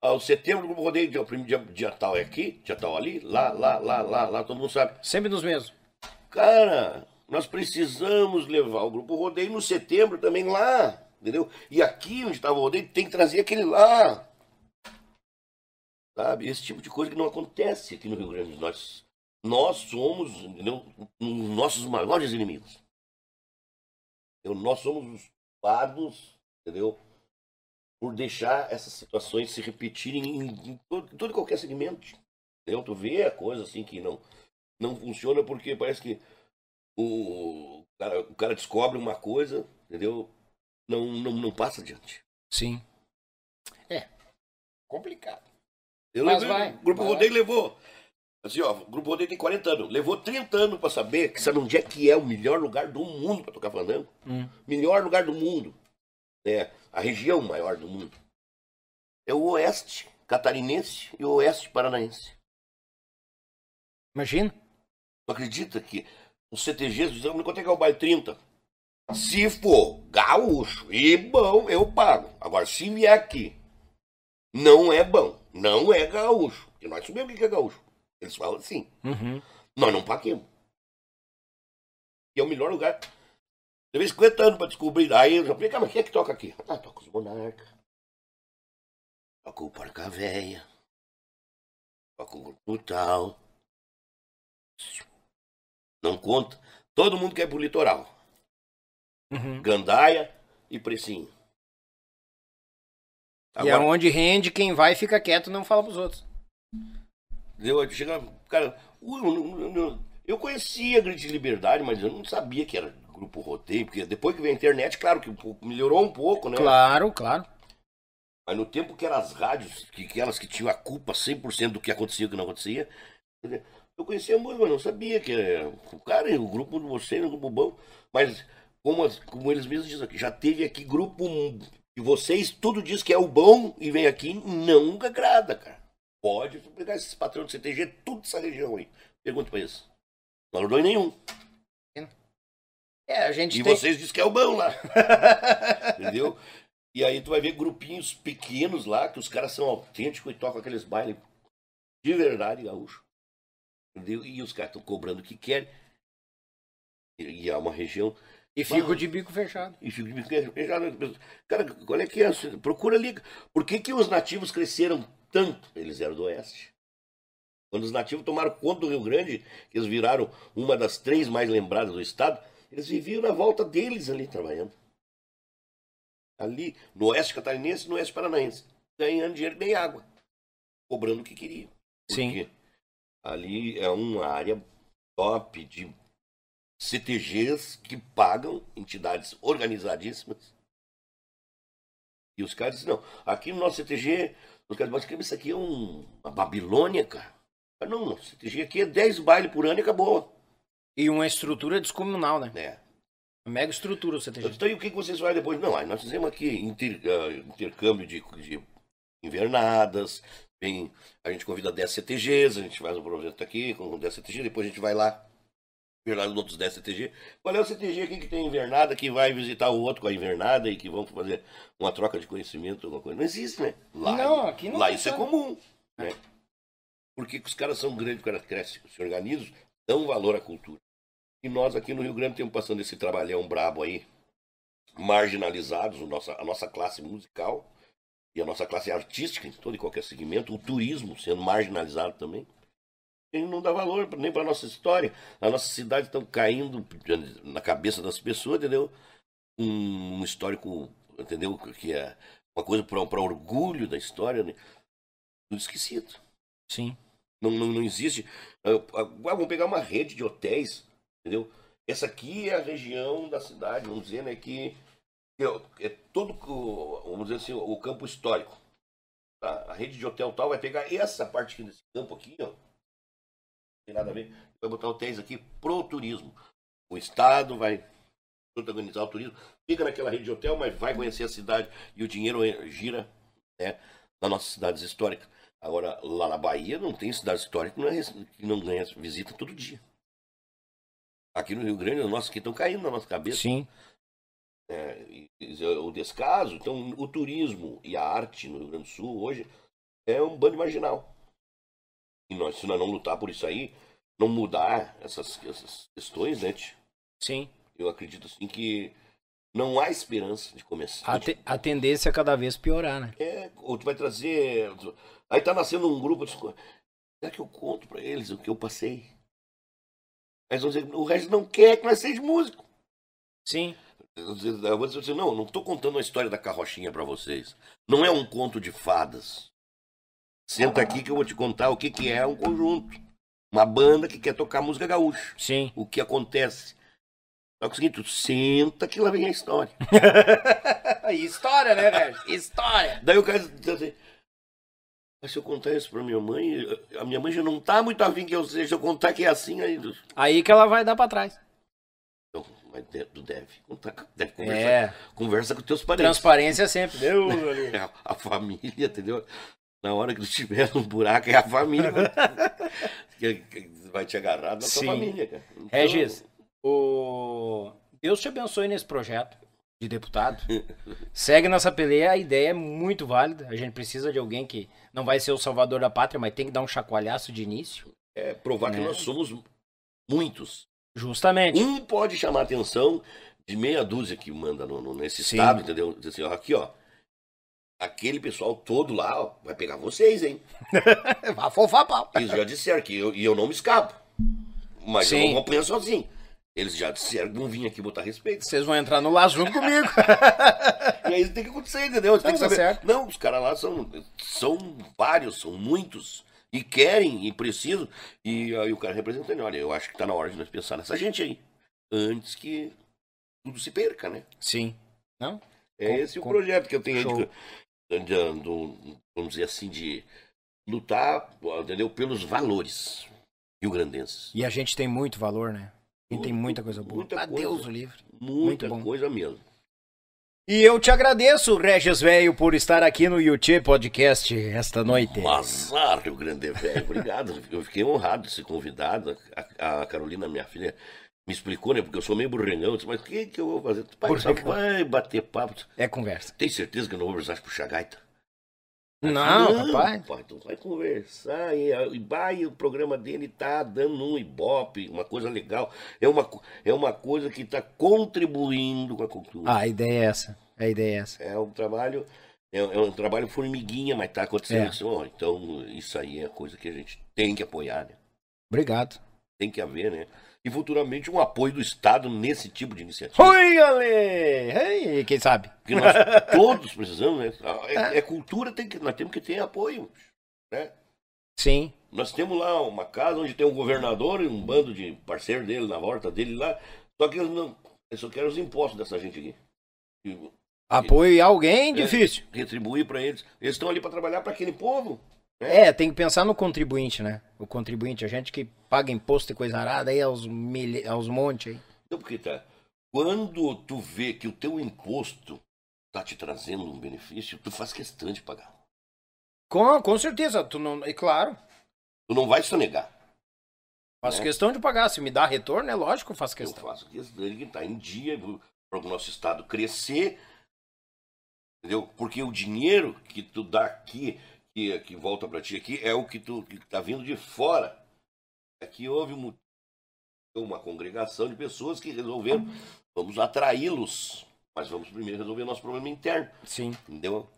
Ah, o setembro, o grupo rodeio, dia, dia, dia tal é aqui, dia tal ali, lá, lá, lá, lá, lá, todo mundo sabe. Sempre nos mesmos. Cara, nós precisamos levar o grupo rodeio no setembro também lá, entendeu? E aqui onde estava o rodeio tem que trazer aquele lá. Sabe? Esse tipo de coisa que não acontece aqui no Rio Grande. Nós, nós somos, entendeu? Os nossos maiores inimigos. Entendeu? Nós somos os pardos, entendeu? Por deixar essas situações se repetirem em, em todo, em todo e qualquer segmento. Entendeu? Tu vê a coisa assim que não, não funciona porque parece que o, o cara, o cara descobre uma coisa, entendeu? Não, não, não passa adiante. Sim. É. Complicado. Eu Mas levei- vai, o Grupo vai Rodeio levou. Assim, ó, o Grupo Rodeio tem 40 anos. Levou 30 anos pra saber que sabe onde é que é o melhor lugar do mundo pra tocar fandango. Hum. Melhor lugar do mundo. É a região maior do mundo. É o oeste catarinense e o oeste paranaense. Imagina. Tu acredita que os CTGs dizem, quanto é que é o baile 30? Se for gaúcho e bom, eu pago. Agora, se vier aqui, não é bom, não é gaúcho. Porque nós sabemos o que é gaúcho. Eles falam assim, Uhum. nós não paguemos. E é o melhor lugar. Levei 50 anos pra descobrir. Aí eu já falei, cara, mas quem é que toca aqui? Ah, toca os monarcas. Toca o Porca Véia. Toca o grupo tal. Não conta. Todo mundo quer ir pro litoral. Uhum. Gandaia e Precinho. E é onde rende, quem vai fica quieto e não fala pros outros. Deu, chega, cara, eu, eu- eu- eu conhecia a Grande de Liberdade, mas eu não sabia que era grupo rodeio, porque depois que veio a internet, claro que melhorou um pouco, né? Claro, claro. Mas no tempo que eram as rádios, que, que elas que tinham a culpa 100% do que acontecia e o que não acontecia, eu conhecia muito, mas não sabia que era o cara, o grupo de vocês, o grupo bom, mas como, as- como eles mesmos dizem aqui, já teve aqui grupo de vocês, tudo diz que é o bom e vem aqui, não agrada, cara. Pode pegar esses patrões do CTG, tudo dessa região aí. Pergunta pra eles. Não ajudou em nenhum. É, a gente E tem... vocês dizem que é o bom lá. Entendeu? E aí tu vai ver grupinhos pequenos lá, que os caras são autênticos e tocam aqueles bailes de verdade gaúcho. Entendeu? E os caras estão cobrando o que querem. E, é uma região. E fico de bico fechado. E fica de bico fechado. Cara, qual é que é? Procura ali. Por que, que os nativos cresceram tanto? Eles eram do oeste. Quando os nativos tomaram conta do Rio Grande, que eles viraram uma das três mais lembradas do estado, eles viviam na volta deles ali trabalhando. Ali, no oeste catarinense e no oeste paranaense. Ganhando dinheiro nem água. Cobrando o que queriam. Sim. Ali é uma área top de CTGs que pagam entidades organizadíssimas. E os caras dizem, não, aqui no nosso CTG, os caras mas isso aqui é um, uma Babilônia, cara. Não, CTG aqui é 10 bailes por ano e acabou. E uma estrutura descomunal, né? É. Mega estrutura o CTG. Então, e o que vocês fazem depois? Não, aí nós fizemos aqui inter- ah, intercâmbio de, de invernadas, vem, a gente convida 10 CTGs, a gente faz um projeto aqui com 10 CTGs, depois a gente vai lá, invernada nos outros 10 CTG. Qual é o CTG aqui que tem invernada, que vai visitar o outro com a invernada e que vão fazer uma troca de conhecimento, alguma coisa? Não existe, né? Lá, Não, aqui não lá isso é comum, né? Porque os caras são grandes, os caras crescem, se organizam, dão valor à cultura. E nós aqui no Rio Grande estamos passando esse trabalhão brabo aí, marginalizados, o nossa, a nossa classe musical e a nossa classe artística, em todo e qualquer segmento, o turismo sendo marginalizado também. E não dá valor nem para nossa história. A nossa cidade está caindo na cabeça das pessoas, entendeu? Um, histórico, entendeu? Que é uma coisa para orgulho da história, né? Tudo esquecido. Sim. Não, não, não existe. Ah, ah, vamos pegar uma rede de hotéis, entendeu? Essa aqui é a região da cidade, vamos dizer, né? Que é, é todo, o- vamos dizer assim, o campo histórico. Tá? A rede de hotel tal vai pegar essa parte aqui desse campo aqui, ó. Não tem nada a ver. Vai botar hotéis aqui pro turismo. O Estado vai protagonizar o turismo. Fica naquela rede de hotel, mas vai conhecer a cidade e o dinheiro gira né, nas nossas cidades históricas. Agora, lá na Bahia não tem cidade histórica que não, é, que não ganha visita todo dia. Aqui no Rio Grande, nós que estão caindo na nossa cabeça. Sim. É, o descaso, então o turismo e a arte no Rio Grande do Sul hoje é um bando marginal. E nós, se nós não lutar por isso aí, não mudar essas, essas questões, né, tio? Sim. eu acredito assim que não há esperança de começar. A, te- a tendência é cada vez piorar, né? É, ou tu vai trazer. Aí tá nascendo um grupo. de- Será que eu conto pra eles o que eu passei? Dizer, o resto não quer que nós sejamos músicos. Sim. Eu vou dizer assim, não, não tô contando a história da carrochinha pra vocês. Não é um conto de fadas. Senta aqui que eu vou te contar o que, que é um conjunto. Uma banda que quer tocar música gaúcha. Sim. O que acontece. Só que é o seguinte, tu senta que lá vem a história. História, né, velho? História. Daí o cara diz assim, mas se eu contar isso pra minha mãe, a minha mãe já não tá muito afim que eu seja, se eu contar que é assim, aí... Aí que ela vai dar pra trás. Então, mas tu deve contar, deve conversar. É. Conversa com teus parentes. Transparência sempre. Deus. É a família, entendeu? Na hora que tu tiver um buraco, é a família que, que vai te agarrar na tua Sim. família, cara. Então, Regis, o... Deus te abençoe nesse projeto de deputado. Segue nossa peleia, a ideia é muito válida. A gente precisa de alguém que não vai ser o salvador da pátria, mas tem que dar um chacoalhaço de início. É provar que É. nós somos muitos. Justamente. Um pode chamar a atenção de meia dúzia que manda no, no- nesse Sim. estado, entendeu? Diz assim, ó, aqui, ó. Aquele pessoal todo lá, ó, vai pegar vocês, hein? Vai fofar pau. Eles já disseram que eu, e eu não me escapo. Mas eu Sim. não vou apanhar sozinho. Eles já disseram que não vim aqui botar respeito. Vocês vão entrar no laço junto comigo. E aí tem que acontecer, entendeu? Você tem Não, que tá saber. Não, os caras lá são, são vários, são muitos. E querem e precisam. E aí o cara representando, olha, eu acho que tá na hora de nós pensar nessa gente aí. Antes que tudo se perca, né? Sim. Não? É Com- esse com- o projeto que eu tenho aí Show. De, de- vamos dizer assim, de lutar, entendeu? Pelos valores rio-grandenses. E a gente tem muito valor, né? A gente tem muita coisa boa. Muita coisa. Deus o livre. Muita coisa mesmo. E eu te agradeço, Regis Velho, por estar aqui no YouTube Podcast esta noite. Azar, Rio Grande Velho. Obrigado. Eu fiquei honrado de ser convidado. A, a Carolina, minha filha, me explicou, né? Porque eu sou meio burrengão. Eu disse, mas o que, que eu vou fazer? Pai, só Burrengão. vai bater papo. É conversa. Tem certeza que eu não vou precisar puxar gaita? Não, rapaz. Pai, tu vai conversar e, e vai, o programa dele tá dando um ibope, uma coisa legal. É uma, é uma coisa que está contribuindo com a cultura. Ah, a ideia é essa. A ideia é essa. É um trabalho, é, é um trabalho formiguinha, mas tá acontecendo É. isso. Então, isso aí é coisa que a gente tem que apoiar, né? Obrigado. Tem que haver, né? E futuramente um apoio do Estado nesse tipo de iniciativa. Oi, Ale! Ei, quem sabe? Porque nós todos precisamos, né? É, é cultura, tem que, nós temos que ter apoio, né? Sim. Nós temos lá uma casa onde tem um governador e um bando de parceiros dele na horta dele lá. Só que eles não. Eles só querem os impostos dessa gente aqui. E Apoio alguém, difícil. retribuir para eles. Eles estão ali para trabalhar para aquele povo. É, tem que pensar no contribuinte, né? O contribuinte, a gente que paga imposto e coisa arada aí aos, mil... aos montes aí. Então, porque tá. Quando tu vê que o teu imposto tá te trazendo um benefício, tu faz questão de pagar. Com, com certeza, tu não. É claro. Tu não vai sonegar. Faço É. questão de pagar. Se me dá retorno, é lógico que eu faço Eu questão. faço questão de estar em dia para o nosso estado crescer. Entendeu? Porque o dinheiro que tu dá aqui, que, que volta para ti aqui, é o que tu que tá vindo de fora. Aqui houve um- uma congregação de pessoas que resolveram, vamos atraí-los, mas vamos primeiro resolver nosso problema interno. Sim. Entendeu?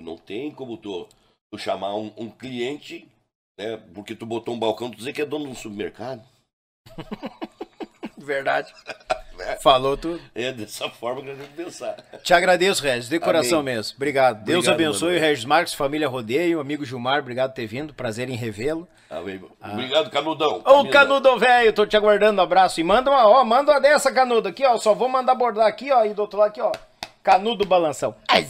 Não tem como tu, tu chamar um, um cliente, né? Porque tu botou um balcão, tu dizer que é dono de um supermercado. Verdade. Falou tudo. É dessa forma que a gente pensar. Te agradeço, Regis, de coração Amém. mesmo. Obrigado. Deus Obrigado, abençoe o Regis Marques, família Rodeio, amigo Gilmar, obrigado por ter vindo. Prazer em revê-lo. Amém. Obrigado, Canudão. Ô, Canudo velho, tô te aguardando, um abraço. E manda uma, ó, manda uma dessa, Canudo, aqui, ó. Só vou mandar abordar aqui, ó, e do outro lado aqui, ó. Canudo balanção. Grande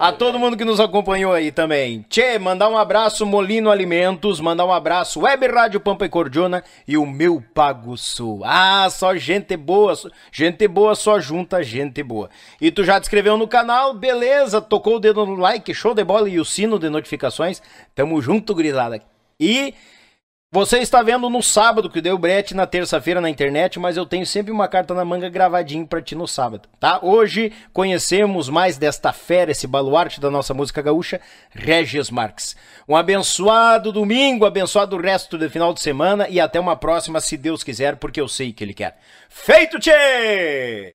A do todo mundo que nos acompanhou aí também. Tchê, mandar um abraço Molino Alimentos, mandar um abraço Web Rádio Pampa e Cordiona e o meu Pago Sul. Ah, só gente boa, gente boa só junta gente boa. E tu já te inscreveu no canal, beleza, tocou o dedo no like, show de bola e o sino de notificações. Tamo junto, grisada. E você está vendo no sábado que deu brete na terça-feira na internet, mas eu tenho sempre uma carta na manga gravadinho pra ti no sábado, tá? Hoje conhecemos mais desta fera, esse baluarte da nossa música gaúcha, Regis Marques. Um abençoado domingo, abençoado resto do final de semana e até uma próxima, se Deus quiser, porque eu sei que Ele quer. Feito, tchê!